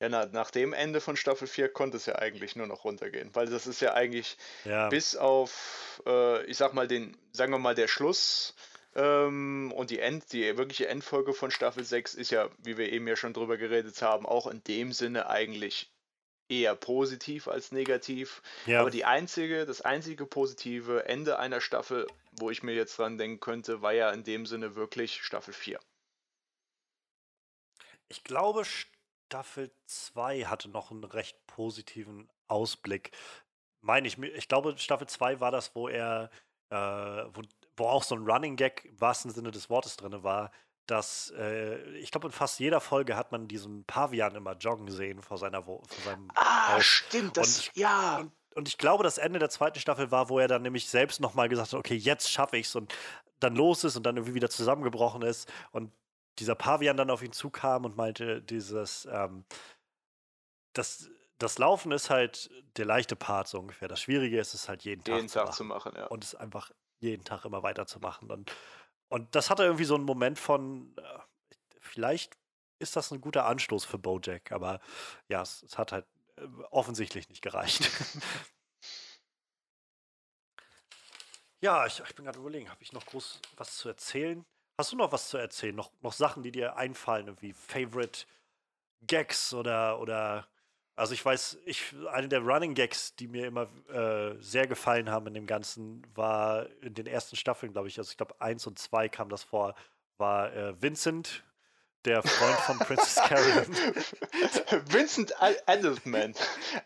Ja, na, nach dem Ende von Staffel 4 konnte es ja eigentlich nur noch runtergehen, weil das ist ja eigentlich ja. bis auf, äh, ich sag mal, den, sagen wir mal, der Schluss ähm, und die End, die wirkliche Endfolge von Staffel 6 ist ja, wie wir eben ja schon drüber geredet haben, auch in dem Sinne eigentlich eher positiv als negativ. Ja. Aber die einzige, das einzige positive Ende einer Staffel, wo ich mir jetzt dran denken könnte, war ja in dem Sinne wirklich Staffel 4. Ich glaube, Staffel 2 hatte noch einen recht positiven Ausblick. Meine ich, ich glaube, Staffel 2 war das, wo er, äh, wo, wo auch so ein Running Gag im wahrsten Sinne des Wortes drin war, dass äh, ich glaube, in fast jeder Folge hat man diesen Pavian immer joggen sehen vor, seiner vor seinem Ah, Haus. stimmt, das, und, ja. Und, und, ich glaube, das Ende der zweiten Staffel war, wo er dann nämlich selbst nochmal gesagt hat, okay, jetzt schaffe ich es und dann los ist und dann irgendwie wieder zusammengebrochen ist und dieser Pavian dann auf ihn zukam und meinte, dieses, ähm, das, das Laufen ist halt der leichte Part so ungefähr. Das Schwierige ist es halt jeden, jeden Tag, Tag zu machen. ja. Und es einfach jeden Tag immer weiterzumachen. Und, und das hatte irgendwie so einen Moment von, äh, vielleicht ist das ein guter Anstoß für Bojack, aber ja, es, es hat halt äh, offensichtlich nicht gereicht. ja, ich, ich bin gerade überlegen, habe ich noch groß was zu erzählen? Hast du noch was zu erzählen? Noch, noch Sachen, die dir einfallen, wie Favorite Gags oder, oder also ich weiß, ich, eine der Running Gags, die mir immer äh, sehr gefallen haben in dem Ganzen, war in den ersten Staffeln, glaube ich, also ich glaube eins und zwei kam das vor, war äh, Vincent, der Freund von Princess Carolyn. Vincent Adultman.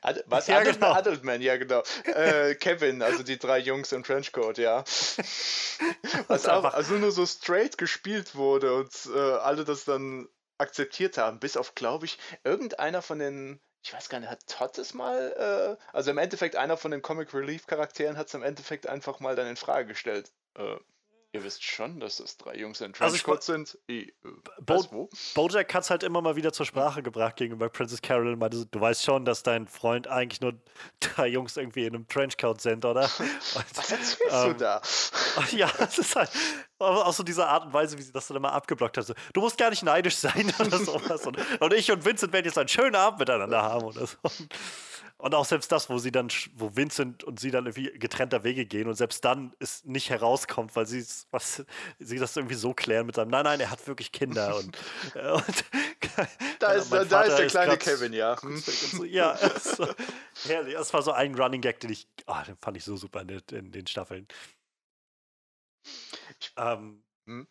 Ad was? Ja, Adultman, genau. Adultman, ja genau. Äh, Kevin, also die drei Jungs im Trenchcoat, ja. Was auch also nur so straight gespielt wurde und äh, alle das dann akzeptiert haben, bis auf, glaube ich, irgendeiner von den ich weiß gar nicht, hat Todd es mal, äh, also im Endeffekt einer von den Comic Relief Charakteren hat es im Endeffekt einfach mal dann in Frage gestellt. Äh, Ihr wisst schon, dass das drei Jungs in Trenchcoat also sind. I, Bo wo? Bojack hat es halt immer mal wieder zur Sprache gebracht gegenüber Princess Carolyn. Meinte, du weißt schon, dass dein Freund eigentlich nur drei Jungs irgendwie in einem Trenchcoat sind, oder? Und, Was erzählst ähm, du da? Ja, es ist halt auch so diese Art und Weise, wie sie das dann immer abgeblockt hat. So, du musst gar nicht neidisch sein oder sowas. und, und ich und Vincent werden jetzt einen schönen Abend miteinander haben oder so. Und auch selbst das, wo sie dann, wo Vincent und sie dann irgendwie getrennter Wege gehen und selbst dann es nicht herauskommt, weil sie was, sie das irgendwie so klären mit seinem, nein, nein, er hat wirklich Kinder und, äh, und da, ist, da, da ist der kleine Kevin, ja. So, ja, so, herrlich. Das war so ein Running Gag, den ich, oh, den fand ich so super in, in den Staffeln. Ähm, hm?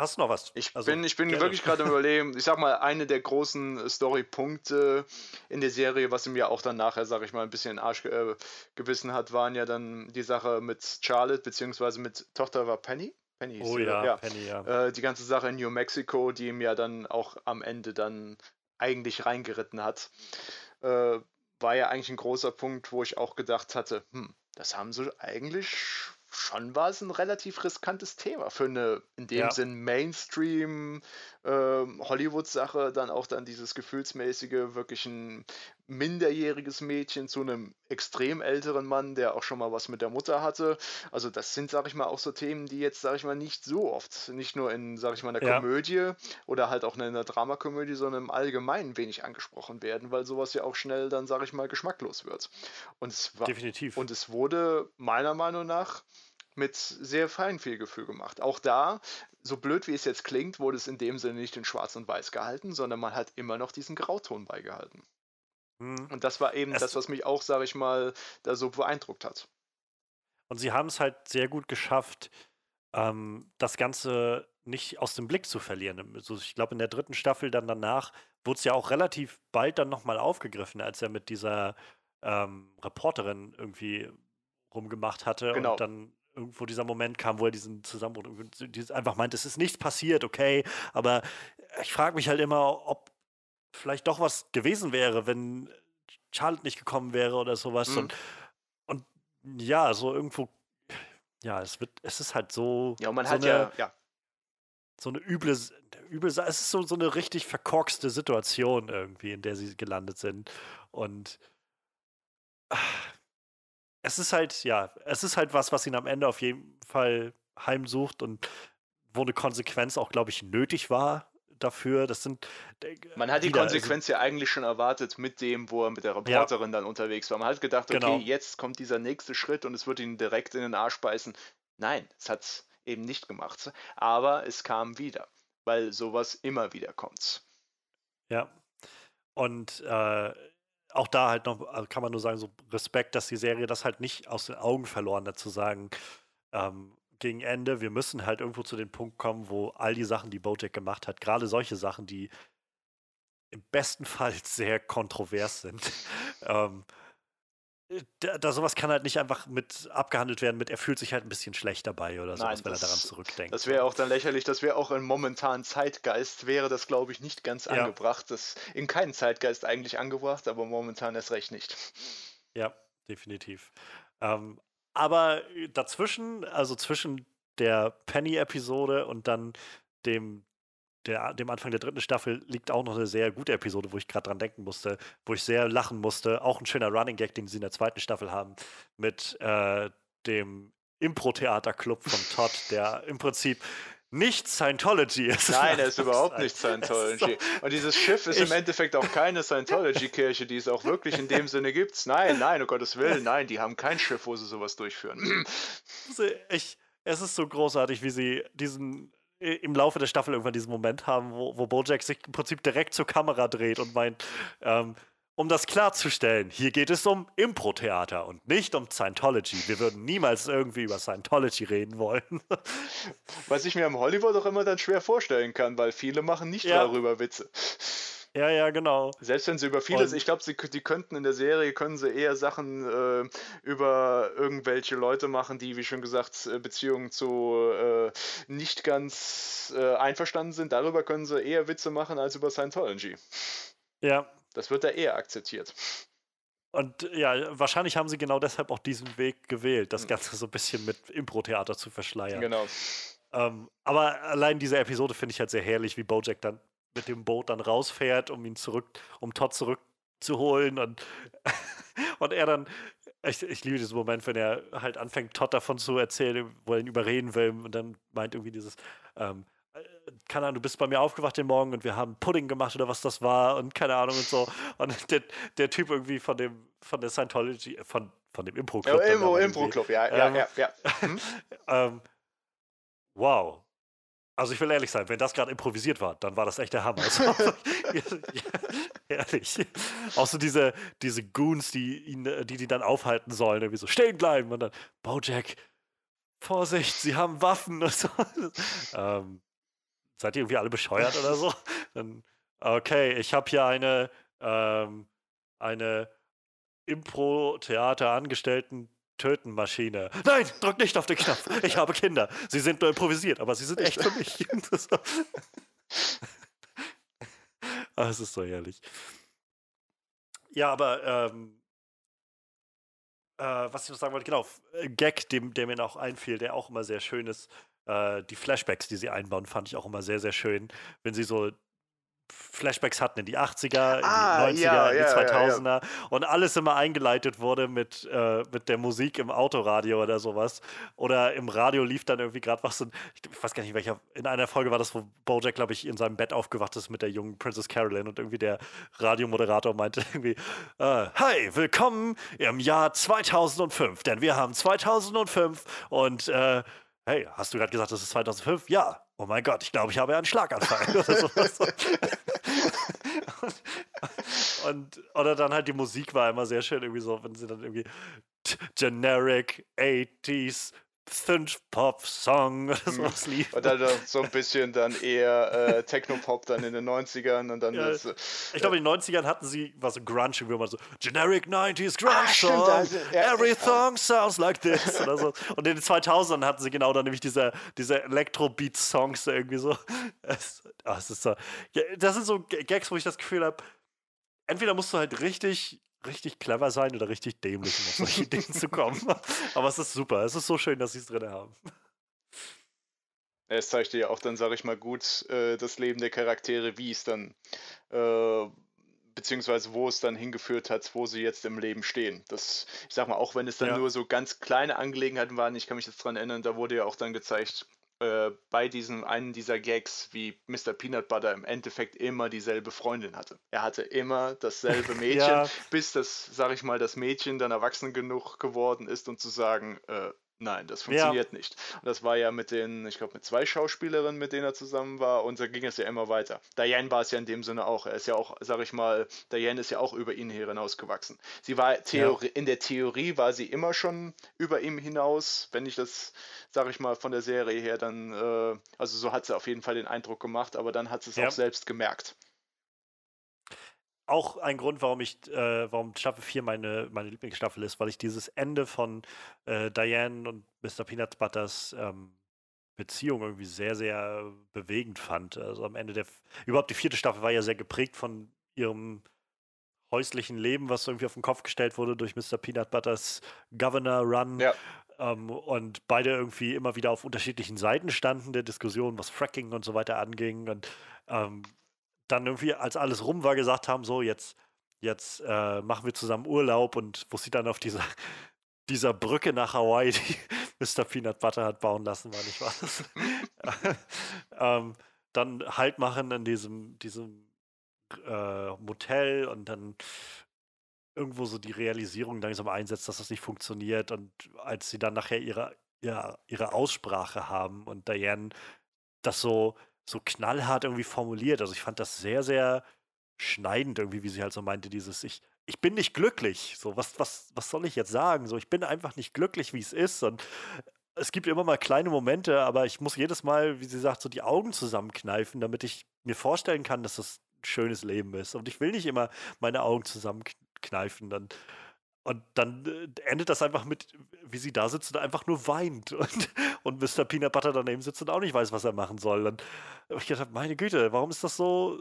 Hast du noch was? Ich also, bin, ich bin wirklich gerade überlegen, ich sag mal, eine der großen Storypunkte in der Serie, was ihm ja auch dann nachher, sag ich mal, ein bisschen in den Arsch äh, gebissen hat, waren ja dann die Sache mit Charlotte, beziehungsweise mit Tochter war Penny. Penny oh ja, ja, Penny, ja. Äh, die ganze Sache in New Mexico, die ihm ja dann auch am Ende dann eigentlich reingeritten hat. Äh, war ja eigentlich ein großer Punkt, wo ich auch gedacht hatte, hm, das haben sie eigentlich schon war es ein relativ riskantes Thema für eine, in dem ja. Sinn, Mainstream ähm, Hollywood-Sache, dann auch dann dieses gefühlsmäßige, wirklich ein minderjähriges Mädchen zu einem extrem älteren Mann, der auch schon mal was mit der Mutter hatte. Also das sind, sag ich mal, auch so Themen, die jetzt, sag ich mal, nicht so oft, nicht nur in, sag ich mal, einer ja. Komödie oder halt auch in einer Dramakomödie, sondern im Allgemeinen wenig angesprochen werden, weil sowas ja auch schnell dann, sag ich mal, geschmacklos wird. Und es war, Definitiv. Und es wurde meiner Meinung nach mit sehr Feinfühlgefühl gemacht. Auch da, so blöd wie es jetzt klingt, wurde es in dem Sinne nicht in Schwarz und Weiß gehalten, sondern man hat immer noch diesen Grauton beigehalten. Mhm. Und das war eben es das, was mich auch, sage ich mal, da so beeindruckt hat. Und sie haben es halt sehr gut geschafft, ähm, das Ganze nicht aus dem Blick zu verlieren. Also ich glaube, in der dritten Staffel dann danach wurde es ja auch relativ bald dann nochmal aufgegriffen, als er mit dieser ähm, Reporterin irgendwie rumgemacht hatte genau. und dann irgendwo dieser Moment kam, wo er diesen Zusammenbruch einfach meint, es ist nichts passiert, okay, aber ich frage mich halt immer, ob vielleicht doch was gewesen wäre, wenn Charlotte nicht gekommen wäre oder sowas. Mhm. Und, und ja, so irgendwo, ja, es wird, es ist halt so. Ja, und man so hat eine, ja, ja. So eine üble, üble, es ist so, so eine richtig verkorkste Situation irgendwie, in der sie gelandet sind. Und es ist halt, ja, es ist halt was, was ihn am Ende auf jeden Fall heimsucht und wo eine Konsequenz auch, glaube ich, nötig war dafür. Das sind. Man hat die wieder, also Konsequenz also, ja eigentlich schon erwartet mit dem, wo er mit der Reporterin ja. dann unterwegs war. Man hat gedacht, okay, genau. jetzt kommt dieser nächste Schritt und es wird ihn direkt in den Arsch beißen. Nein, es hat es eben nicht gemacht. Aber es kam wieder, weil sowas immer wieder kommt. Ja. Und äh, auch da halt noch, äh, kann man nur sagen, so Respekt, dass die Serie das halt nicht aus den Augen verloren hat, zu sagen, ähm, gegen Ende, wir müssen halt irgendwo zu dem Punkt kommen, wo all die Sachen, die Bojack gemacht hat, gerade solche Sachen, die im besten Fall sehr kontrovers sind, ähm, da, da, sowas kann halt nicht einfach mit abgehandelt werden mit, er fühlt sich halt ein bisschen schlecht dabei oder sowas, Nein, wenn das, er daran zurückdenkt. Das wäre auch dann lächerlich, das wäre auch im momentanen Zeitgeist, wäre das, glaube ich, nicht ganz ja. angebracht. Das in keinem Zeitgeist eigentlich angebracht, aber momentan erst recht nicht. Ja, definitiv. Ähm, aber dazwischen, also zwischen der Penny-Episode und dann dem der, dem Anfang der dritten Staffel liegt auch noch eine sehr gute Episode, wo ich gerade dran denken musste, wo ich sehr lachen musste. Auch ein schöner Running Gag, den sie in der zweiten Staffel haben, mit äh, dem Impro-Theater-Club von Todd, der im Prinzip nicht Scientology ist. Nein, er ist überhaupt nicht Scientology. Und dieses Schiff ist im Endeffekt auch keine Scientology-Kirche, die es auch wirklich in dem Sinne gibt. Nein, nein, um Gottes Willen, nein, die haben kein Schiff, wo sie sowas durchführen. Ich, es ist so großartig, wie sie diesen im Laufe der Staffel irgendwann diesen Moment haben, wo, wo Bojack sich im Prinzip direkt zur Kamera dreht und meint, ähm, um das klarzustellen, hier geht es um Impro-Theater und nicht um Scientology. Wir würden niemals irgendwie über Scientology reden wollen. Was ich mir im Hollywood auch immer dann schwer vorstellen kann, weil viele machen nicht ja. darüber Witze. Ja, ja, genau. Selbst wenn sie über vieles, und ich glaube, die könnten in der Serie, können sie eher Sachen äh, über irgendwelche Leute machen, die, wie schon gesagt, äh, Beziehungen zu äh, nicht ganz äh, einverstanden sind. Darüber können sie eher Witze machen als über Scientology. Ja. Das wird da eher akzeptiert. und ja, wahrscheinlich haben sie genau deshalb auch diesen Weg gewählt, das hm. Ganze so ein bisschen mit Impro-Theater zu verschleiern. Genau. Ähm, aber allein diese Episode finde ich halt sehr herrlich, wie Bojack dann mit dem Boot dann rausfährt, um ihn zurück, um Todd zurückzuholen und, und er dann, ich, ich liebe diesen Moment, wenn er halt anfängt, Todd davon zu erzählen, wo er ihn überreden will und dann meint irgendwie dieses, ähm, äh, keine Ahnung, du bist bei mir aufgewacht den Morgen und wir haben Pudding gemacht oder was das war und keine Ahnung und so. Und der, der Typ irgendwie von dem, von der Scientology, von, von dem Impro-Club. Ja, Impro, Impro-Club, ja, ja, ähm, ja, ja. Hm? ähm, wow. Also ich will ehrlich sein, wenn das gerade improvisiert war, dann war das echt der Hammer. Also, ehrlich. Auch so diese, diese Goons, die ihn, die die dann aufhalten sollen, irgendwie so stehen bleiben und dann, Bojack, Vorsicht, sie haben Waffen und so. ähm, seid ihr irgendwie alle bescheuert oder so? Dann, okay, ich habe hier eine, ähm, eine Impro-Theater-Angestellten Tötenmaschine. Nein, drück nicht auf den Knopf. Ich habe Kinder. Sie sind nur improvisiert, aber sie sind echt für mich. ah, es ist so herrlich. Ja, aber ähm, äh, was ich noch sagen wollte, genau, Gag, dem, der mir auch einfiel, der auch immer sehr schön ist, äh, die Flashbacks, die sie einbauen, fand ich auch immer sehr, sehr schön. Wenn sie so Flashbacks hatten in die 80er, ah, in die 90er, ja, in die ja, 2000er ja, und alles immer eingeleitet wurde mit, äh, mit der Musik im Autoradio oder sowas. Oder im Radio lief dann irgendwie gerade was. Und ich weiß gar nicht, welcher. In einer Folge war das, wo Bojack, glaube ich, in seinem Bett aufgewacht ist mit der jungen Princess Carolyn und irgendwie der Radiomoderator meinte irgendwie: äh, Hi, willkommen im Jahr 2005, denn wir haben 2005 und. Äh, hey, hast du gerade gesagt, das ist 2005? Ja. Oh mein Gott, ich glaube, ich habe einen Schlaganfall oder sowas. und, und, oder dann halt die Musik war immer sehr schön, irgendwie so, wenn sie dann irgendwie generic 80s Synth-Pop-Song oder mhm. sowas lief. Und dann so ein bisschen dann eher äh, Techno-Pop dann in den 90ern und dann ja, das, äh, Ich glaube, in den 90ern hatten sie was so Grunge, wie immer so Generic 90s Grunge ah, also, ja, Every song sounds like this oder so. Und in den 2000ern hatten sie genau dann nämlich diese, diese Electro-Beat-Songs irgendwie so. Es, oh, es ist so. Ja, das sind so Gags, wo ich das Gefühl habe, entweder musst du halt richtig richtig clever sein oder richtig dämlich, um auf solche Dinge zu kommen. Aber es ist super. Es ist so schön, dass sie es drin haben. Es zeigt ja auch dann, sage ich mal, gut äh, das Leben der Charaktere, wie es dann, äh, beziehungsweise wo es dann hingeführt hat, wo sie jetzt im Leben stehen. Das, ich sag mal, auch wenn es dann ja. nur so ganz kleine Angelegenheiten waren, ich kann mich jetzt dran erinnern, da wurde ja auch dann gezeigt, äh, bei diesem einen dieser Gags, wie Mr. Peanut Butter im Endeffekt immer dieselbe Freundin hatte. Er hatte immer dasselbe Mädchen, ja. bis das, sag ich mal, das Mädchen dann erwachsen genug geworden ist, um zu sagen, äh, Nein, das funktioniert ja. nicht. Und das war ja mit den, ich glaube, mit zwei Schauspielerinnen, mit denen er zusammen war, und da ging es ja immer weiter. Diane war es ja in dem Sinne auch. Er ist ja auch, sag ich mal, Diane ist ja auch über ihn hinausgewachsen. Sie war Theorie, ja. in der Theorie war sie immer schon über ihm hinaus, wenn ich das, sag ich mal, von der Serie her dann, äh, also so hat sie auf jeden Fall den Eindruck gemacht, aber dann hat sie es ja. auch selbst gemerkt auch ein Grund, warum ich, äh, warum Staffel 4 meine, meine Lieblingsstaffel ist, weil ich dieses Ende von äh, Diane und Mr. Peanut Butters ähm, Beziehung irgendwie sehr, sehr bewegend fand. Also am Ende der, überhaupt die vierte Staffel war ja sehr geprägt von ihrem häuslichen Leben, was irgendwie auf den Kopf gestellt wurde durch Mr. Peanut Butters Governor Run. Ja. Ähm, und beide irgendwie immer wieder auf unterschiedlichen Seiten standen der Diskussion, was Fracking und so weiter anging. Und ähm, dann irgendwie, als alles rum war, gesagt haben, so jetzt, jetzt äh, machen wir zusammen Urlaub und wo sie dann auf dieser, dieser Brücke nach Hawaii, die Mr. Peanut Butter hat bauen lassen, war nicht wahr? ähm, dann Halt machen in diesem, diesem äh, Motel und dann irgendwo so die Realisierung langsam einsetzt, dass das nicht funktioniert und als sie dann nachher ihre, ja, ihre Aussprache haben und Diane das so so knallhart irgendwie formuliert. Also ich fand das sehr, sehr schneidend irgendwie, wie sie halt so meinte, dieses ich, ich bin nicht glücklich. So, was, was, was soll ich jetzt sagen? So, ich bin einfach nicht glücklich, wie es ist. Und es gibt immer mal kleine Momente, aber ich muss jedes Mal, wie sie sagt, so die Augen zusammenkneifen, damit ich mir vorstellen kann, dass das ein schönes Leben ist. Und ich will nicht immer meine Augen zusammenkneifen. Dann, und dann äh, endet das einfach mit, wie sie da sitzt und einfach nur weint. Und, und Mr. Peanut Butter daneben sitzt und auch nicht weiß, was er machen soll. Und ich gedacht, meine Güte, warum ist das so,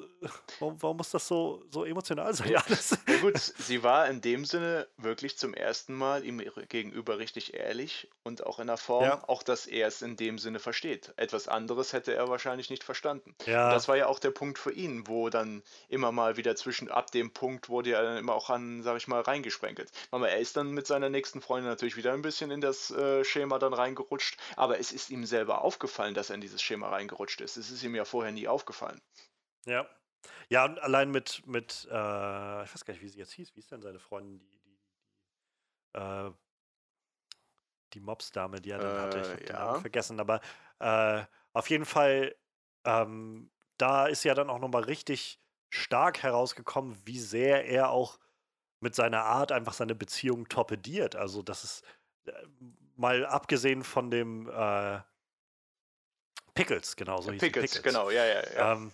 warum, warum muss das so, so emotional sein? Alles? Ja gut, sie war in dem Sinne wirklich zum ersten Mal ihm gegenüber richtig ehrlich und auch in der Form, ja. auch dass er es in dem Sinne versteht. Etwas anderes hätte er wahrscheinlich nicht verstanden. Ja. Das war ja auch der Punkt für ihn, wo dann immer mal wieder zwischen, ab dem Punkt wurde er dann immer auch an, sag ich mal, reingesprenkelt. Aber er ist dann mit seiner nächsten Freundin natürlich wieder ein bisschen in das äh, Schema dann reingerutscht, aber es ist ihm selber aufgefallen, dass er in dieses Schema reingerutscht ist. Es ist ihm ja vorher nie aufgefallen. Ja. Ja, und allein mit, mit äh, ich weiß gar nicht, wie sie jetzt hieß. Wie ist denn seine Freundin, die, die, die, äh, die Mobs-Dame, die er dann hatte? Ich habe den Namen vergessen, aber äh, auf jeden Fall, ähm, da ist ja dann auch nochmal richtig stark herausgekommen, wie sehr er auch mit seiner Art einfach seine Beziehung torpediert. Also, das ist äh, mal abgesehen von dem äh, Pickles, genau so hieß Pickles, Pickles, genau, ja, ja, ja. Ähm,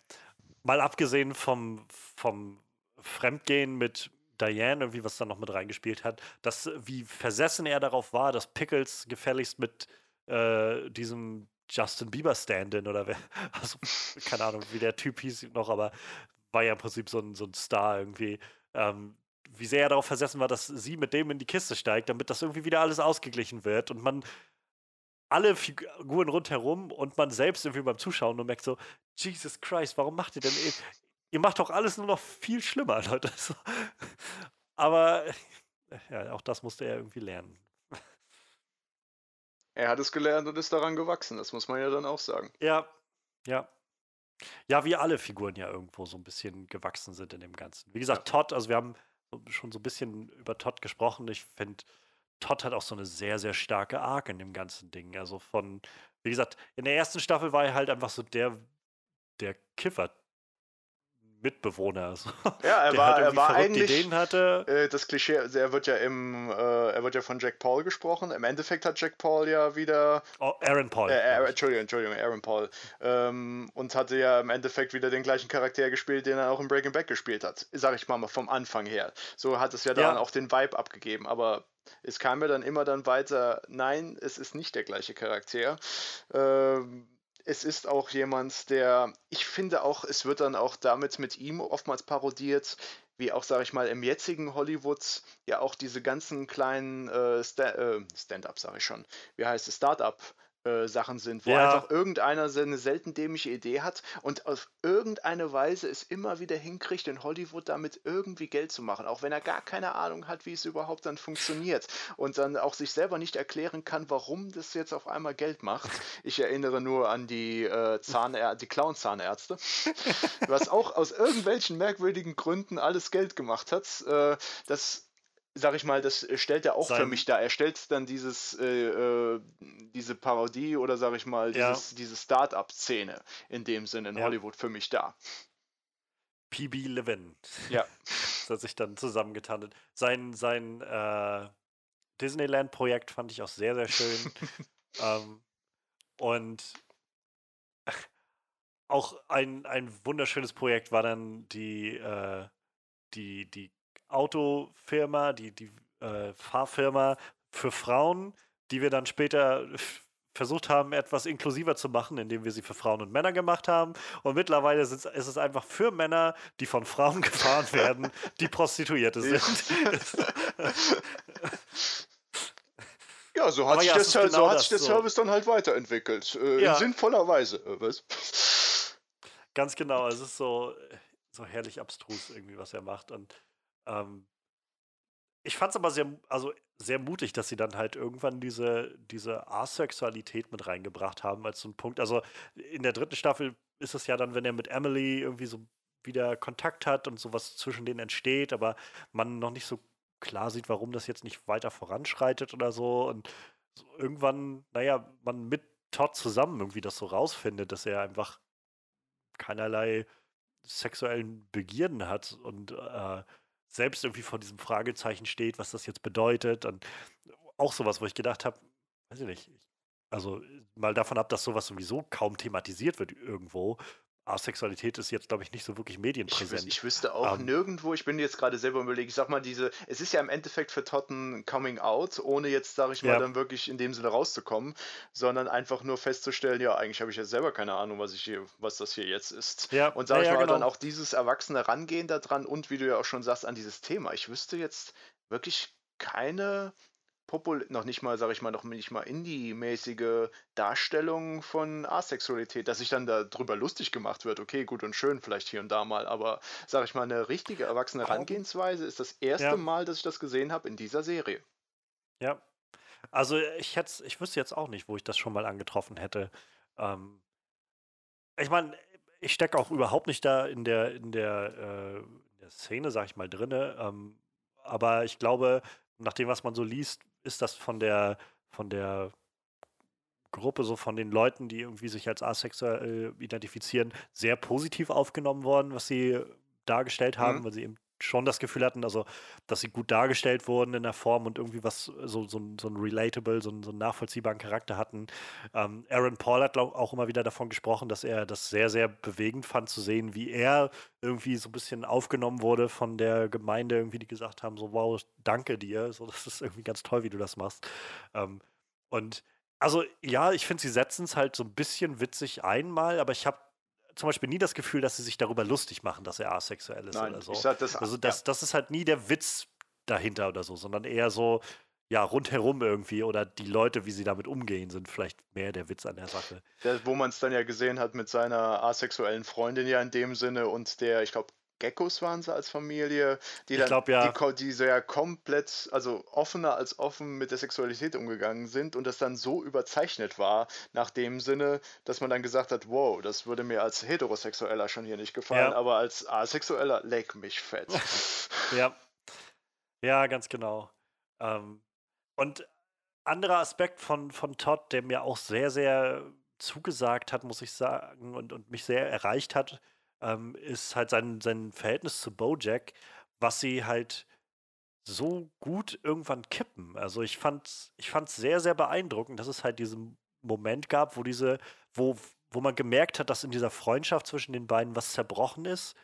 mal abgesehen vom, vom Fremdgehen mit Diane, irgendwie, was da noch mit reingespielt hat, dass wie versessen er darauf war, dass Pickles gefälligst mit äh, diesem Justin Bieber Stand-in oder wer, also keine Ahnung, wie der Typ hieß noch, aber war ja im Prinzip so ein, so ein Star irgendwie. Ähm, wie sehr er darauf versessen war, dass sie mit dem in die Kiste steigt, damit das irgendwie wieder alles ausgeglichen wird und man alle Figuren rundherum und man selbst irgendwie beim Zuschauen und merkt so, Jesus Christ, warum macht ihr denn, ihr, ihr macht doch alles nur noch viel schlimmer, Leute. Aber ja, auch das musste er irgendwie lernen. Er hat es gelernt und ist daran gewachsen, das muss man ja dann auch sagen. Ja, ja. Ja, wie alle Figuren ja irgendwo so ein bisschen gewachsen sind in dem Ganzen. Wie gesagt. Todd, also wir haben schon so ein bisschen über Todd gesprochen. Ich finde, Todd hat auch so eine sehr, sehr starke Arc in dem ganzen Ding. Also von, wie gesagt, in der ersten Staffel war er halt einfach so der, der Kiffer Mitbewohner. Ja, er war, halt er war eigentlich Ideen hatte. Äh, das Klischee, also er wird ja im, äh, er wird ja von Jack Paul gesprochen. Im Endeffekt hat Jack Paul ja wieder. Oh, Aaron Paul. Äh, äh, Entschuldigung, Entschuldigung, Aaron Paul. Ähm, und hatte ja im Endeffekt wieder den gleichen Charakter gespielt, den er auch in Breaking Bad gespielt hat. Sag ich mal vom Anfang her. So hat es ja dann ja. auch den Vibe abgegeben. Aber es kam mir dann immer dann weiter, nein, es ist nicht der gleiche Charakter. Ähm, es ist auch jemand, der, ich finde auch, es wird dann auch damit mit ihm oftmals parodiert, wie auch, sage ich mal, im jetzigen Hollywood ja auch diese ganzen kleinen äh, äh Stand-up, sage ich schon, wie heißt es, Start-up äh, Sachen sind, wo ja. einfach irgendeiner eine selten dämliche Idee hat und auf irgendeine Weise es immer wieder hinkriegt, in Hollywood damit irgendwie Geld zu machen, auch wenn er gar keine Ahnung hat, wie es überhaupt dann funktioniert und dann auch sich selber nicht erklären kann, warum das jetzt auf einmal Geld macht. Ich erinnere nur an die äh, Zahnär die Clown-Zahnärzte, was auch aus irgendwelchen merkwürdigen Gründen alles Geld gemacht hat. Äh, das sag ich mal, das stellt er auch Sein für mich dar. Er stellt dann dieses, äh, äh, diese Parodie oder sag ich mal, dieses, ja. diese Start-up-Szene in dem Sinne in ja. Hollywood für mich dar. PB Levin. Ja. das hat sich dann zusammengetan. Sein, sein äh, Disneyland-Projekt fand ich auch sehr, sehr schön. ähm, und auch ein, ein wunderschönes Projekt war dann die, äh, die, die Autofirma, die, die äh, Fahrfirma für Frauen, die wir dann später versucht haben, etwas inklusiver zu machen, indem wir sie für Frauen und Männer gemacht haben. Und mittlerweile ist es einfach für Männer, die von Frauen gefahren werden, die Prostituierte sind. Ja, so hat, sich, ja, das, genau so hat sich der so. Service dann halt weiterentwickelt. Äh, ja. In sinnvoller Weise. Äh, was? Ganz genau. Es ist so, so herrlich abstrus irgendwie, was er macht. Und ähm, ich fand es aber sehr, also sehr mutig, dass sie dann halt irgendwann diese, diese Asexualität mit reingebracht haben als so ein Punkt. Also in der dritten Staffel ist es ja dann, wenn er mit Emily irgendwie so wieder Kontakt hat und sowas zwischen denen entsteht, aber man noch nicht so klar sieht, warum das jetzt nicht weiter voranschreitet oder so. Und so irgendwann, naja, man mit Todd zusammen irgendwie das so rausfindet, dass er einfach keinerlei sexuellen Begierden hat und äh, selbst irgendwie vor diesem Fragezeichen steht, was das jetzt bedeutet. Und auch sowas, wo ich gedacht habe, weiß ich nicht, also mal davon ab, dass sowas sowieso kaum thematisiert wird irgendwo, Asexualität ist jetzt, glaube ich, nicht so wirklich medienpräsent. Ich, ich wüsste auch ähm, nirgendwo, ich bin jetzt gerade selber überlegt, ich sag mal, diese, es ist ja im Endeffekt für Todd ein Coming Out, ohne jetzt, sage ich mal, ja. dann wirklich in dem Sinne rauszukommen, sondern einfach nur festzustellen, ja, eigentlich habe ich ja selber keine Ahnung, was ich hier, was das hier jetzt ist. Ja. Und sage ja, ich mal, genau. dann auch dieses erwachsene Rangehen daran und wie du ja auch schon sagst, an dieses Thema. Ich wüsste jetzt wirklich keine popul noch nicht mal, sage ich mal, noch nicht mal Indie-mäßige Darstellung von Asexualität, dass sich dann darüber lustig gemacht wird. Okay, gut und schön, vielleicht hier und da mal, aber sage ich mal, eine richtige erwachsene Herangehensweise ist das erste ja. Mal, dass ich das gesehen habe in dieser Serie. Ja. Also ich hätte, ich wüsste jetzt auch nicht, wo ich das schon mal angetroffen hätte. Ähm, ich meine, ich stecke auch überhaupt nicht da in der, in der, äh, in der Szene, sag ich mal, drinne. Ähm, aber ich glaube, nach dem, was man so liest, ist das von der, von der Gruppe, so von den Leuten, die irgendwie sich als asexuell identifizieren, sehr positiv aufgenommen worden, was sie dargestellt haben, mhm. weil sie eben schon das Gefühl hatten, also, dass sie gut dargestellt wurden in der Form und irgendwie was, so, so, so ein relatable, so, so einen nachvollziehbaren Charakter hatten. Ähm, Aaron Paul hat auch immer wieder davon gesprochen, dass er das sehr, sehr bewegend fand zu sehen, wie er irgendwie so ein bisschen aufgenommen wurde von der Gemeinde, irgendwie, die gesagt haben, so, wow, danke dir, so, das ist irgendwie ganz toll, wie du das machst. Ähm, und also ja, ich finde, sie setzen es halt so ein bisschen witzig einmal, aber ich habe zum Beispiel nie das Gefühl, dass sie sich darüber lustig machen, dass er asexuell ist Nein, oder so. Sag das, also das, ja. das ist halt nie der Witz dahinter oder so, sondern eher so, ja, rundherum irgendwie oder die Leute, wie sie damit umgehen, sind vielleicht mehr der Witz an der Sache. Der, wo man es dann ja gesehen hat mit seiner asexuellen Freundin ja in dem Sinne und der, ich glaube, Geckos waren sie als Familie, die dann glaub, ja. die, die sehr komplett, also offener als offen mit der Sexualität umgegangen sind und das dann so überzeichnet war, nach dem Sinne, dass man dann gesagt hat, wow, das würde mir als Heterosexueller schon hier nicht gefallen, ja. aber als Asexueller leck mich fett. ja. Ja, ganz genau. Ähm, und anderer Aspekt von, von Todd, der mir auch sehr, sehr zugesagt hat, muss ich sagen, und, und mich sehr erreicht hat, ähm, ist halt sein, sein Verhältnis zu Bojack, was sie halt so gut irgendwann kippen. Also ich fand ich fand's sehr, sehr beeindruckend, dass es halt diesen Moment gab, wo diese, wo, wo man gemerkt hat, dass in dieser Freundschaft zwischen den beiden was zerbrochen ist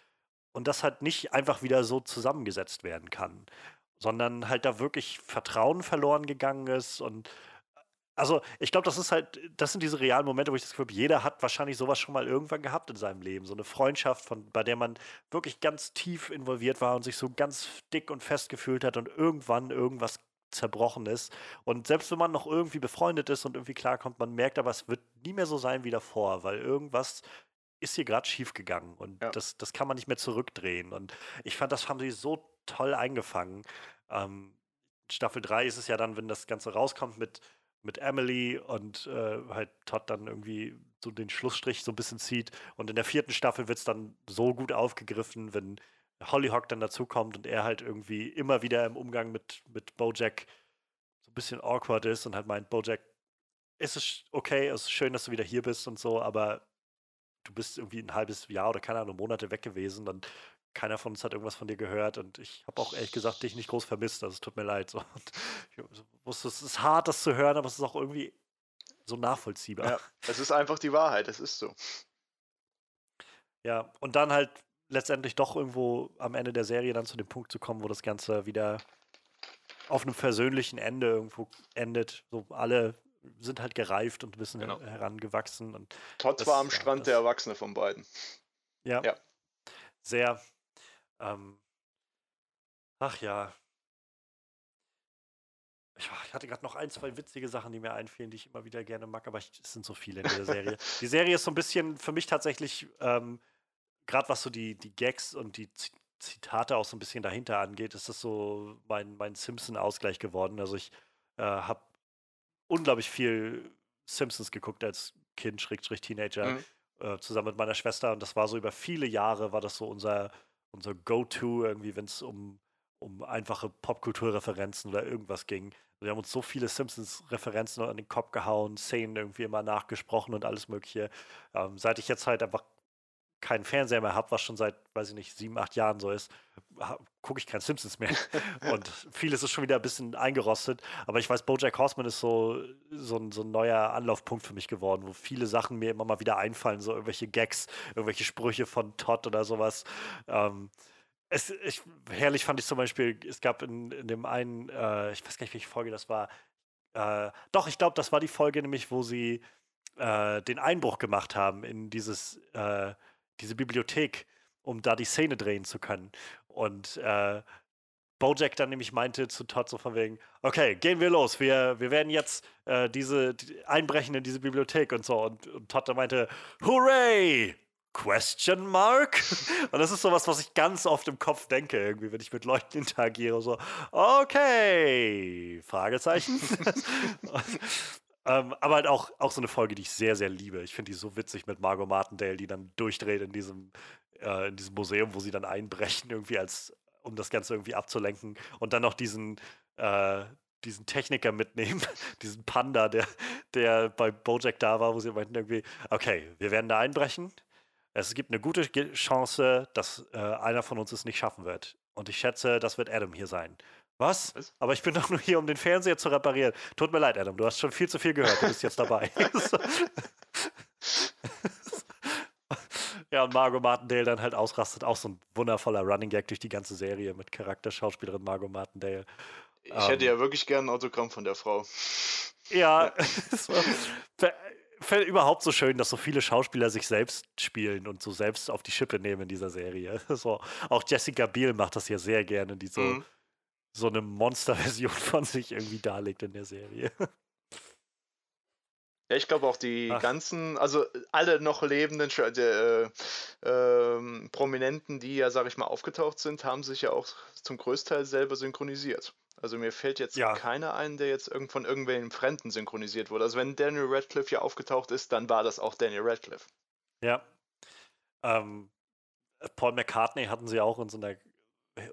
und das halt nicht einfach wieder so zusammengesetzt werden kann, sondern halt da wirklich Vertrauen verloren gegangen ist und also, ich glaube, das ist halt, das sind diese realen Momente, wo ich das Gefühl habe, jeder hat wahrscheinlich sowas schon mal irgendwann gehabt in seinem Leben. So eine Freundschaft, von, bei der man wirklich ganz tief involviert war und sich so ganz dick und fest gefühlt hat und irgendwann irgendwas zerbrochen ist. Und selbst wenn man noch irgendwie befreundet ist und irgendwie klarkommt, man merkt aber, es wird nie mehr so sein wie davor, weil irgendwas ist hier gerade schief gegangen und ja. das, das kann man nicht mehr zurückdrehen. Und ich fand, das haben sie so toll eingefangen. Ähm, Staffel 3 ist es ja dann, wenn das Ganze rauskommt mit mit Emily und äh, halt Todd dann irgendwie so den Schlussstrich so ein bisschen zieht. Und in der vierten Staffel wird es dann so gut aufgegriffen, wenn Hollyhock dann dazukommt und er halt irgendwie immer wieder im Umgang mit, mit Bojack so ein bisschen awkward ist und halt meint, Bojack, ist es okay, es ist schön, dass du wieder hier bist und so, aber du bist irgendwie ein halbes Jahr oder keine Ahnung, Monate weg gewesen, dann keiner von uns hat irgendwas von dir gehört und ich habe auch ehrlich gesagt dich nicht groß vermisst, also es tut mir leid. So. es ist hart, das zu hören, aber es ist auch irgendwie so nachvollziehbar. Ja, es ist einfach die Wahrheit, es ist so. Ja, und dann halt letztendlich doch irgendwo am Ende der Serie dann zu dem Punkt zu kommen, wo das Ganze wieder auf einem versöhnlichen Ende irgendwo endet. So alle sind halt gereift und ein bisschen genau. herangewachsen. Und Todd das, war am Strand ja, der Erwachsene von beiden. Ja. ja. Sehr, ähm, ach ja. Ich, ich hatte gerade noch ein, zwei witzige Sachen, die mir einfielen, die ich immer wieder gerne mag, aber ich, es sind so viele in dieser Serie. die Serie ist so ein bisschen für mich tatsächlich, ähm, gerade was so die, die Gags und die Zitate auch so ein bisschen dahinter angeht, ist das so mein, mein Simpson-Ausgleich geworden. Also ich äh, habe unglaublich viel Simpsons geguckt als Kind, Schrägstrich Teenager, mhm. äh, zusammen mit meiner Schwester. Und das war so über viele Jahre, war das so unser unser Go-To, irgendwie, wenn es um, um einfache Popkulturreferenzen oder irgendwas ging. Wir haben uns so viele Simpsons-Referenzen an den Kopf gehauen, Szenen irgendwie immer nachgesprochen und alles Mögliche. Ähm, seit ich jetzt halt einfach keinen Fernseher mehr habe, was schon seit, weiß ich nicht, sieben, acht Jahren so ist, gucke ich kein Simpsons mehr. und vieles ist schon wieder ein bisschen eingerostet. Aber ich weiß, Bojack Horseman ist so, so, ein, so ein neuer Anlaufpunkt für mich geworden, wo viele Sachen mir immer mal wieder einfallen, so irgendwelche Gags, irgendwelche Sprüche von Todd oder sowas. Ähm, es, ich, herrlich fand ich zum Beispiel, es gab in, in dem einen, äh, ich weiß gar nicht, welche Folge das war. Äh, doch, ich glaube, das war die Folge, nämlich, wo sie äh, den Einbruch gemacht haben in dieses, äh, diese Bibliothek, um da die Szene drehen zu können. Und äh, Bojack dann nämlich meinte zu Todd so von wegen, okay, gehen wir los, wir, wir werden jetzt äh, diese die, einbrechen in diese Bibliothek und so. Und, und Todd dann meinte, hooray! Question mark? Und das ist sowas, was ich ganz oft im Kopf denke, irgendwie, wenn ich mit Leuten interagiere. So, okay, Fragezeichen. Ähm, aber halt auch, auch so eine Folge, die ich sehr, sehr liebe. Ich finde die so witzig mit Margot Martindale, die dann durchdreht in diesem, äh, in diesem Museum, wo sie dann einbrechen, irgendwie als, um das Ganze irgendwie abzulenken. Und dann noch diesen, äh, diesen Techniker mitnehmen, diesen Panda, der, der bei Bojack da war, wo sie meinten irgendwie, okay, wir werden da einbrechen. Es gibt eine gute Chance, dass äh, einer von uns es nicht schaffen wird. Und ich schätze, das wird Adam hier sein. Was? Was? Aber ich bin doch nur hier, um den Fernseher zu reparieren. Tut mir leid, Adam, du hast schon viel zu viel gehört. Du bist jetzt dabei. ja, und Margot Martindale dann halt ausrastet. Auch so ein wundervoller Running Gag durch die ganze Serie mit Charakterschauspielerin Margot Martindale. Ich ähm, hätte ja wirklich gern ein Autogramm von der Frau. Ja, überhaupt so schön, dass so viele Schauspieler sich selbst spielen und so selbst auf die Schippe nehmen in dieser Serie. So, auch Jessica Biel macht das ja sehr gerne, die so. Mhm so eine Monsterversion von sich irgendwie darlegt in der Serie. Ja, ich glaube auch die Ach. ganzen, also alle noch lebenden äh, äh, Prominenten, die ja, sag ich mal, aufgetaucht sind, haben sich ja auch zum Größteil selber synchronisiert. Also mir fällt jetzt ja. keiner ein, der jetzt irgend von irgendwelchen Fremden synchronisiert wurde. Also wenn Daniel Radcliffe hier aufgetaucht ist, dann war das auch Daniel Radcliffe. Ja. Ähm, Paul McCartney hatten sie auch in so einer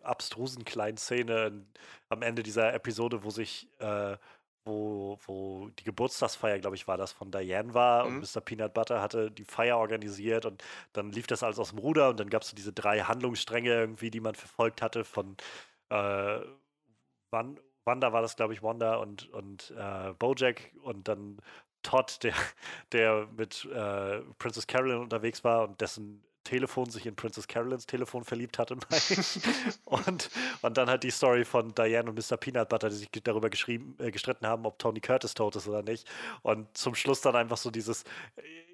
abstrusen kleinen Szene am Ende dieser Episode, wo sich, äh, wo, wo die Geburtstagsfeier, glaube ich, war das von Diane war mhm. und Mr. Peanut Butter hatte die Feier organisiert und dann lief das alles aus dem Ruder und dann gab es so diese drei Handlungsstränge irgendwie, die man verfolgt hatte von äh, Wan Wanda war das, glaube ich, Wanda und, und äh, Bojack und dann Todd, der, der mit äh, Princess Carolyn unterwegs war und dessen Telefon sich in Princess Carolyns Telefon verliebt hatte. und, und dann halt die Story von Diane und Mr. Peanut Butter, die sich darüber geschrieben, äh, gestritten haben, ob Tony Curtis tot ist oder nicht. Und zum Schluss dann einfach so dieses,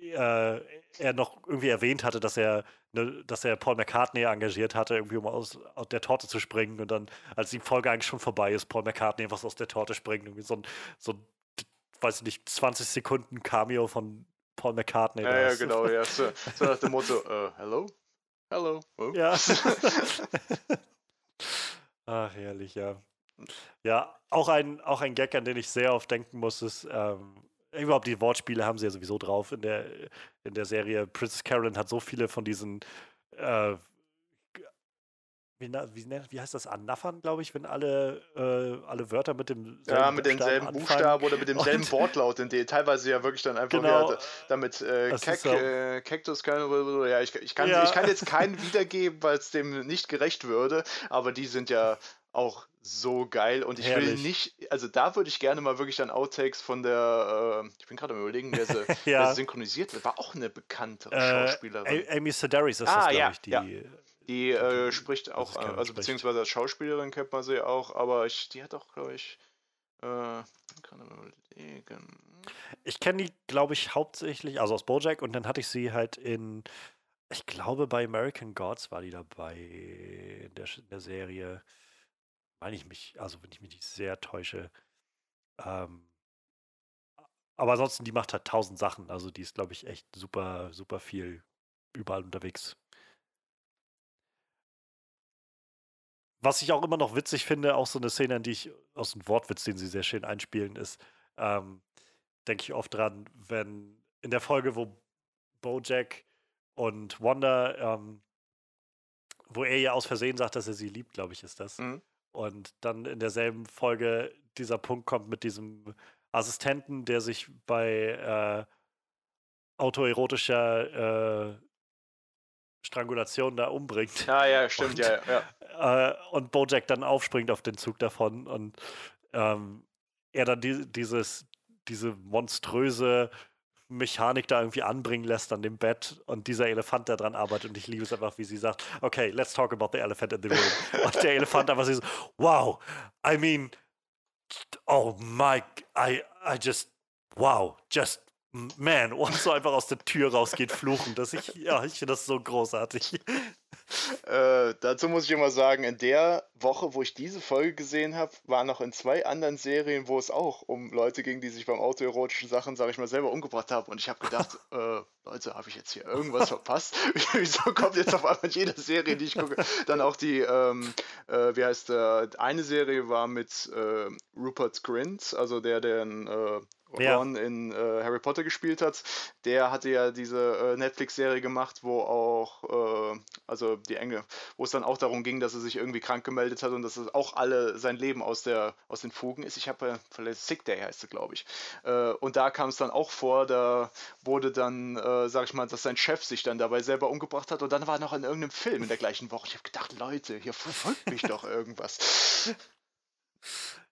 äh, er noch irgendwie erwähnt hatte, dass er, ne, dass er Paul McCartney engagiert hatte, irgendwie um aus, aus, der Torte zu springen. Und dann, als die Folge eigentlich schon vorbei ist, Paul McCartney einfach aus der Torte springt. Irgendwie so ein, so ein weiß ich nicht, 20 Sekunden Cameo von Paul McCartney. Ja, ja, genau, ja. So, so nach dem Motto, uh, hello? Hello? Oh. Ja. Ach, herrlich, ja. Ja, auch ein, auch ein Gag, an den ich sehr oft denken muss, ist, ähm, überhaupt die Wortspiele haben sie ja sowieso drauf in der, in der Serie. Princess Carolyn hat so viele von diesen äh, wie, wie, wie heißt das, annaffern, glaube ich, wenn alle, äh, alle Wörter mit dem Ja, mit demselben Buchstaben oder mit demselben Wortlaut, in dem teilweise ja wirklich dann einfach genau, ja, damit äh, Kek, äh, Cactus kann, ja, ich, ich, kann, ja. ich kann jetzt keinen wiedergeben, weil es dem nicht gerecht würde, aber die sind ja auch so geil und ich Herrlich. will nicht, also da würde ich gerne mal wirklich dann Outtakes von der, äh, ich bin gerade am überlegen, wer sie, ja. wer sie synchronisiert wird, war auch eine bekannte äh, Schauspielerin. Amy Sedaris ist ah, das, glaube ja, ich, die, ja. Die äh, spricht auch, äh, also beziehungsweise als Schauspielerin kennt man sie auch, aber ich, die hat auch, glaube ich, äh, kann überlegen. Ich kenne die, glaube ich, hauptsächlich, also aus Bojack und dann hatte ich sie halt in, ich glaube, bei American Gods war die dabei in der, in der Serie. Meine ich mich, also wenn ich mich nicht sehr täusche. Ähm, aber ansonsten, die macht halt tausend Sachen. Also die ist, glaube ich, echt super, super viel überall unterwegs. Was ich auch immer noch witzig finde, auch so eine Szene, die ich aus dem Wortwitz, den sie sehr schön einspielen, ist, ähm, denke ich oft dran, wenn in der Folge, wo Bojack und Wanda, ähm, wo er ihr aus Versehen sagt, dass er sie liebt, glaube ich, ist das. Mhm. Und dann in derselben Folge dieser Punkt kommt mit diesem Assistenten, der sich bei äh, autoerotischer äh, Strangulation da umbringt. Ja, ja, stimmt, und, ja, ja. Äh, und Bojack dann aufspringt auf den Zug davon und ähm, er dann die, dieses, diese monströse Mechanik da irgendwie anbringen lässt an dem Bett und dieser Elefant da dran arbeitet und ich liebe es einfach, wie sie sagt, okay, let's talk about the elephant in the room. und der Elefant einfach so, wow, I mean, oh my, I, I just, wow, just man, und so einfach aus der Tür rausgeht, fluchen. Dass ich, ja, ich finde das so großartig. Äh, dazu muss ich immer sagen, in der Woche, wo ich diese Folge gesehen habe, war noch in zwei anderen Serien, wo es auch um Leute ging, die sich beim autoerotischen Sachen, sage ich mal, selber umgebracht haben. Und ich habe gedacht, äh, Leute, habe ich jetzt hier irgendwas verpasst? Wieso kommt jetzt auf einmal jede Serie, die ich gucke? Dann auch die, ähm, äh, wie heißt der, eine Serie war mit äh, Rupert Grint, also der, der äh, Ron in äh, Harry Potter gespielt hat, der hatte ja diese äh, Netflix-Serie gemacht, wo auch, äh, also die Enge, wo es dann auch darum ging, dass er sich irgendwie krank gemeldet hat und dass es auch alle sein Leben aus, der, aus den Fugen ist. Ich habe vielleicht Sick Day heißt es, glaube ich. Äh, und da kam es dann auch vor, da wurde dann, äh, sag ich mal, dass sein Chef sich dann dabei selber umgebracht hat und dann war er noch in irgendeinem Film in der gleichen Woche. Ich habe gedacht, Leute, hier verfolgt mich doch irgendwas.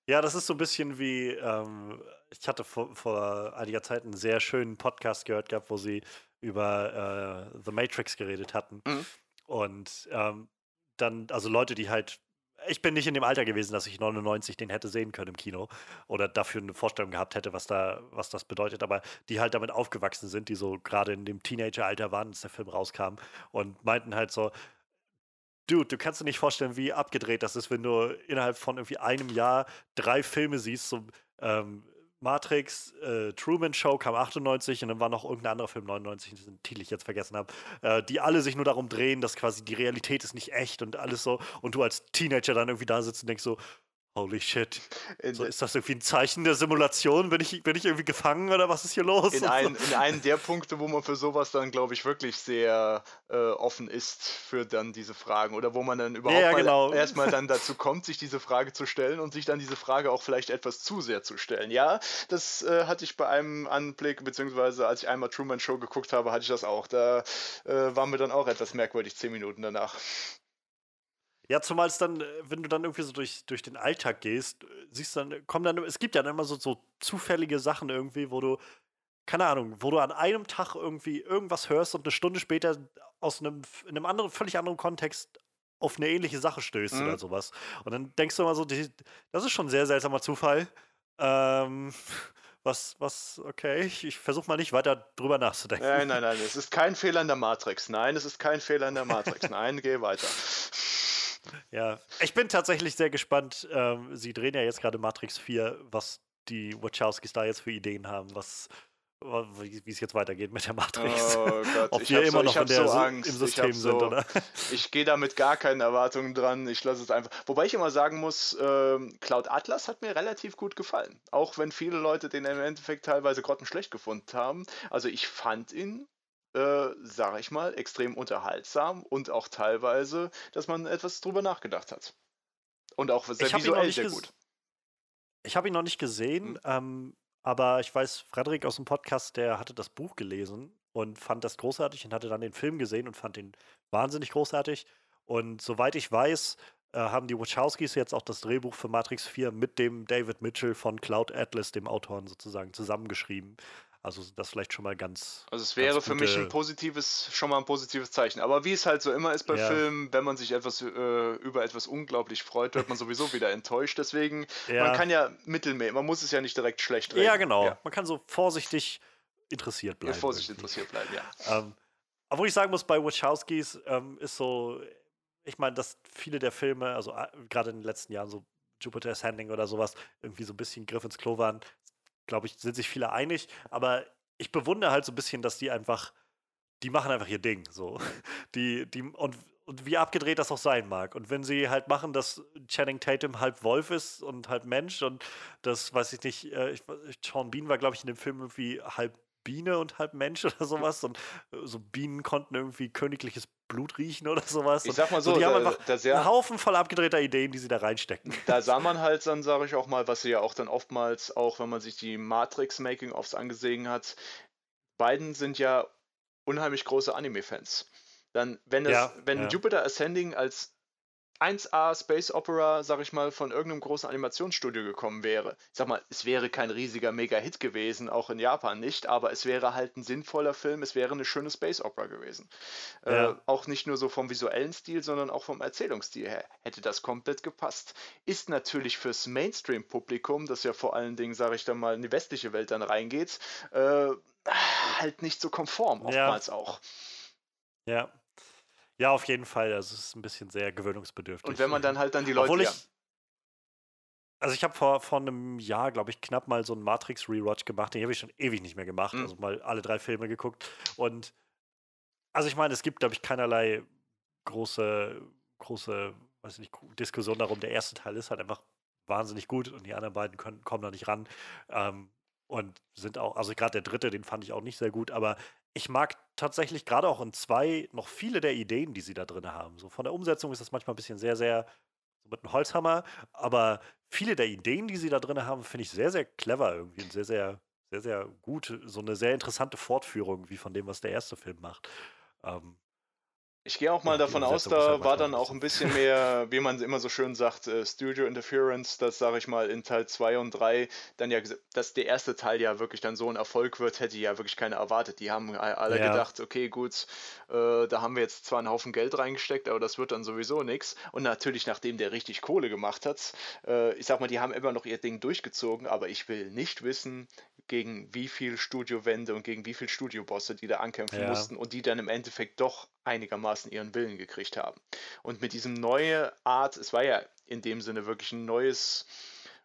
Ja, das ist so ein bisschen wie, ähm, ich hatte vor, vor, einiger Zeit einen sehr schönen Podcast gehört gehabt, wo sie über äh, The Matrix geredet hatten. Mhm. Und ähm, dann, also Leute, die halt, ich bin nicht in dem Alter gewesen, dass ich 99 den hätte sehen können im Kino oder dafür eine Vorstellung gehabt hätte, was da, was das bedeutet, aber die halt damit aufgewachsen sind, die so gerade in dem Teenager-Alter waren, als der Film rauskam und meinten halt so, Dude, du kannst dir nicht vorstellen, wie abgedreht das ist, wenn du innerhalb von irgendwie einem Jahr drei Filme siehst. So, ähm, Matrix, äh, Truman Show kam 98 und dann war noch irgendein anderer Film 99, den Titel ich jetzt vergessen habe, äh, die alle sich nur darum drehen, dass quasi die Realität ist nicht echt und alles so. Und du als Teenager dann irgendwie da sitzt und denkst so, Holy shit. So, ist das irgendwie ein Zeichen der Simulation? Bin ich, bin ich irgendwie gefangen oder was ist hier los? In, ein, in einen der Punkte, wo man für sowas dann, glaube ich, wirklich sehr äh, offen ist für dann diese Fragen oder wo man dann überhaupt ja, genau. erstmal dann dazu kommt, sich diese Frage zu stellen und sich dann diese Frage auch vielleicht etwas zu sehr zu stellen. Ja, das äh, hatte ich bei einem Anblick, beziehungsweise als ich einmal Truman Show geguckt habe, hatte ich das auch. Da äh, war mir dann auch etwas merkwürdig, zehn Minuten danach. Ja, zumal es dann, äh, wenn du dann irgendwie so durch, durch den Alltag gehst, äh, siehst dann, äh, kommen dann, es gibt ja dann immer so, so zufällige Sachen irgendwie, wo du, keine Ahnung, wo du an einem Tag irgendwie irgendwas hörst und eine Stunde später aus einem, in einem anderen, völlig anderen Kontext auf eine ähnliche Sache stößt mhm. oder sowas. Und dann denkst du immer so, die, das ist schon ein sehr seltsamer Zufall. Ähm, was, was, okay, ich, ich versuche mal nicht weiter drüber nachzudenken. Nein, nein, nein, es ist kein Fehler in der Matrix. Nein, es ist kein Fehler in der Matrix. Nein, geh weiter. Ja, ich bin tatsächlich sehr gespannt. Ähm, Sie drehen ja jetzt gerade Matrix 4, was die Wachowskis da jetzt für Ideen haben, was wie es jetzt weitergeht mit der Matrix. Oh Gott, Ob wir immer so, noch in der, so Angst. im System so, sind, oder? Ich gehe da mit gar keinen Erwartungen dran. Ich lasse es einfach. Wobei ich immer sagen muss, ähm, Cloud Atlas hat mir relativ gut gefallen. Auch wenn viele Leute den im Endeffekt teilweise grottenschlecht gefunden haben. Also ich fand ihn äh, sage ich mal, extrem unterhaltsam und auch teilweise, dass man etwas drüber nachgedacht hat. Und auch sehr visuell sehr gut. Ich habe ihn noch nicht gesehen, hm. ähm, aber ich weiß, Frederik aus dem Podcast, der hatte das Buch gelesen und fand das großartig und hatte dann den Film gesehen und fand ihn wahnsinnig großartig. Und soweit ich weiß, äh, haben die Wachowskis jetzt auch das Drehbuch für Matrix 4 mit dem David Mitchell von Cloud Atlas, dem Autoren sozusagen, zusammengeschrieben. Also das vielleicht schon mal ganz. Also es wäre für mich ein positives, schon mal ein positives Zeichen. Aber wie es halt so immer ist bei ja. Filmen, wenn man sich etwas äh, über etwas unglaublich freut, wird man sowieso wieder enttäuscht. Deswegen, ja. man kann ja mittelmäßig, man muss es ja nicht direkt schlecht reden. Ja, genau. Ja. Man kann so vorsichtig interessiert bleiben. Ja, vorsichtig irgendwie. interessiert bleiben, ja. Ähm, obwohl ich sagen muss, bei Wachowskis ähm, ist so, ich meine, dass viele der Filme, also äh, gerade in den letzten Jahren, so Jupiter's Handling oder sowas, irgendwie so ein bisschen Griff ins Klo waren glaube ich, sind sich viele einig. Aber ich bewundere halt so ein bisschen, dass die einfach, die machen einfach ihr Ding. So. Die, die, und, und wie abgedreht das auch sein mag. Und wenn sie halt machen, dass Channing Tatum halb Wolf ist und halb Mensch und das, weiß ich nicht, äh, ich, Sean Bean war, glaube ich, in dem Film irgendwie halb Biene und halb Mensch oder sowas. Und äh, so Bienen konnten irgendwie königliches Blut riechen oder sowas. Ich sag mal so, so die da, haben einfach einen Haufen voll abgedrehter Ideen, die sie da reinstecken. Da sah man halt dann, sage ich auch mal, was sie ja auch dann oftmals, auch wenn man sich die Matrix-Making-Offs angesehen hat, beiden sind ja unheimlich große Anime-Fans. Dann, wenn, es, Ja, wenn ja. Jupiter Ascending als 1A Space Opera, sag ich mal, von irgendeinem großen Animationsstudio gekommen wäre. Ich sag mal, es wäre kein riesiger Mega-Hit gewesen, auch in Japan nicht, aber es wäre halt ein sinnvoller Film, es wäre eine schöne Space Opera gewesen. Äh, Ja. auch nicht nur so vom visuellen Stil, sondern auch vom Erzählungsstil her hätte das komplett gepasst. Ist natürlich fürs Mainstream-Publikum, das ja vor allen Dingen, sage ich dann mal, in die westliche Welt dann reingeht, äh, halt nicht so konform, Ja. oftmals auch. Ja. Ja, auf jeden Fall. Also es ist ein bisschen sehr gewöhnungsbedürftig. Und wenn man dann halt dann die Leute. Obwohl ich. ja, Also ich habe vor, vor einem Jahr, glaube ich, knapp mal so einen Matrix-Rewatch gemacht. Den habe ich schon ewig nicht mehr gemacht. Mhm. Also mal alle drei Filme geguckt. Und also ich meine, es gibt, glaube ich, keinerlei große, große, weiß ich nicht, Diskussion darum. Der erste Teil ist halt einfach wahnsinnig gut und die anderen beiden können, kommen da nicht ran. Ähm, und sind auch, also gerade der dritte, den fand ich auch nicht sehr gut, aber ich mag tatsächlich gerade auch in zwei noch viele der Ideen, die sie da drin haben. So von der Umsetzung ist das manchmal ein bisschen sehr, sehr so mit einem Holzhammer, aber viele der Ideen, die sie da drin haben, finde ich sehr, sehr clever irgendwie und sehr, sehr, sehr, sehr gut. So eine sehr interessante Fortführung wie von dem, was der erste Film macht. Ähm, Ich gehe auch mal Ja, davon aus, ist halt da war dann auch ein bisschen mehr, wie man immer so schön sagt, äh, Studio Interference, dass, sage ich mal, in Teil 2 und 3 dann ja, dass der erste Teil ja wirklich dann so ein Erfolg wird, hätte ja wirklich keiner erwartet. Die haben alle Ja. gedacht, okay, gut, äh, da haben wir jetzt zwar einen Haufen Geld reingesteckt, aber das wird dann sowieso nichts. Und natürlich, nachdem der richtig Kohle gemacht hat, äh, ich sag mal, die haben immer noch ihr Ding durchgezogen, aber ich will nicht wissen, gegen wie viel Studiowände und gegen wie viel Studiobosse die da ankämpfen Ja. mussten und die dann im Endeffekt doch einigermaßen ihren Willen gekriegt haben. Und mit diesem neue Art, es war ja in dem Sinne wirklich ein neues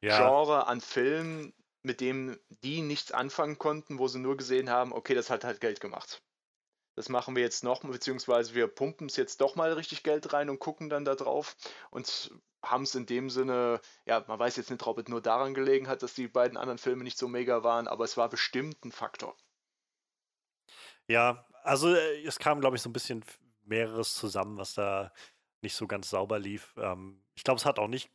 ja, Genre an Filmen, mit dem die nichts anfangen konnten, wo sie nur gesehen haben, okay, das hat halt Geld gemacht. Das machen wir jetzt noch, beziehungsweise wir pumpen es jetzt doch mal richtig Geld rein und gucken dann da drauf und haben es in dem Sinne, ja, man weiß jetzt nicht, ob es nur daran gelegen hat, dass die beiden anderen Filme nicht so mega waren, aber es war bestimmt ein Faktor. Ja, also äh, es kam, glaube ich, so ein bisschen mehreres zusammen, was da nicht so ganz sauber lief. Ähm, ich glaube, es hat auch nicht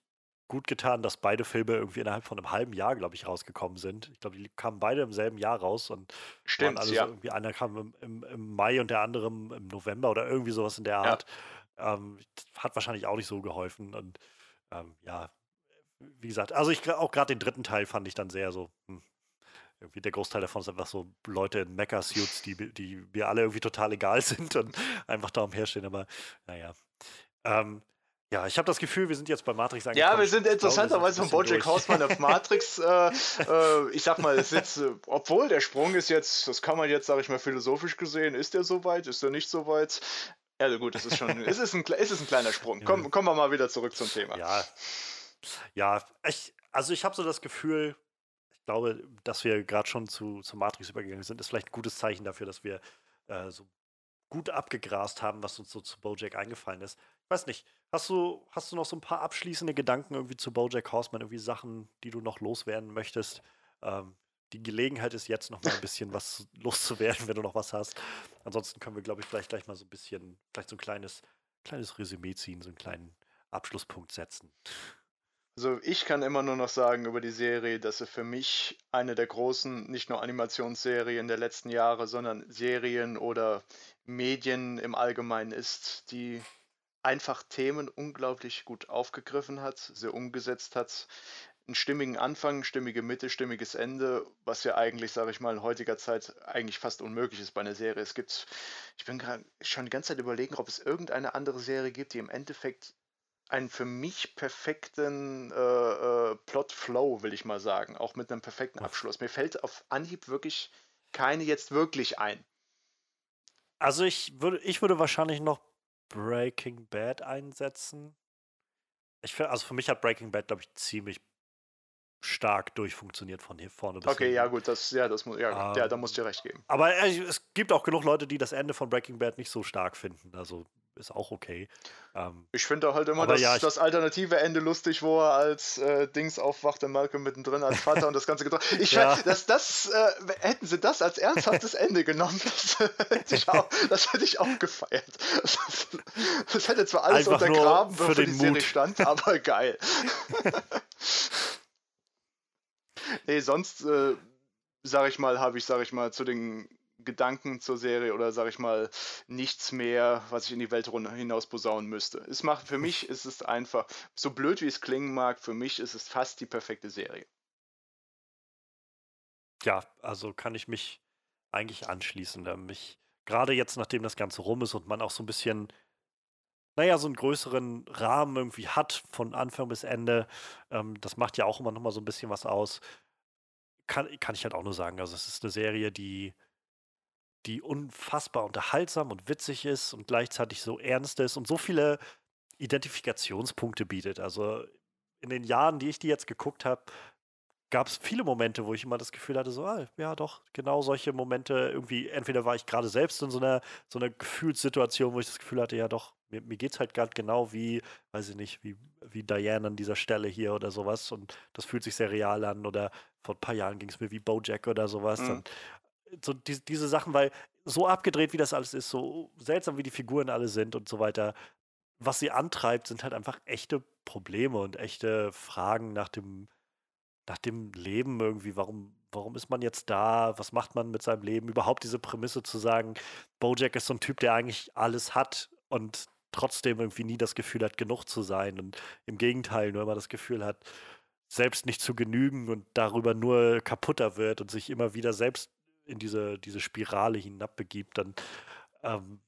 gut getan, dass beide Filme irgendwie innerhalb von einem halben Jahr, glaube ich, rausgekommen sind. Ich glaube, die kamen beide im selben Jahr raus und waren Stimmt, alle ja. so irgendwie, einer kam im, im, im Mai und der andere im, November oder irgendwie sowas in der Ja. Art. Ähm, hat wahrscheinlich auch nicht so geholfen und ähm, ja, wie gesagt, also ich auch gerade den dritten Teil fand ich dann sehr so, hm, irgendwie der Großteil davon ist einfach so Leute in Mecha-Suits, die, die mir alle irgendwie total egal sind und einfach da umherstehen, aber naja. Ähm, ja, ich habe das Gefühl, wir sind jetzt bei Matrix angekommen. Ja, wir sind interessanterweise von Bojack. Horseman auf Matrix. äh, äh, ich sag mal, jetzt, äh, obwohl der Sprung ist jetzt, das kann man jetzt, sag ich mal, philosophisch gesehen, ist der so weit, ist der nicht so weit? Ja, gut, es ist schon, es ist ein, es ist ein kleiner Sprung. Ja. Komm, kommen wir mal wieder zurück zum Thema. Ja, ja, ich, also ich habe so das Gefühl, glaube, dass wir gerade schon zu, zu Matrix übergegangen sind, ist vielleicht ein gutes Zeichen dafür, dass wir äh, so gut abgegrast haben, was uns so zu Bojack eingefallen ist. Ich weiß nicht, hast du, hast du noch so ein paar abschließende Gedanken irgendwie zu Bojack Horseman, irgendwie Sachen, die du noch loswerden möchtest? Ähm, die Gelegenheit ist jetzt noch mal ein bisschen was loszuwerden, wenn du noch was hast. Ansonsten können wir, glaube ich, vielleicht gleich mal so ein bisschen, vielleicht so ein kleines, kleines Resümee ziehen, so einen kleinen Abschlusspunkt setzen. Also ich kann immer nur noch sagen über die Serie, dass sie für mich eine der großen, nicht nur Animationsserien der letzten Jahre, sondern Serien oder Medien im Allgemeinen ist, die einfach Themen unglaublich gut aufgegriffen hat, sie umgesetzt hat. Einen stimmigen Anfang, stimmige Mitte, stimmiges Ende, was ja eigentlich, sage ich mal, in heutiger Zeit eigentlich fast unmöglich ist bei einer Serie. Es gibt, ich bin gerade schon die ganze Zeit überlegen, ob es irgendeine andere Serie gibt, die im Endeffekt einen für mich perfekten äh, äh, Plot-Flow, will ich mal sagen, auch mit einem perfekten Abschluss. Mir fällt auf Anhieb wirklich keine jetzt wirklich ein. Also ich würde, ich würde wahrscheinlich noch Breaking Bad einsetzen. Ich finde, also für mich hat Breaking Bad, glaube ich, ziemlich stark durchfunktioniert von hier vorne bis Okay, hinten. ja gut, das, ja, das muss, ja, ja, da Ähm, musst du dir recht geben. Aber es gibt auch genug Leute, die das Ende von Breaking Bad nicht so stark finden. Also ist auch okay. Ähm, Ich finde halt immer das, ja, das alternative Ende lustig, wo er als äh, Dings aufwacht und Malcolm mittendrin als Vater und das Ganze getroffen. Ich Ja. dass das, äh, hätten sie das als ernsthaftes Ende genommen, das hätte ich auch, das hätte ich auch gefeiert. Das, das hätte zwar alles Einfach untergraben, für wofür die Serie Mut. stand, aber geil. nee, sonst, äh, sag ich mal, habe ich, sag ich mal, zu den Gedanken zur Serie oder sage ich mal nichts mehr, was ich in die Welt hinaus posaunen müsste. Es macht für mich ist es einfach so blöd wie es klingen mag, für mich ist es fast die perfekte Serie. Ja, also kann ich mich eigentlich anschließen. Mich gerade jetzt, nachdem das Ganze rum ist und man auch so ein bisschen naja, so einen größeren Rahmen irgendwie hat von Anfang bis Ende, ähm, das macht ja auch immer noch mal so ein bisschen was aus. Kann kann ich halt auch nur sagen, also, es ist eine Serie, die die unfassbar unterhaltsam und witzig ist und gleichzeitig so ernst ist und so viele Identifikationspunkte bietet. Also, in den Jahren, die ich die jetzt geguckt habe, gab es viele Momente, wo ich immer das Gefühl hatte, so, ah, ja doch, genau solche Momente irgendwie, entweder war ich gerade selbst in so einer, so einer Gefühlssituation, wo ich das Gefühl hatte, ja doch, mir, mir geht es halt gerade genau wie, weiß ich nicht, wie, wie Diane an dieser Stelle hier oder sowas und das fühlt sich sehr real an oder vor ein paar Jahren ging es mir wie Bojack oder sowas. Mhm. Und so die, diese Sachen, weil so abgedreht wie das alles ist, so seltsam wie die Figuren alle sind und so weiter, was sie antreibt, sind halt einfach echte Probleme und echte Fragen nach dem, nach dem Leben irgendwie, warum, warum ist man jetzt da? Was macht man mit seinem Leben? Überhaupt diese Prämisse zu sagen, Bojack ist so ein Typ, der eigentlich alles hat und trotzdem irgendwie nie das Gefühl hat, genug zu sein und im Gegenteil nur immer das Gefühl hat, selbst nicht zu genügen und darüber nur kaputter wird und sich immer wieder selbst in diese, diese Spirale hinabbegibt, dann ähm,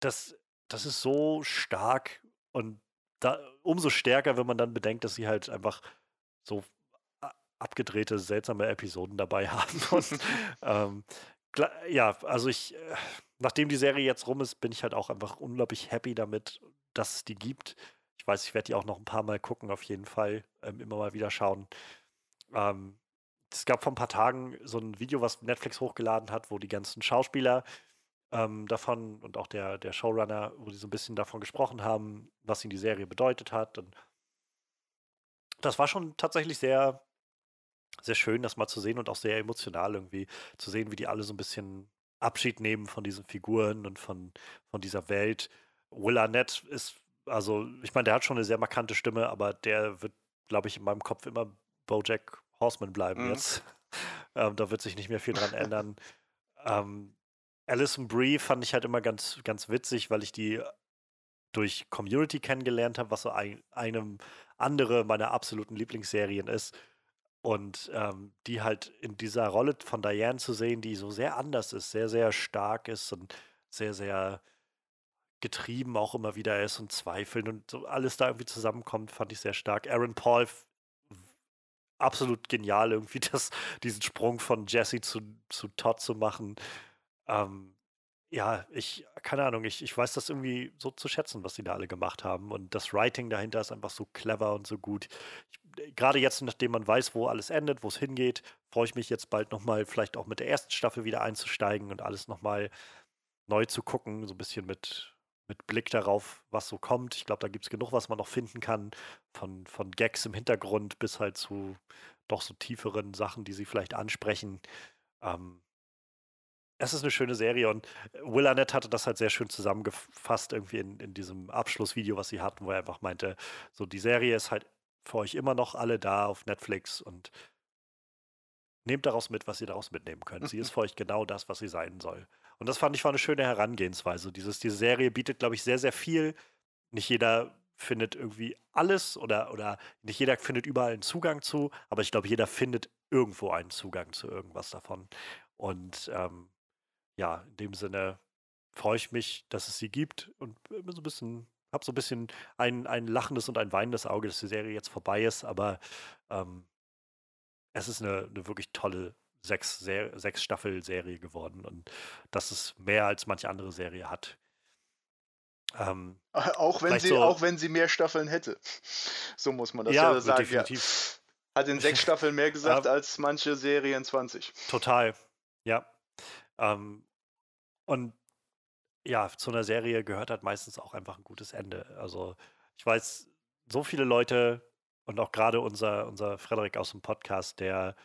das, das ist so stark und da, umso stärker, wenn man dann bedenkt, dass sie halt einfach so abgedrehte, seltsame Episoden dabei haben. Und, ähm, ja, also ich, äh, nachdem die Serie jetzt rum ist, bin ich halt auch einfach unglaublich happy damit, dass es die gibt. Ich weiß, ich werde die auch noch ein paar Mal gucken, auf jeden Fall. Ähm, immer mal wieder schauen. Ähm, es gab vor ein paar Tagen so ein Video, was Netflix hochgeladen hat, wo die ganzen Schauspieler ähm, davon und auch der, der Showrunner, wo die so ein bisschen davon gesprochen haben, was ihnen die Serie bedeutet hat. Und das war schon tatsächlich sehr, sehr schön, das mal zu sehen und auch sehr emotional irgendwie zu sehen, wie die alle so ein bisschen Abschied nehmen von diesen Figuren und von, von dieser Welt. Will Arnett ist, also, ich meine, der hat schon eine sehr markante Stimme, aber der wird, glaube ich, in meinem Kopf immer Bojack Horseman bleiben mhm. jetzt. ähm, da wird sich nicht mehr viel dran ändern. ähm, Alison Brie fand ich halt immer ganz, ganz witzig, weil ich die durch Community kennengelernt habe, was so ein, einem andere meiner absoluten Lieblingsserien ist. Und ähm, die halt in dieser Rolle von Diane zu sehen, die so sehr anders ist, sehr, sehr stark ist und sehr, sehr getrieben auch immer wieder ist und zweifeln und so alles da irgendwie zusammenkommt, fand ich sehr stark. Aaron Paul absolut genial, irgendwie das, diesen Sprung von Jesse zu, zu Todd zu machen. Ähm, ja, ich, keine Ahnung, ich, ich weiß das irgendwie so zu schätzen, was sie da alle gemacht haben. Und das Writing dahinter ist einfach so clever und so gut. Gerade jetzt, nachdem man weiß, wo alles endet, wo es hingeht, freue ich mich jetzt bald nochmal, vielleicht auch mit der ersten Staffel wieder einzusteigen und alles nochmal neu zu gucken, so ein bisschen mit, mit Blick darauf, was so kommt. Ich glaube, da gibt es genug, was man noch finden kann, von, von Gags im Hintergrund bis halt zu doch so tieferen Sachen, die sie vielleicht ansprechen. Ähm, es ist eine schöne Serie und Will Arnett hatte das halt sehr schön zusammengefasst irgendwie in, in diesem Abschlussvideo, was sie hatten, wo er einfach meinte, so die Serie ist halt für euch immer noch alle da auf Netflix und nehmt daraus mit, was ihr daraus mitnehmen könnt. Sie ist für euch genau das, was sie sein soll. Und das fand ich war eine schöne Herangehensweise. Dieses, diese Serie bietet, glaube ich, sehr, sehr viel. Nicht jeder findet irgendwie alles oder, oder nicht jeder findet überall einen Zugang zu, aber ich glaube, jeder findet irgendwo einen Zugang zu irgendwas davon. Und ähm, ja, in dem Sinne freue ich mich, dass es sie gibt und so ein bisschen, habe so ein bisschen ein, ein lachendes und ein weinendes Auge, dass die Serie jetzt vorbei ist, aber ähm, es ist eine, eine wirklich tolle sechs, sechs Staffel-Serie geworden und das ist mehr als manche andere Serie hat. Ähm, auch, wenn sie, so, auch wenn sie mehr Staffeln hätte. So muss man das ja, ja sagen. Definitiv. Ja. Hat in sechs Staffeln mehr gesagt als manche Serien 20. Total, ja. Ähm, und ja, zu einer Serie gehört halt meistens auch einfach ein gutes Ende. Also ich weiß, so viele Leute und auch gerade unser, unser Frederik aus dem Podcast, der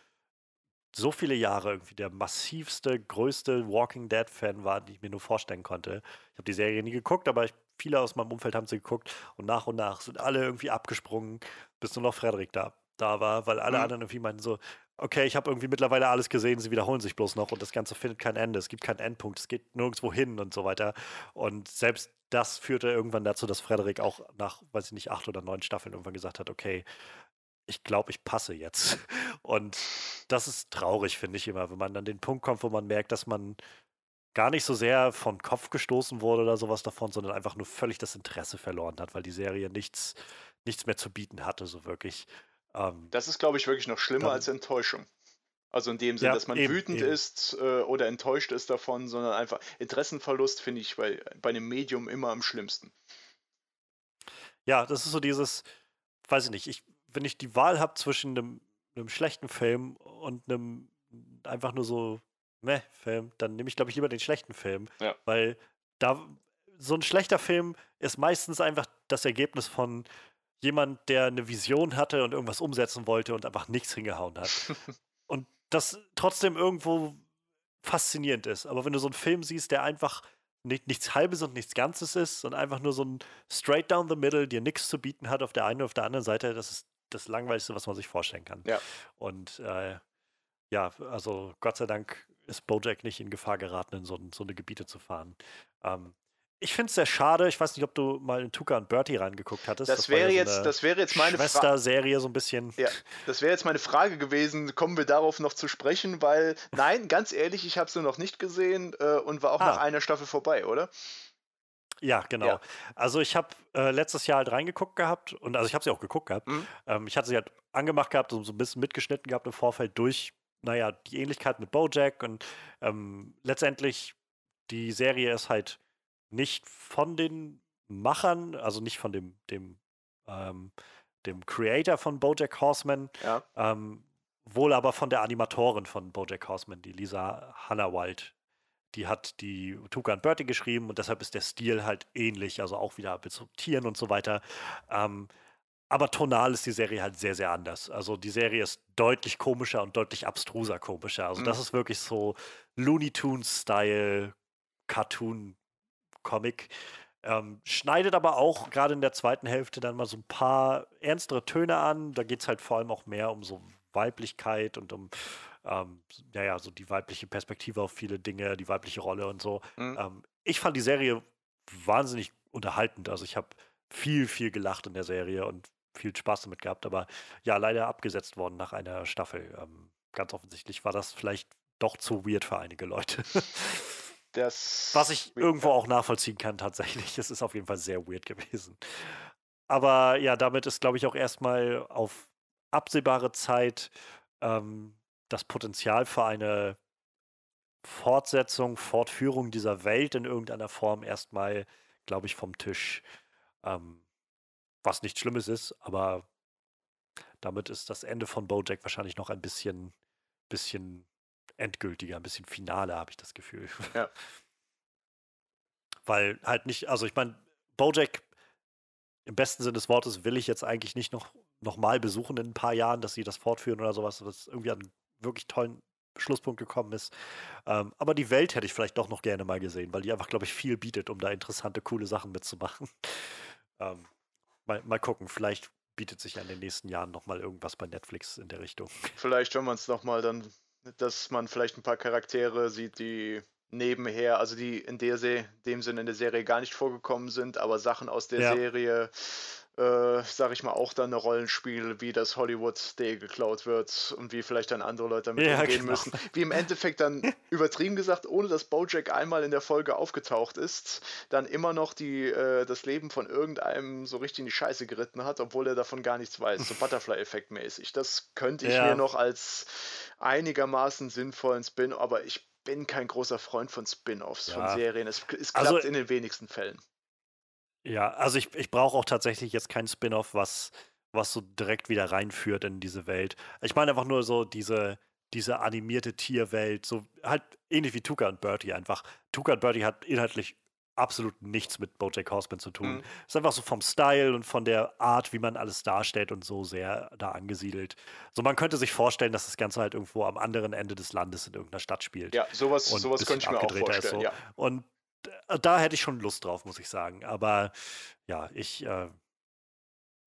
so viele Jahre irgendwie der massivste, größte Walking Dead-Fan war, den ich mir nur vorstellen konnte. Ich habe die Serie nie geguckt, aber ich, viele aus meinem Umfeld haben sie geguckt und nach und nach sind alle irgendwie abgesprungen, bis nur noch Frederik da, da war, weil alle mhm. anderen irgendwie meinten so, okay, ich habe irgendwie mittlerweile alles gesehen, sie wiederholen sich bloß noch und das Ganze findet kein Ende. Es gibt keinen Endpunkt, es geht nirgendwo hin und so weiter. Und selbst das führte irgendwann dazu, dass Frederik auch nach, weiß ich nicht, acht oder neun Staffeln irgendwann gesagt hat, okay, ich glaube, ich passe jetzt. Und das ist traurig, finde ich immer, wenn man an den Punkt kommt, wo man merkt, dass man gar nicht so sehr von Kopf gestoßen wurde oder sowas davon, sondern einfach nur völlig das Interesse verloren hat, weil die Serie nichts, nichts mehr zu bieten hatte, so wirklich. Ähm, das ist, glaube ich, wirklich noch schlimmer dann, als Enttäuschung. Also in dem Sinne, ja, dass man eben, wütend eben. ist äh, oder enttäuscht ist davon, sondern einfach Interessenverlust finde ich bei, bei einem Medium immer am schlimmsten. Ja, das ist so dieses, weiß ich nicht, ich, wenn ich die Wahl habe zwischen einem, einem schlechten Film und einem einfach nur so meh, Film, dann nehme ich, glaube ich, lieber den schlechten Film. Ja. Weil da so ein schlechter Film ist meistens einfach das Ergebnis von jemand, der eine Vision hatte und irgendwas umsetzen wollte und einfach nichts hingehauen hat. und das trotzdem irgendwo faszinierend ist. Aber wenn du so einen Film siehst, der einfach nicht, nichts Halbes und nichts Ganzes ist und einfach nur so ein straight down the middle, dir nichts zu bieten hat auf der einen und auf der anderen Seite, das ist das Langweiligste, was man sich vorstellen kann. Ja. Und äh, ja, also Gott sei Dank ist Bojack nicht in Gefahr geraten, in so, so eine Gebiete zu fahren. Ähm, ich finde es sehr schade. Ich weiß nicht, ob du mal in Tuka und Bertie reingeguckt hattest. Das, das wäre ja so jetzt, das wäre jetzt meine Schwester-Serie so ein bisschen. Ja, das wäre jetzt meine Frage gewesen. Kommen wir darauf noch zu sprechen? Weil nein, ganz ehrlich, ich habe sie noch nicht gesehen äh, und war auch ah. nach einer Staffel vorbei, oder? Ja, genau. Ja. Also ich habe äh, letztes Jahr halt reingeguckt gehabt und also ich habe sie auch geguckt gehabt. Mhm. Ähm, ich hatte sie halt angemacht gehabt und so ein bisschen mitgeschnitten gehabt im Vorfeld durch naja, die Ähnlichkeit mit Bojack und ähm, letztendlich die Serie ist halt nicht von den Machern, also nicht von dem, dem, ähm, dem Creator von Bojack Horseman, ja. ähm, wohl aber von der Animatorin von Bojack Horseman, die Lisa Hannawald. Die hat die Tuka und Bertie geschrieben und deshalb ist der Stil halt ähnlich, also auch wieder so Tieren und so weiter. Ähm, aber tonal ist die Serie halt sehr, sehr anders. Also die Serie ist deutlich komischer und deutlich abstruser komischer. Also mhm. das ist wirklich so Looney Tunes-Style Cartoon-Comic. Ähm, schneidet aber auch gerade in der zweiten Hälfte dann mal so ein paar ernstere Töne an. Da geht es halt vor allem auch mehr um so Weiblichkeit und um, ähm, naja, so die weibliche Perspektive auf viele Dinge, die weibliche Rolle und so. Mhm. Ähm, ich fand die Serie wahnsinnig unterhaltend. Also ich habe viel, viel gelacht in der Serie und viel Spaß damit gehabt, aber ja, leider abgesetzt worden nach einer Staffel. Ähm, ganz offensichtlich war das vielleicht doch zu weird für einige Leute. Das Was ich irgendwo auch nachvollziehen kann, tatsächlich. Es ist auf jeden Fall sehr weird gewesen. Aber ja, damit ist, glaube ich, auch erstmal auf absehbare Zeit ähm, das Potenzial für eine Fortsetzung, Fortführung dieser Welt in irgendeiner Form erstmal, glaube ich, vom Tisch. Ähm, was nichts Schlimmes ist, aber damit ist das Ende von Bojack wahrscheinlich noch ein bisschen, bisschen endgültiger, ein bisschen finaler, habe ich das Gefühl. Ja. Weil halt nicht, also ich meine, Bojack im besten Sinne des Wortes will ich jetzt eigentlich nicht noch, noch mal besuchen in ein paar Jahren, dass sie das fortführen oder sowas, was irgendwie an wirklich tollen Schlusspunkt gekommen ist. Ähm, aber die Welt hätte ich vielleicht doch noch gerne mal gesehen, weil die einfach, glaube ich, viel bietet, um da interessante, coole Sachen mitzumachen. Ähm, mal, mal gucken, vielleicht bietet sich ja in den nächsten Jahren nochmal irgendwas bei Netflix in der Richtung. Vielleicht, wenn man es nochmal dann, dass man vielleicht ein paar Charaktere sieht, die nebenher, also die in der Se dem Sinne in der Serie gar nicht vorgekommen sind, aber Sachen aus der ja. Serie äh, sag ich mal, auch dann eine Rolle spielt, wie das Hollywood Day geklaut wird und wie vielleicht dann andere Leute damit ja, umgehen genau. müssen. Wie im Endeffekt dann übertrieben gesagt, ohne dass Bojack einmal in der Folge aufgetaucht ist, dann immer noch die, äh, das Leben von irgendeinem so richtig in die Scheiße geritten hat, obwohl er davon gar nichts weiß, so Butterfly-Effekt mäßig. Das könnte ich ja. mir noch als einigermaßen sinnvollen Spin, aber ich bin kein großer Freund von Spin-offs, ja. von Serien. Es, es klappt also, in den wenigsten Fällen. Ja, also ich, ich brauche auch tatsächlich jetzt kein Spin-off, was, was so direkt wieder reinführt in diese Welt. Ich meine einfach nur so diese, diese animierte Tierwelt, so halt ähnlich wie Tuka und Bertie einfach. Tuka und Bertie hat inhaltlich absolut nichts mit Bojack Horseman zu tun. Mhm. Ist einfach so vom Style und von der Art, wie man alles darstellt und so sehr da angesiedelt. So man könnte sich vorstellen, dass das Ganze halt irgendwo am anderen Ende des Landes in irgendeiner Stadt spielt. Ja, sowas, sowas könnte ich mir auch vorstellen. So. Ja. Und da hätte ich schon Lust drauf, muss ich sagen. Aber ja, ich, äh,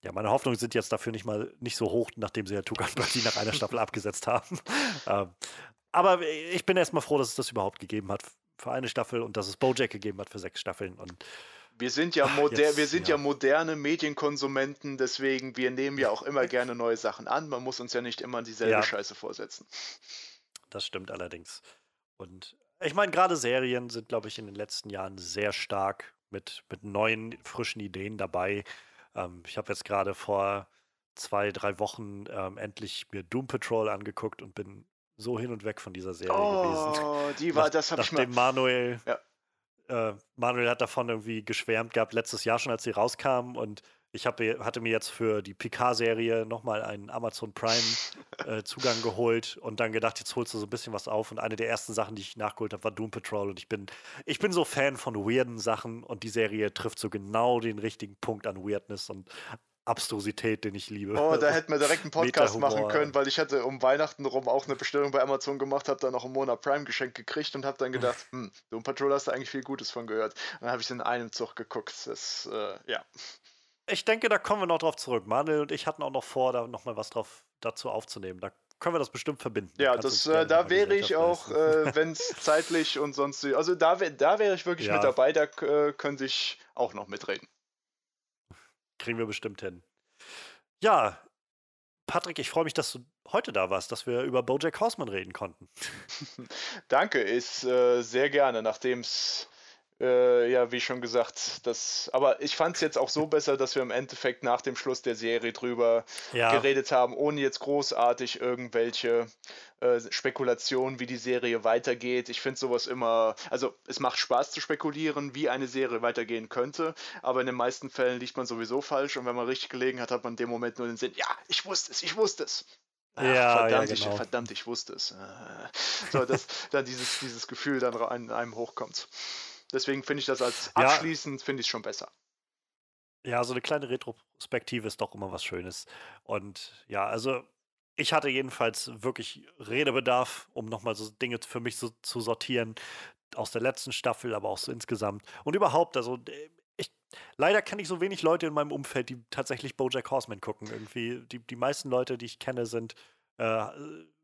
ja, meine Hoffnungen sind jetzt dafür nicht mal nicht so hoch, nachdem sie ja Tugan Birdie nach einer Staffel abgesetzt haben. ähm, aber ich bin erstmal froh, dass es das überhaupt gegeben hat für eine Staffel und dass es Bojack gegeben hat für sechs Staffeln. Und wir sind ja, moder jetzt, wir sind ja. ja. moderne Medienkonsumenten, deswegen wir nehmen ja auch immer gerne neue Sachen an. Man muss uns ja nicht immer dieselbe ja. Scheiße vorsetzen. Das stimmt allerdings. Und ich meine, gerade Serien sind, glaube ich, in den letzten Jahren sehr stark mit, mit neuen, frischen Ideen dabei. Ähm, ich habe jetzt gerade vor zwei, drei Wochen ähm, endlich mir Doom Patrol angeguckt und bin so hin und weg von dieser Serie oh, gewesen. Oh, die war, Nach, das habe ich mal. Manuel, ja. äh, Manuel hat davon irgendwie geschwärmt gehabt, letztes Jahr schon, als sie rauskam und ich hab, hatte mir jetzt für die Picard-Serie nochmal einen Amazon Prime-Zugang äh, geholt und dann gedacht, jetzt holst du so ein bisschen was auf. Und eine der ersten Sachen, die ich nachgeholt habe, war Doom Patrol. Und ich bin, ich bin so Fan von weirden Sachen und die Serie trifft so genau den richtigen Punkt an Weirdness und Abstrusität, den ich liebe. Oh, da hätten wir direkt einen Podcast machen können, weil ich hatte um Weihnachten rum auch eine Bestellung bei Amazon gemacht, habe dann noch ein Monat Prime geschenkt gekriegt und habe dann gedacht, hm, Doom Patrol hast du eigentlich viel Gutes von gehört. Und dann habe ich es in einem Zug geguckt. Das, äh, ja ich denke, da kommen wir noch drauf zurück. Manuel und ich hatten auch noch vor, da nochmal was drauf dazu aufzunehmen. Da können wir das bestimmt verbinden. Ja, das, äh, da wäre ich auch, äh, wenn es zeitlich und sonst. Also da, da wäre ich wirklich ja. mit dabei, da äh, könnte ich auch noch mitreden. Kriegen wir bestimmt hin. Ja, Patrick, ich freue mich, dass du heute da warst, dass wir über Bojack Horseman reden konnten. Danke, ist äh, sehr gerne, nachdem es äh, ja, wie schon gesagt, das, aber ich fand es jetzt auch so besser, dass wir im Endeffekt nach dem Schluss der Serie drüber ja. geredet haben, ohne jetzt großartig irgendwelche äh, Spekulationen, wie die Serie weitergeht. Ich finde sowas immer, also es macht Spaß zu spekulieren, wie eine Serie weitergehen könnte, aber in den meisten Fällen liegt man sowieso falsch und wenn man richtig gelegen hat, hat man in dem Moment nur den Sinn, ja, ich wusste es, ich wusste es. Ach, ja, verdammt, ja, genau. ich, verdammt, ich wusste es. Äh, so, dass dann dieses, dieses Gefühl dann an einem hochkommt. Deswegen finde ich das als abschließend, ja. finde ich schon besser. Ja, so eine kleine Retrospektive ist doch immer was Schönes. Und ja, also ich hatte jedenfalls wirklich Redebedarf, um nochmal so Dinge für mich so zu sortieren aus der letzten Staffel, aber auch so insgesamt. Und überhaupt, also ich, leider kenne ich so wenig Leute in meinem Umfeld, die tatsächlich Bojack Horseman gucken. Irgendwie, die, die meisten Leute, die ich kenne, sind äh,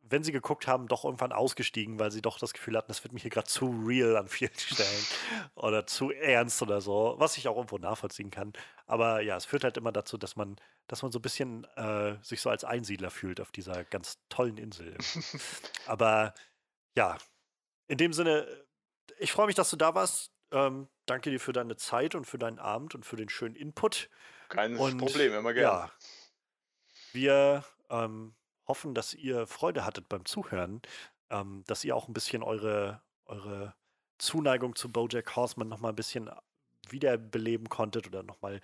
wenn sie geguckt haben, doch irgendwann ausgestiegen, weil sie doch das Gefühl hatten, das wird mir hier gerade zu real an vielen Stellen oder zu ernst oder so, was ich auch irgendwo nachvollziehen kann. Aber ja, es führt halt immer dazu, dass man, dass man so ein bisschen äh, sich so als Einsiedler fühlt auf dieser ganz tollen Insel. Aber ja, in dem Sinne, ich freue mich, dass du da warst. Ähm, danke dir für deine Zeit und für deinen Abend und für den schönen Input. Kein Problem, immer gerne. Ja, wir ähm, hoffen, dass ihr Freude hattet beim Zuhören, ähm, dass ihr auch ein bisschen eure, eure Zuneigung zu Bojack Horseman nochmal ein bisschen wiederbeleben konntet oder nochmal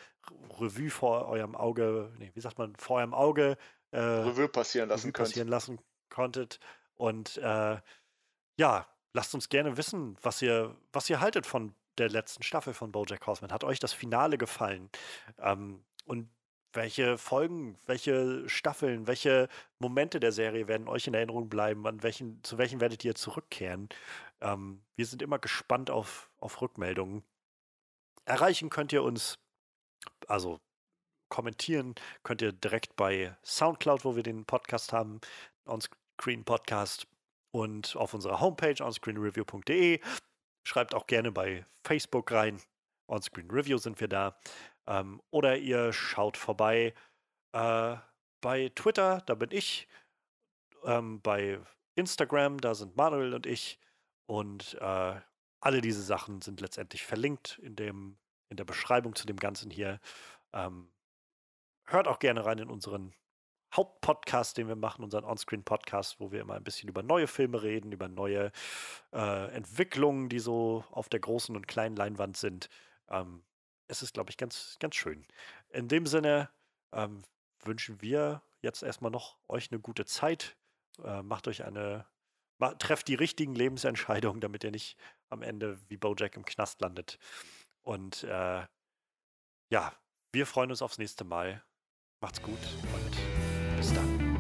Revue vor eurem Auge, nee, wie sagt man, vor eurem Auge äh, Revue passieren lassen, Revue passieren lassen konntet. Und äh, ja, lasst uns gerne wissen, was ihr, was ihr haltet von der letzten Staffel von Bojack Horseman. Hat euch das Finale gefallen? Ähm, und welche Folgen, welche Staffeln, welche Momente der Serie werden euch in Erinnerung bleiben? An welchen, zu welchen werdet ihr zurückkehren? Ähm, wir sind immer gespannt auf, auf Rückmeldungen. Erreichen könnt ihr uns, also kommentieren könnt ihr direkt bei Soundcloud, wo wir den Podcast haben, Onscreen Podcast und auf unserer Homepage onscreenreview.de. Schreibt auch gerne bei Facebook rein. Onscreen Review sind wir da. Ähm, oder ihr schaut vorbei äh, bei Twitter, da bin ich. Ähm, bei Instagram, da sind Manuel und ich. Und äh, alle diese Sachen sind letztendlich verlinkt in, dem, in der Beschreibung zu dem Ganzen hier. Ähm, hört auch gerne rein in unseren Hauptpodcast, den wir machen, unseren Onscreen-Podcast, wo wir immer ein bisschen über neue Filme reden, über neue äh, Entwicklungen, die so auf der großen und kleinen Leinwand sind. Ähm, es ist, glaube ich, ganz, ganz schön. In dem Sinne ähm, wünschen wir jetzt erstmal noch euch eine gute Zeit. Äh, macht euch eine, ma trefft die richtigen Lebensentscheidungen, damit ihr nicht am Ende wie Bojack im Knast landet. Und äh, ja, wir freuen uns aufs nächste Mal. Macht's gut und bis dann.